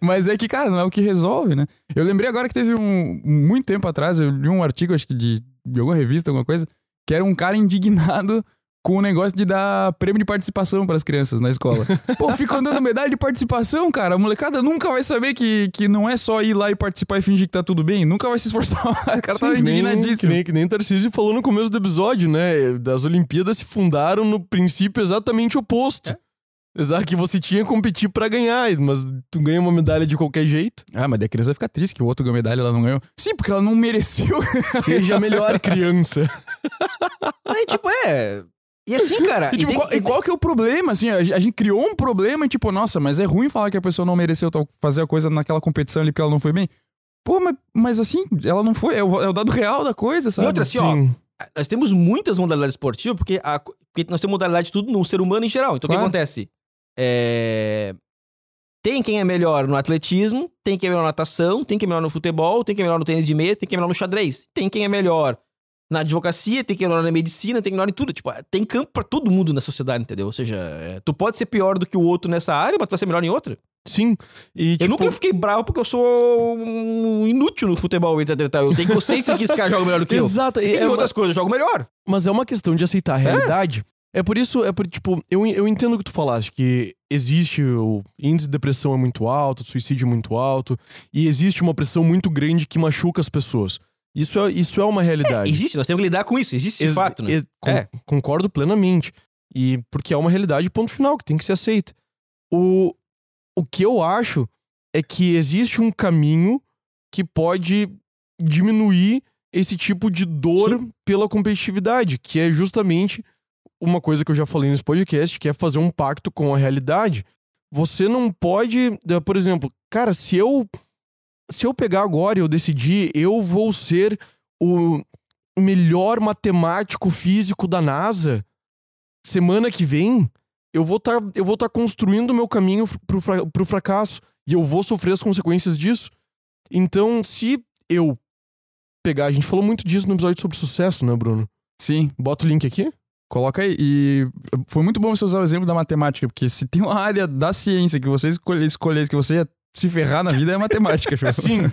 Mas é que, cara, não é o que resolve, né? Eu lembrei agora que teve um. Muito tempo atrás, eu li um artigo, acho que de, de alguma revista, alguma coisa, que era um cara indignado com o negócio de dar prêmio de participação pras crianças na escola. Pô, ficam dando medalha de participação, cara. A molecada nunca vai saber que, que não é só ir lá e participar e fingir que tá tudo bem. Nunca vai se esforçar. O cara Sim, tava que nem, que indignadíssimo. nem, que nem Tarcísio falou no começo do episódio, né? Das Olimpíadas se fundaram no princípio exatamente oposto. É. Exato, que você tinha que competir pra ganhar, mas tu ganha uma medalha de qualquer jeito. Ah, mas daí a criança vai ficar triste que o outro ganhou medalha e ela não ganhou. Sim, porque ela não mereceu. Seja a melhor criança. Aí, tipo, é. E assim, cara. E, tipo, e qual, e qual que é o problema? Assim, a, gente- a gente criou um problema e, tipo, nossa, mas é ruim falar que a pessoa não mereceu fazer a coisa naquela competição ali porque ela não foi bem. Pô, mas, mas assim, ela não foi. É o, é o dado real da coisa, sabe? E outra, assim, ó, Sim. nós temos muitas modalidades esportivas, porque, a- porque nós temos modalidade de tudo no ser humano em geral. Então, o Claro. que acontece? É, Tem quem é melhor no atletismo, tem quem é melhor na natação, tem quem é melhor no futebol, tem quem é melhor no tênis de mesa, tem quem é melhor no xadrez. Tem quem é melhor na advocacia, tem quem é melhor na medicina, tem quem é melhor em tudo. Tipo, tem campo pra todo mundo na sociedade, entendeu? Ou seja, é, tu pode ser pior do que o outro nessa área, mas tu vai ser melhor em outra. Sim. E, Eu tipo, nunca fiquei bravo porque eu sou um inútil no futebol, etc. Eu tenho consciência que esse cara joga melhor do que eu. Exato. E e em é uma- outras coisas eu jogo melhor. Mas é uma questão de aceitar a realidade. É, por isso, é por, tipo, eu, eu entendo o que tu falaste, que existe o índice de depressão é muito alto, suicídio é muito alto, e existe uma pressão muito grande que machuca as pessoas. Isso é, isso é uma realidade. Existe, nós temos que lidar com isso. Existe esse Ex- fato, né? ex- con- É. Concordo plenamente. E porque é uma realidade, ponto final, que tem que ser aceita. O, o que eu acho é que existe um caminho que pode diminuir esse tipo de dor pela competitividade, que é justamente uma coisa que eu já falei nesse podcast, que é fazer um pacto com a realidade. Você não pode, eh, por exemplo, cara, se eu se eu pegar agora e eu decidir, eu vou ser o melhor matemático físico da NASA semana que vem, eu vou estar eu vou estar construindo o meu caminho pro, fra- pro fracasso e eu vou sofrer as consequências disso. Então, se eu pegar, a gente falou muito disso no episódio sobre sucesso, né, Bruno? Sim, Bota o link aqui. coloca aí. E foi muito bom você usar o exemplo da matemática, porque se tem uma área da ciência que você escolher, escolher que você ia se ferrar na vida, é matemática, show. Sim.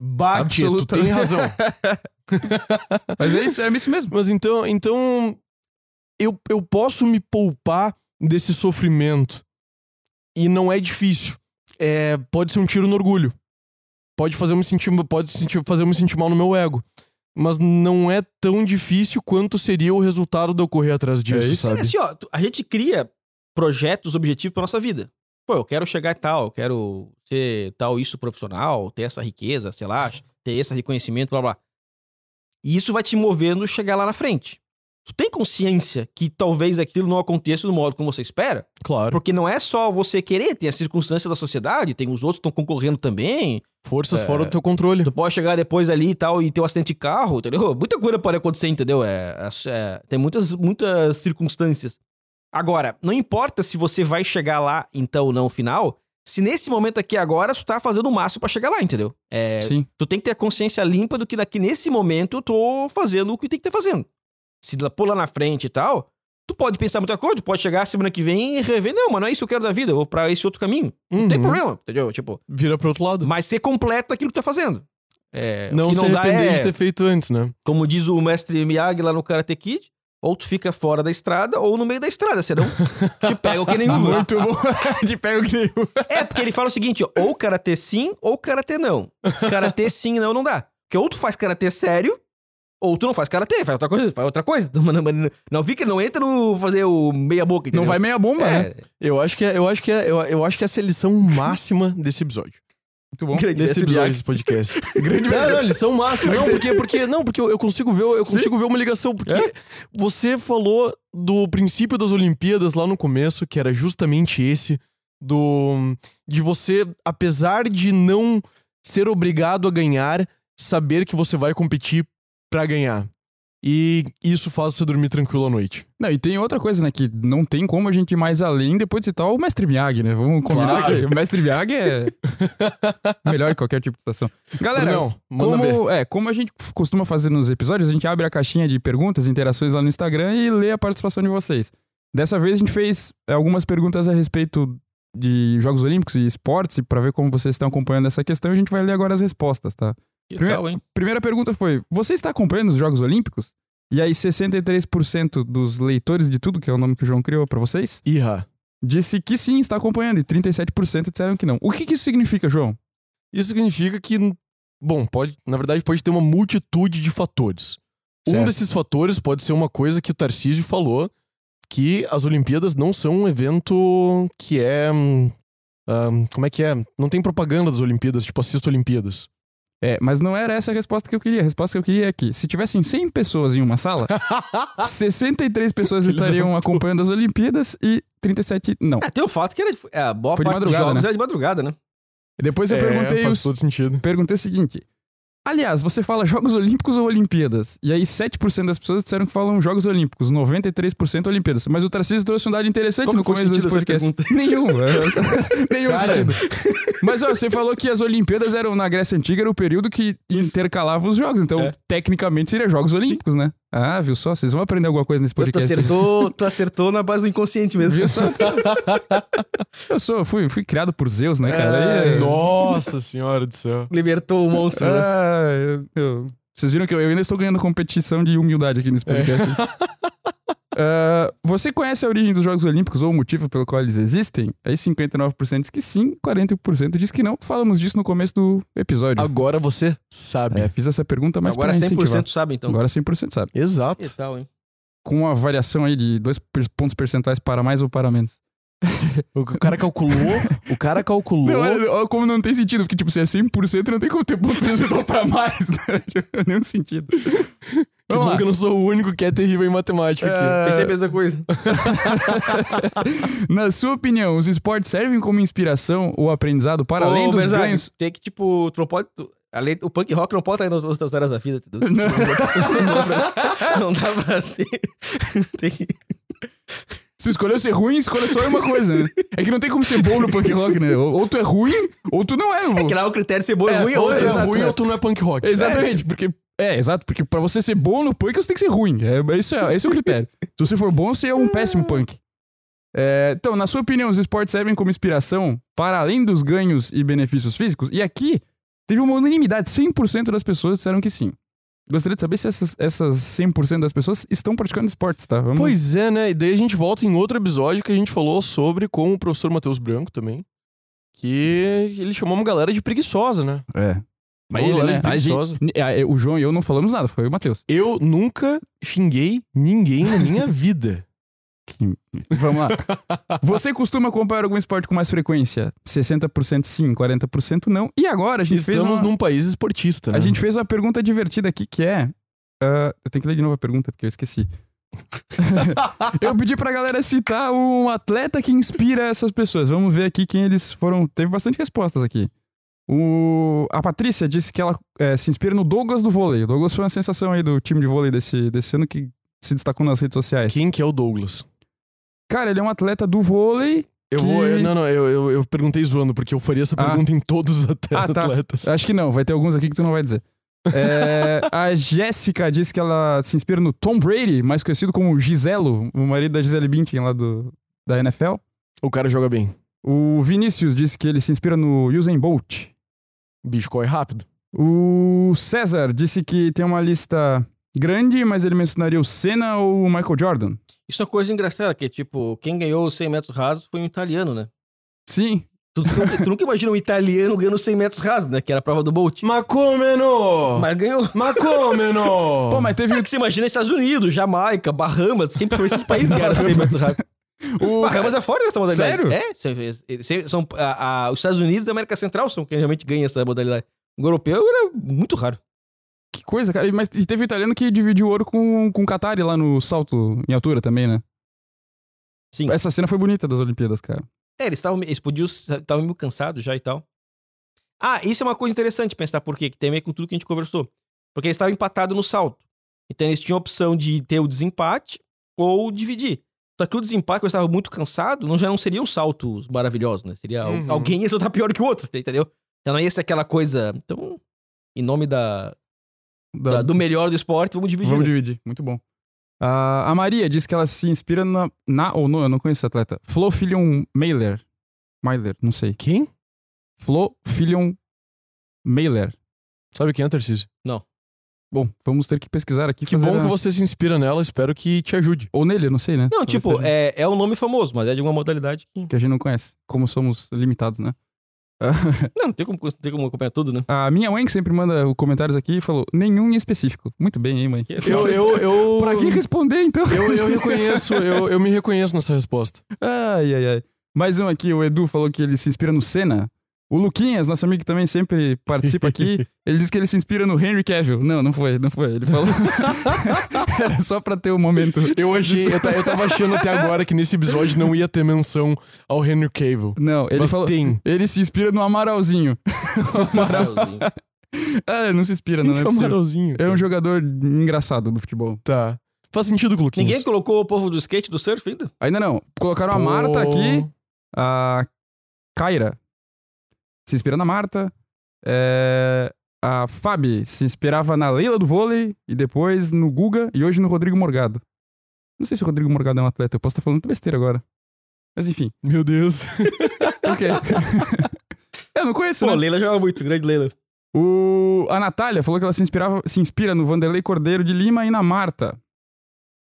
Bate, tu Absolutamente. tem razão. Mas é isso, é isso mesmo. Mas então, então eu, eu posso me poupar desse sofrimento. E não é difícil. É, pode ser um tiro no orgulho. Pode fazer eu me sentir, pode sentir, fazer eu me sentir mal no meu ego. Mas não é tão difícil quanto seria o resultado de eu correr atrás disso, isso. É sabe? assim, ó, a gente cria projetos, objetivos pra nossa vida. Pô, eu quero chegar em tal, eu quero ser tal isso profissional, ter essa riqueza, sei lá, ter esse reconhecimento, blá blá. E isso vai te movendo chegar lá na frente. Tu tem consciência que talvez aquilo não aconteça do modo como você espera? Claro. Porque não é só você querer, tem as circunstâncias da sociedade, tem os outros que estão concorrendo também. Forças É. fora do teu controle. Tu pode chegar depois ali e tal e ter um acidente de carro, entendeu? Muita coisa pode acontecer, entendeu? É, é- é- tem muitas, muitas circunstâncias. Agora, não importa se você vai chegar lá, então, ou não, final, se nesse momento aqui agora, tu tá fazendo o máximo pra chegar lá, entendeu? É, Sim. tu tem que ter a consciência limpa do que daqui nesse momento eu tô fazendo o que tem que estar fazendo. Se lá- pula na frente e tal, tu pode pensar muita coisa, tu pode chegar semana que vem e rever, não, mas não é isso que eu quero da vida, eu vou pra esse outro caminho. Não tem Uhum. problema, entendeu? Tipo, Vira pro outro lado. mas ser completo aquilo que tá fazendo. É, Não se não dá arrepender é, de ter feito antes, né? como diz o mestre Miyagi lá no Karate Kid, ou tu fica fora da estrada ou no meio da estrada, senão te pega que nem uva. Muito bom. De pego que o- É, porque ele fala o seguinte, ó, ou karatê sim ou karatê não. Karatê sim não, não dá. Porque ou tu faz karatê sério, ou tu não faz karatê, faz outra coisa, faz outra coisa. Não, não, não, não fica, não entra no fazer o meia boca, entendeu? Não vai meia bomba, né? é, Eu acho que é, eu acho que é, eu, eu acho que essa é a lição máxima desse episódio. Muito bom. grande mestre episódio desse podcast. Grande não, não, lição máxima. Não, porque, porque, não, porque eu, eu consigo ver, eu consigo ver uma ligação. Porque É? você falou do princípio das Olimpíadas lá no começo, que era justamente esse, do de você, apesar de não ser obrigado a ganhar, saber que você vai competir pra ganhar. E isso faz você dormir tranquilo à noite. Não, e tem outra coisa, né? Que não tem como a gente ir mais além depois de citar o Mestre Miyagi, né? Vamos combinar Claro. que o Mestre Miyagi é melhor que qualquer tipo de situação. Galera, ver. como, é, como a gente costuma fazer nos episódios, a gente abre a caixinha de perguntas, interações lá no Instagram e lê a participação de vocês. Dessa vez a gente fez é, algumas perguntas a respeito de Jogos Olímpicos e esportes, e pra ver como vocês estão acompanhando essa questão, a gente vai ler agora as respostas, tá? Que Primeiro- tal, hein? Primeira pergunta foi: Você está acompanhando os Jogos Olímpicos? E aí, 63% dos leitores de tudo, que é o nome que o João criou pra vocês, Irra. disse que sim, está acompanhando, e 37% disseram que não. O que, que isso significa, João? Isso significa que, bom, pode, na verdade, pode ter uma multitude de fatores. Um Certo. desses fatores pode ser uma coisa que o Tarcísio falou, que as Olimpíadas não são um evento que é. hum, hum, como é que é? Não tem propaganda das Olimpíadas, tipo, assisto Olimpíadas. É, mas não era essa a resposta que eu queria. A resposta que eu queria é que, se tivessem 100 pessoas em uma sala, 63 pessoas estariam acompanhando as Olimpíadas e 37 não. É, tem o fato que era, é, a boa Foi de parte dos madrugada, jogos né? era de madrugada, né? Depois eu É, perguntei, faz os- todo sentido. perguntei o seguinte: Aliás, você fala Jogos Olímpicos ou Olimpíadas? E aí 7% das pessoas disseram que falam Jogos Olímpicos, 93% Olimpíadas. Mas o Tarcísio trouxe um dado interessante Qual no começo desse podcast. Nenhum. é, Nenhum Cara. sentido. Mas ó, você falou que as Olimpíadas eram na Grécia Antiga, era o período que intercalava os jogos. Então, É. tecnicamente, seria Jogos Olímpicos, né? Ah, viu só? Vocês vão aprender alguma coisa nesse Tu podcast. acertou, tu acertou na base do inconsciente mesmo. Viu só? Eu sou, fui, fui criado por Zeus, né, cara? É, Nossa senhora do céu. Libertou o monstro, né? Ah, eu- eu- vocês viram que eu, eu ainda estou ganhando competição de humildade aqui nesse podcast. Ah, você conhece a origem dos Jogos Olímpicos ou o motivo pelo qual eles existem? Aí 59% diz que sim, 40% diz que não. Falamos disso no começo do episódio. Agora você sabe. É, fiz essa pergunta, mas Agora pra incentivar. 100% sabe, então. Agora 100% sabe. Exato. Que tal, hein? Com uma variação aí de dois pontos percentuais para mais ou para menos. O cara calculou. o cara calculou. Não, olha, olha como não tem sentido, porque tipo, se é 100%, não tem como ter ponto percentual para mais, né? Nenhum sentido. Que Vamos bom lá. que eu não sou o único que é terrível em matemática aqui. Ah, Pensei a mesma coisa. Na sua opinião, os esportes servem como inspiração ou aprendizado para além dos ganhos? Tem que, tipo, tu não pode. tu- além- o punk rock não pode estar nas outras áreas da vida. entendeu? Não. Não dá pra, não dá pra ser. Tem que- Se escolheu ser ruim, escolha só uma coisa, né? É que não tem como ser bom no punk rock, né? Ou, ou tu é ruim, ou tu não é. É que lá o critério de ser bom é, É, ruim é ou outro. Tu é Exato, ruim é. ou tu não é punk rock. Exatamente, porque. É, exato, porque pra você ser bom no punk, você tem que ser ruim. É, isso é, esse é o critério. Se você for bom, você é um péssimo punk. É, então, na sua opinião, os esportes servem como inspiração para além dos ganhos e benefícios físicos? E aqui, teve uma unanimidade: 100% das pessoas disseram que sim. Gostaria de saber se essas, essas 100% das pessoas estão praticando esportes, tá? Vamos... Pois é, né? E daí a gente volta em outro episódio que a gente falou sobre com o professor Matheus Branco também. Que ele chamou uma galera de preguiçosa, né? É. Mas ele, né? A preguiçosa. gente- a- o João e eu não falamos nada, foi o Matheus. Eu nunca xinguei ninguém na minha vida. Que- Vamos lá. Você costuma acompanhar algum esporte com mais frequência? 60% sim, 40% não. E agora a gente fez Estamos num país esportista, né? A gente fez uma pergunta divertida aqui que é. ah, eu tenho que ler de novo a pergunta porque eu esqueci. eu pedi pra galera citar um atleta que inspira essas pessoas. Vamos ver aqui quem eles foram. Teve bastante respostas aqui. O... A Patrícia disse que ela eh, se inspira no Douglas do vôlei. O Douglas foi uma sensação aí do time de vôlei desse, desse ano que se destacou nas redes sociais. Quem que é o Douglas? Cara, ele é um atleta do vôlei. Eu Que- vou. eu- não, não, eu, eu, eu perguntei zoando, porque eu faria essa Ah. pergunta em todos os Ah, tá. atletas. Acho que não, vai ter alguns aqui que tu não vai dizer. É, a Jéssica disse que ela se inspira no Tom Brady, mais conhecido como Giselo, o marido da Gisele Bündchen lá do, da NFL. O cara joga bem. O Vinícius disse que ele se inspira no Usain Bolt. O bicho corre rápido. O César disse que tem uma lista grande, mas ele mencionaria o Senna ou o Michael Jordan. Isso é uma coisa engraçada, que tipo, quem ganhou os 100 metros rasos foi um italiano, né? Sim, Tu, tu nunca, tu nunca imagina um italiano ganhando 100 metros rasos, né? Que era a prova do Bolt. Ma come no? Mas ganhou. Ma come no? Pô, mas teve É que você imagina Estados Unidos, Jamaica, Bahamas, quem foi esses países que ganharam 100 metros rasos? O Bahamas é fora dessa modalidade. Sério? É, cê- cê- são, a- a- os Estados Unidos da América Central são quem realmente ganha essa modalidade. O europeu era muito raro. Que coisa, cara. Mas teve um italiano que dividiu ouro com, com o Qatari lá no salto em altura também, né? Sim. Essa cena foi bonita das Olimpíadas, cara. É, eles estavam eles podiam estavam meio cansados já e tal. Ah, isso é uma coisa interessante pensar por quê, que tem a ver com tudo que a gente conversou. Porque eles estavam empatados no salto. Então eles tinham a opção de ter o desempate ou dividir. Só que o desempate, quando estava muito cansado, não, já não seriam saltos maravilhosos, né? Seria Uhum. alguém ia soltar pior que o outro, entendeu? Já não ia ser aquela coisa. Então, em nome da, Da- da- do melhor do esporte, vamos dividir. Vamos né? dividir, muito bom. Ah, a Maria disse que ela se inspira na, na ou no, eu não conheço esse atleta. Flo Filion Mailer. Mailer, não sei. Quem? Flo Filion Mailer. Sabe quem é, Tarcísio? Bom, vamos ter que pesquisar aqui. Que bom a- que você se inspira nela, espero que te ajude. Ou nele, eu não sei, né? Não, Talvez tipo, seja é, é um nome famoso, mas é de uma modalidade que. Que a gente não conhece. Como somos limitados, né? Não, não tem como, não tem como acompanhar tudo, né? A minha mãe, que sempre manda comentários aqui, falou: nenhum em específico. Muito bem, hein, mãe? Eu, eu, eu, Pra que responder, então? eu, eu reconheço, eu, eu me reconheço nessa resposta. Ai, ai, ai. Mais um aqui, o Edu falou que ele se inspira no Senna. O Luquinhas, nosso amigo que também sempre participa aqui, ele disse que ele se inspira no Henry Cavill. Não, não foi, não foi. Ele falou. Era só pra ter o momento. Eu achei, eu, eu tava achando até agora que nesse episódio não ia ter menção ao Henry Cavill. Não, ele Mas falou. tem. Ele se inspira no Amaralzinho. O Amaral. Ah, não se inspira, não, não é possível. Amaralzinho. É um jogador engraçado do futebol. Tá. Faz sentido com o Luquinhas. Ninguém colocou o povo do skate do surf ainda? Ainda não. Colocaram a Pô. Marta aqui, a Kaira se inspira na Marta. É, A Fabi se inspirava na Leila do vôlei e depois no Guga e hoje no Rodrigo Morgado. Não sei se o Rodrigo Morgado é um atleta, eu posso estar falando muita besteira agora. Mas enfim, Meu Deus. o quê? eu não conheço, Pô, né? Leila joga muito, grande Leila. O... A Natália falou que ela se, inspirava, se inspira no Vanderlei Cordeiro de Lima e na Marta.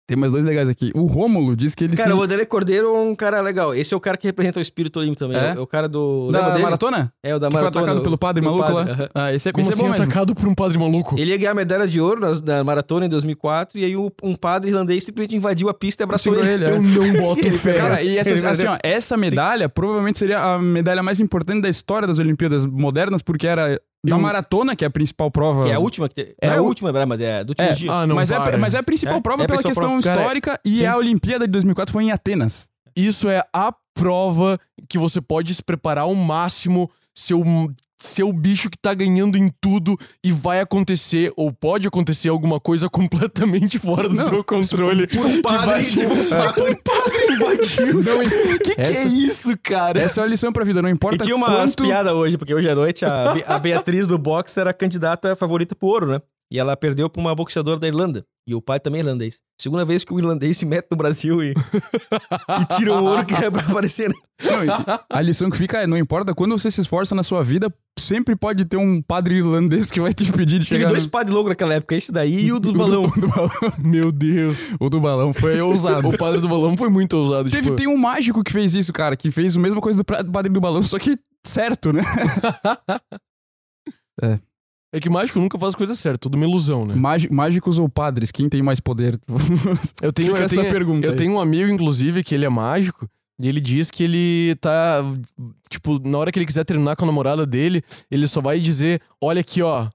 Tem mais dois legais aqui. O Rômulo diz que ele Cara, o se... Vanderlei Cordeiro é um cara legal. Esse é o cara que representa o espírito olímpico também. É? É, o cara do. lembra Da dele? maratona? É, o da Que foi maratona. atacado o- pelo padre o maluco padre, lá. aham. Ah, esse é, Como esse é assim mesmo. atacado por um padre maluco? Ele ia ganhar a medalha de ouro na, na maratona em 2004 e aí o- um padre irlandês simplesmente invadiu a pista e abraçou ele. ele, é. Eu não boto fé. Cara, e essa, assim, ó, essa medalha provavelmente seria a medalha mais importante da história das Olimpíadas modernas, porque era da Eu- maratona, que é a principal prova. Que é a última que tem. É é a última, mas é do último É. dia. Ah, não mas, é, mas é a principal É, prova é a pela questão prova. Cara, histórica e sim. a Olimpíada de 2004 foi em Atenas. Isso é a prova que você pode se preparar ao máximo, ser o ser o bicho que tá ganhando em tudo e vai acontecer, ou pode acontecer alguma coisa completamente fora do Não, teu controle. Por um padre, que vai, tipo, tipo, um padre invadiu. Não, O que, que é essa- isso, cara? Essa é a lição pra vida, não E importa tinha umas quanto... piadas hoje, porque hoje à noite a, a Beatriz do boxe era a candidata favorita pro ouro, né? E ela perdeu pra uma boxeadora da Irlanda. E o pai também é irlandês. Segunda vez que o irlandês se mete no Brasil e, e tira o ouro que é pra aparecer. né? Não, e a lição que fica é, não importa quando você se esforça na sua vida, sempre pode ter um padre irlandês que vai te impedir de Teve chegar dois no... padres loucos naquela época, esse daí e o do balão. O do balão, Meu Deus. o do balão foi ousado. O padre do balão foi muito ousado. Teve, tipo, tem um mágico que fez isso, cara, que fez a mesma coisa do do padre do balão, só que certo, né? É que mágico nunca faz coisa certa, tudo uma ilusão, né? Mági- mágicos ou padres, quem tem mais poder? Eu tenho, Fica eu essa tenho, pergunta eu aí. tenho um amigo, inclusive, que ele é mágico. E ele diz que ele tá. Tipo, na hora que ele quiser terminar com a namorada dele, ele só vai dizer: Olha aqui, ó.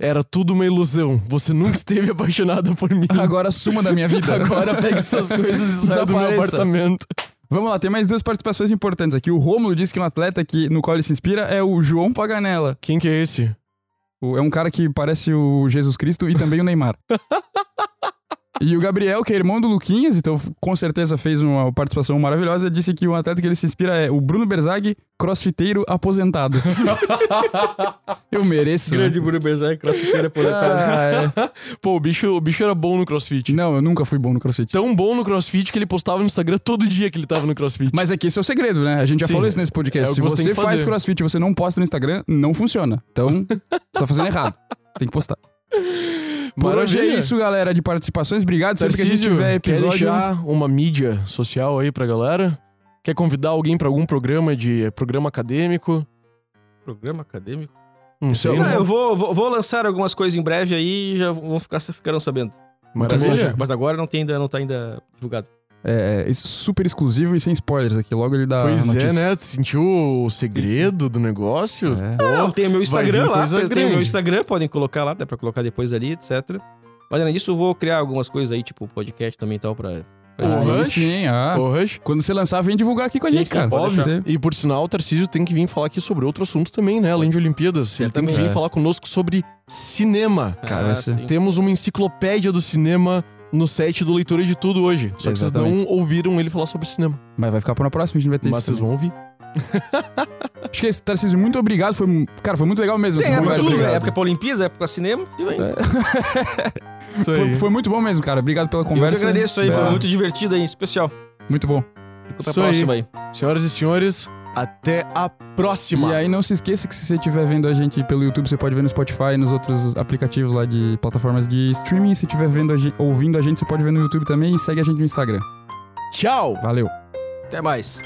Era tudo uma ilusão. Você nunca esteve apaixonada por mim. Agora suma da minha vida. Agora pegue suas coisas e saia do meu apartamento. Vamos lá, tem mais duas participações importantes aqui. O Rômulo disse que um atleta que, no qual ele se inspira é o João Paganella. Quem que é esse? É um cara que parece o Jesus Cristo e também o Neymar. E o Gabriel, que é irmão do Luquinhas, então com certeza fez uma participação maravilhosa, disse que um atleta que ele se inspira é o Bruno Berzag, crossfiteiro aposentado. Eu mereço. né? Grande Bruno Berzag, crossfiteiro aposentado. Ah, é. Pô, o bicho, o bicho era bom no crossfit. Não, eu nunca fui bom no crossfit. Tão bom no crossfit que ele postava no Instagram todo dia que ele tava no crossfit. Mas aqui esse é o segredo, né? A gente já Sim, falou isso nesse podcast. é o Se que você você que faz crossfit e você não posta no Instagram, não funciona. Então, você tá fazendo errado. Tem que postar. Por hoje é Maravilha. isso, galera, de participações. Obrigado sempre que a gente Tarcísio, tiver Quer episódio. deixar uma mídia social aí pra galera? Quer convidar alguém pra algum programa de programa acadêmico? Programa acadêmico. Não sei. Então, Ah, né? eu vou, vou, vou lançar algumas coisas em breve aí e já vão ficar, ficarão sabendo. Maravilha. Mas agora não, tem ainda, não tá ainda divulgado. É, é, isso super exclusivo e sem spoilers aqui. Logo ele dá a Pois notícia. é, né? Sentiu o segredo do negócio? É. Não, tem o meu Instagram lá, tem o meu Instagram, podem colocar lá, dá pra colocar depois ali, etc. Mas além disso, eu vou criar algumas coisas aí, tipo podcast também e tal, pra... pra Ah, Rush? sim, ah. Ô, Rush. Quando você lançar, vem divulgar aqui com a Sim, gente, sim, cara. pode Óbvio. ser. E por sinal, o Tarcísio tem que vir falar aqui sobre outro assunto também, né? Além de Olimpíadas. Ele tem que vir É. falar conosco sobre cinema. Cara, vai ser- Ah, sim. Temos uma enciclopédia do cinema no site do Leitura de Tudo hoje. Só que vocês não Exatamente. ouviram ele falar sobre cinema. Mas vai ficar pra uma próxima, a gente vai ter Mas isso. vocês vão ouvir. Acho que é isso, Tarcísio, muito obrigado. Foi, cara, foi muito legal mesmo. Tem essa época conversa. tudo, né? época pra Olimpíadas, época pra cinema, aí. Foi, foi muito bom mesmo, cara. Obrigado pela Eu que conversa. agradeço aí, É, foi muito divertido aí, especial. Muito bom. Fico pra Isso aí. próxima aí. Senhoras e senhores, até a próxima. E aí não se esqueça que se você estiver vendo a gente pelo YouTube, você pode ver no Spotify, nos outros aplicativos lá de plataformas de streaming. Se estiver vendo a gente, ouvindo a gente, você pode ver no YouTube também e segue a gente no Instagram. Tchau! Valeu! Até mais.